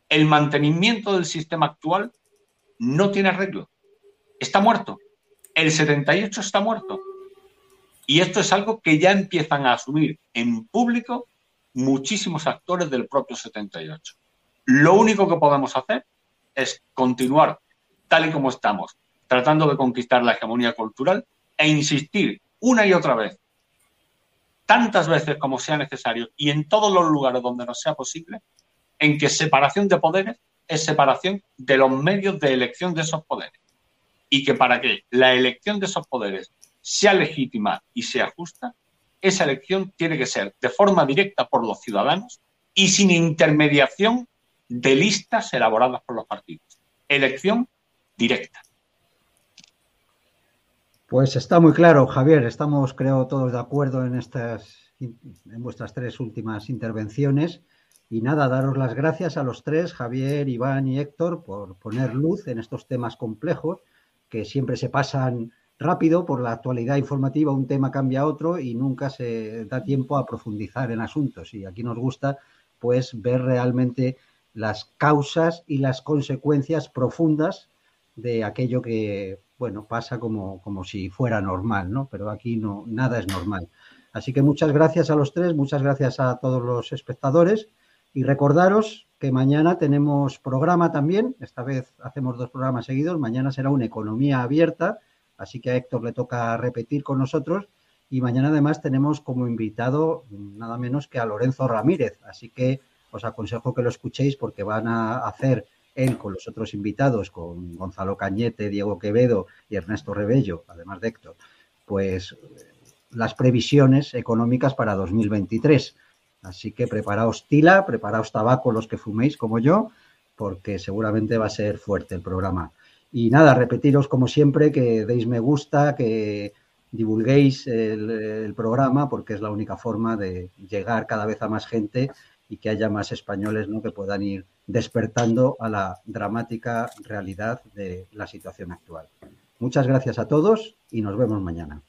El mantenimiento del sistema actual no tiene arreglo. Está muerto. El 78 está muerto. Y esto es algo que ya empiezan a asumir en público muchísimos actores del propio 78. Lo único que podemos hacer es continuar tal y como estamos, tratando de conquistar la hegemonía cultural e insistir una y otra vez, tantas veces como sea necesario y en todos los lugares donde nos sea posible, en que separación de poderes es separación de los medios de elección de esos poderes. Y que para que la elección de esos poderes sea legítima y sea justa, esa elección tiene que ser de forma directa por los ciudadanos y sin intermediación de listas elaboradas por los partidos. Elección directa. Pues está muy claro, Javier. Estamos, creo, todos de acuerdo en estas, en vuestras tres últimas intervenciones. Y nada, daros las gracias a los tres, Javier, Iván y Héctor, por poner luz en estos temas complejos que siempre se pasan rápido por la actualidad informativa, un tema cambia a otro y nunca se da tiempo a profundizar en asuntos. Y aquí nos gusta pues ver realmente las causas y las consecuencias profundas de aquello que, bueno, pasa como, como si fuera normal, ¿no? Pero aquí no, nada es normal. Así que muchas gracias a los tres, muchas gracias a todos los espectadores y recordaros que mañana tenemos programa también, esta vez hacemos dos programas seguidos, mañana será una economía abierta, así que a Héctor le toca repetir con nosotros y mañana además tenemos como invitado nada menos que a Lorenzo Ramírez, así que os aconsejo que lo escuchéis porque van a hacer él con los otros invitados, con Gonzalo Cañete, Diego Quevedo y Ernesto Rebello, además de Héctor, pues las previsiones económicas para 2023 Así que preparaos tila, preparaos tabaco los que fuméis como yo, porque seguramente va a ser fuerte el programa. Y nada, repetiros como siempre que deis me gusta, que divulguéis el, programa, porque es la única forma de llegar cada vez a más gente y que haya más españoles ¿no? que puedan ir despertando a la dramática realidad de la situación actual. Muchas gracias a todos y nos vemos mañana.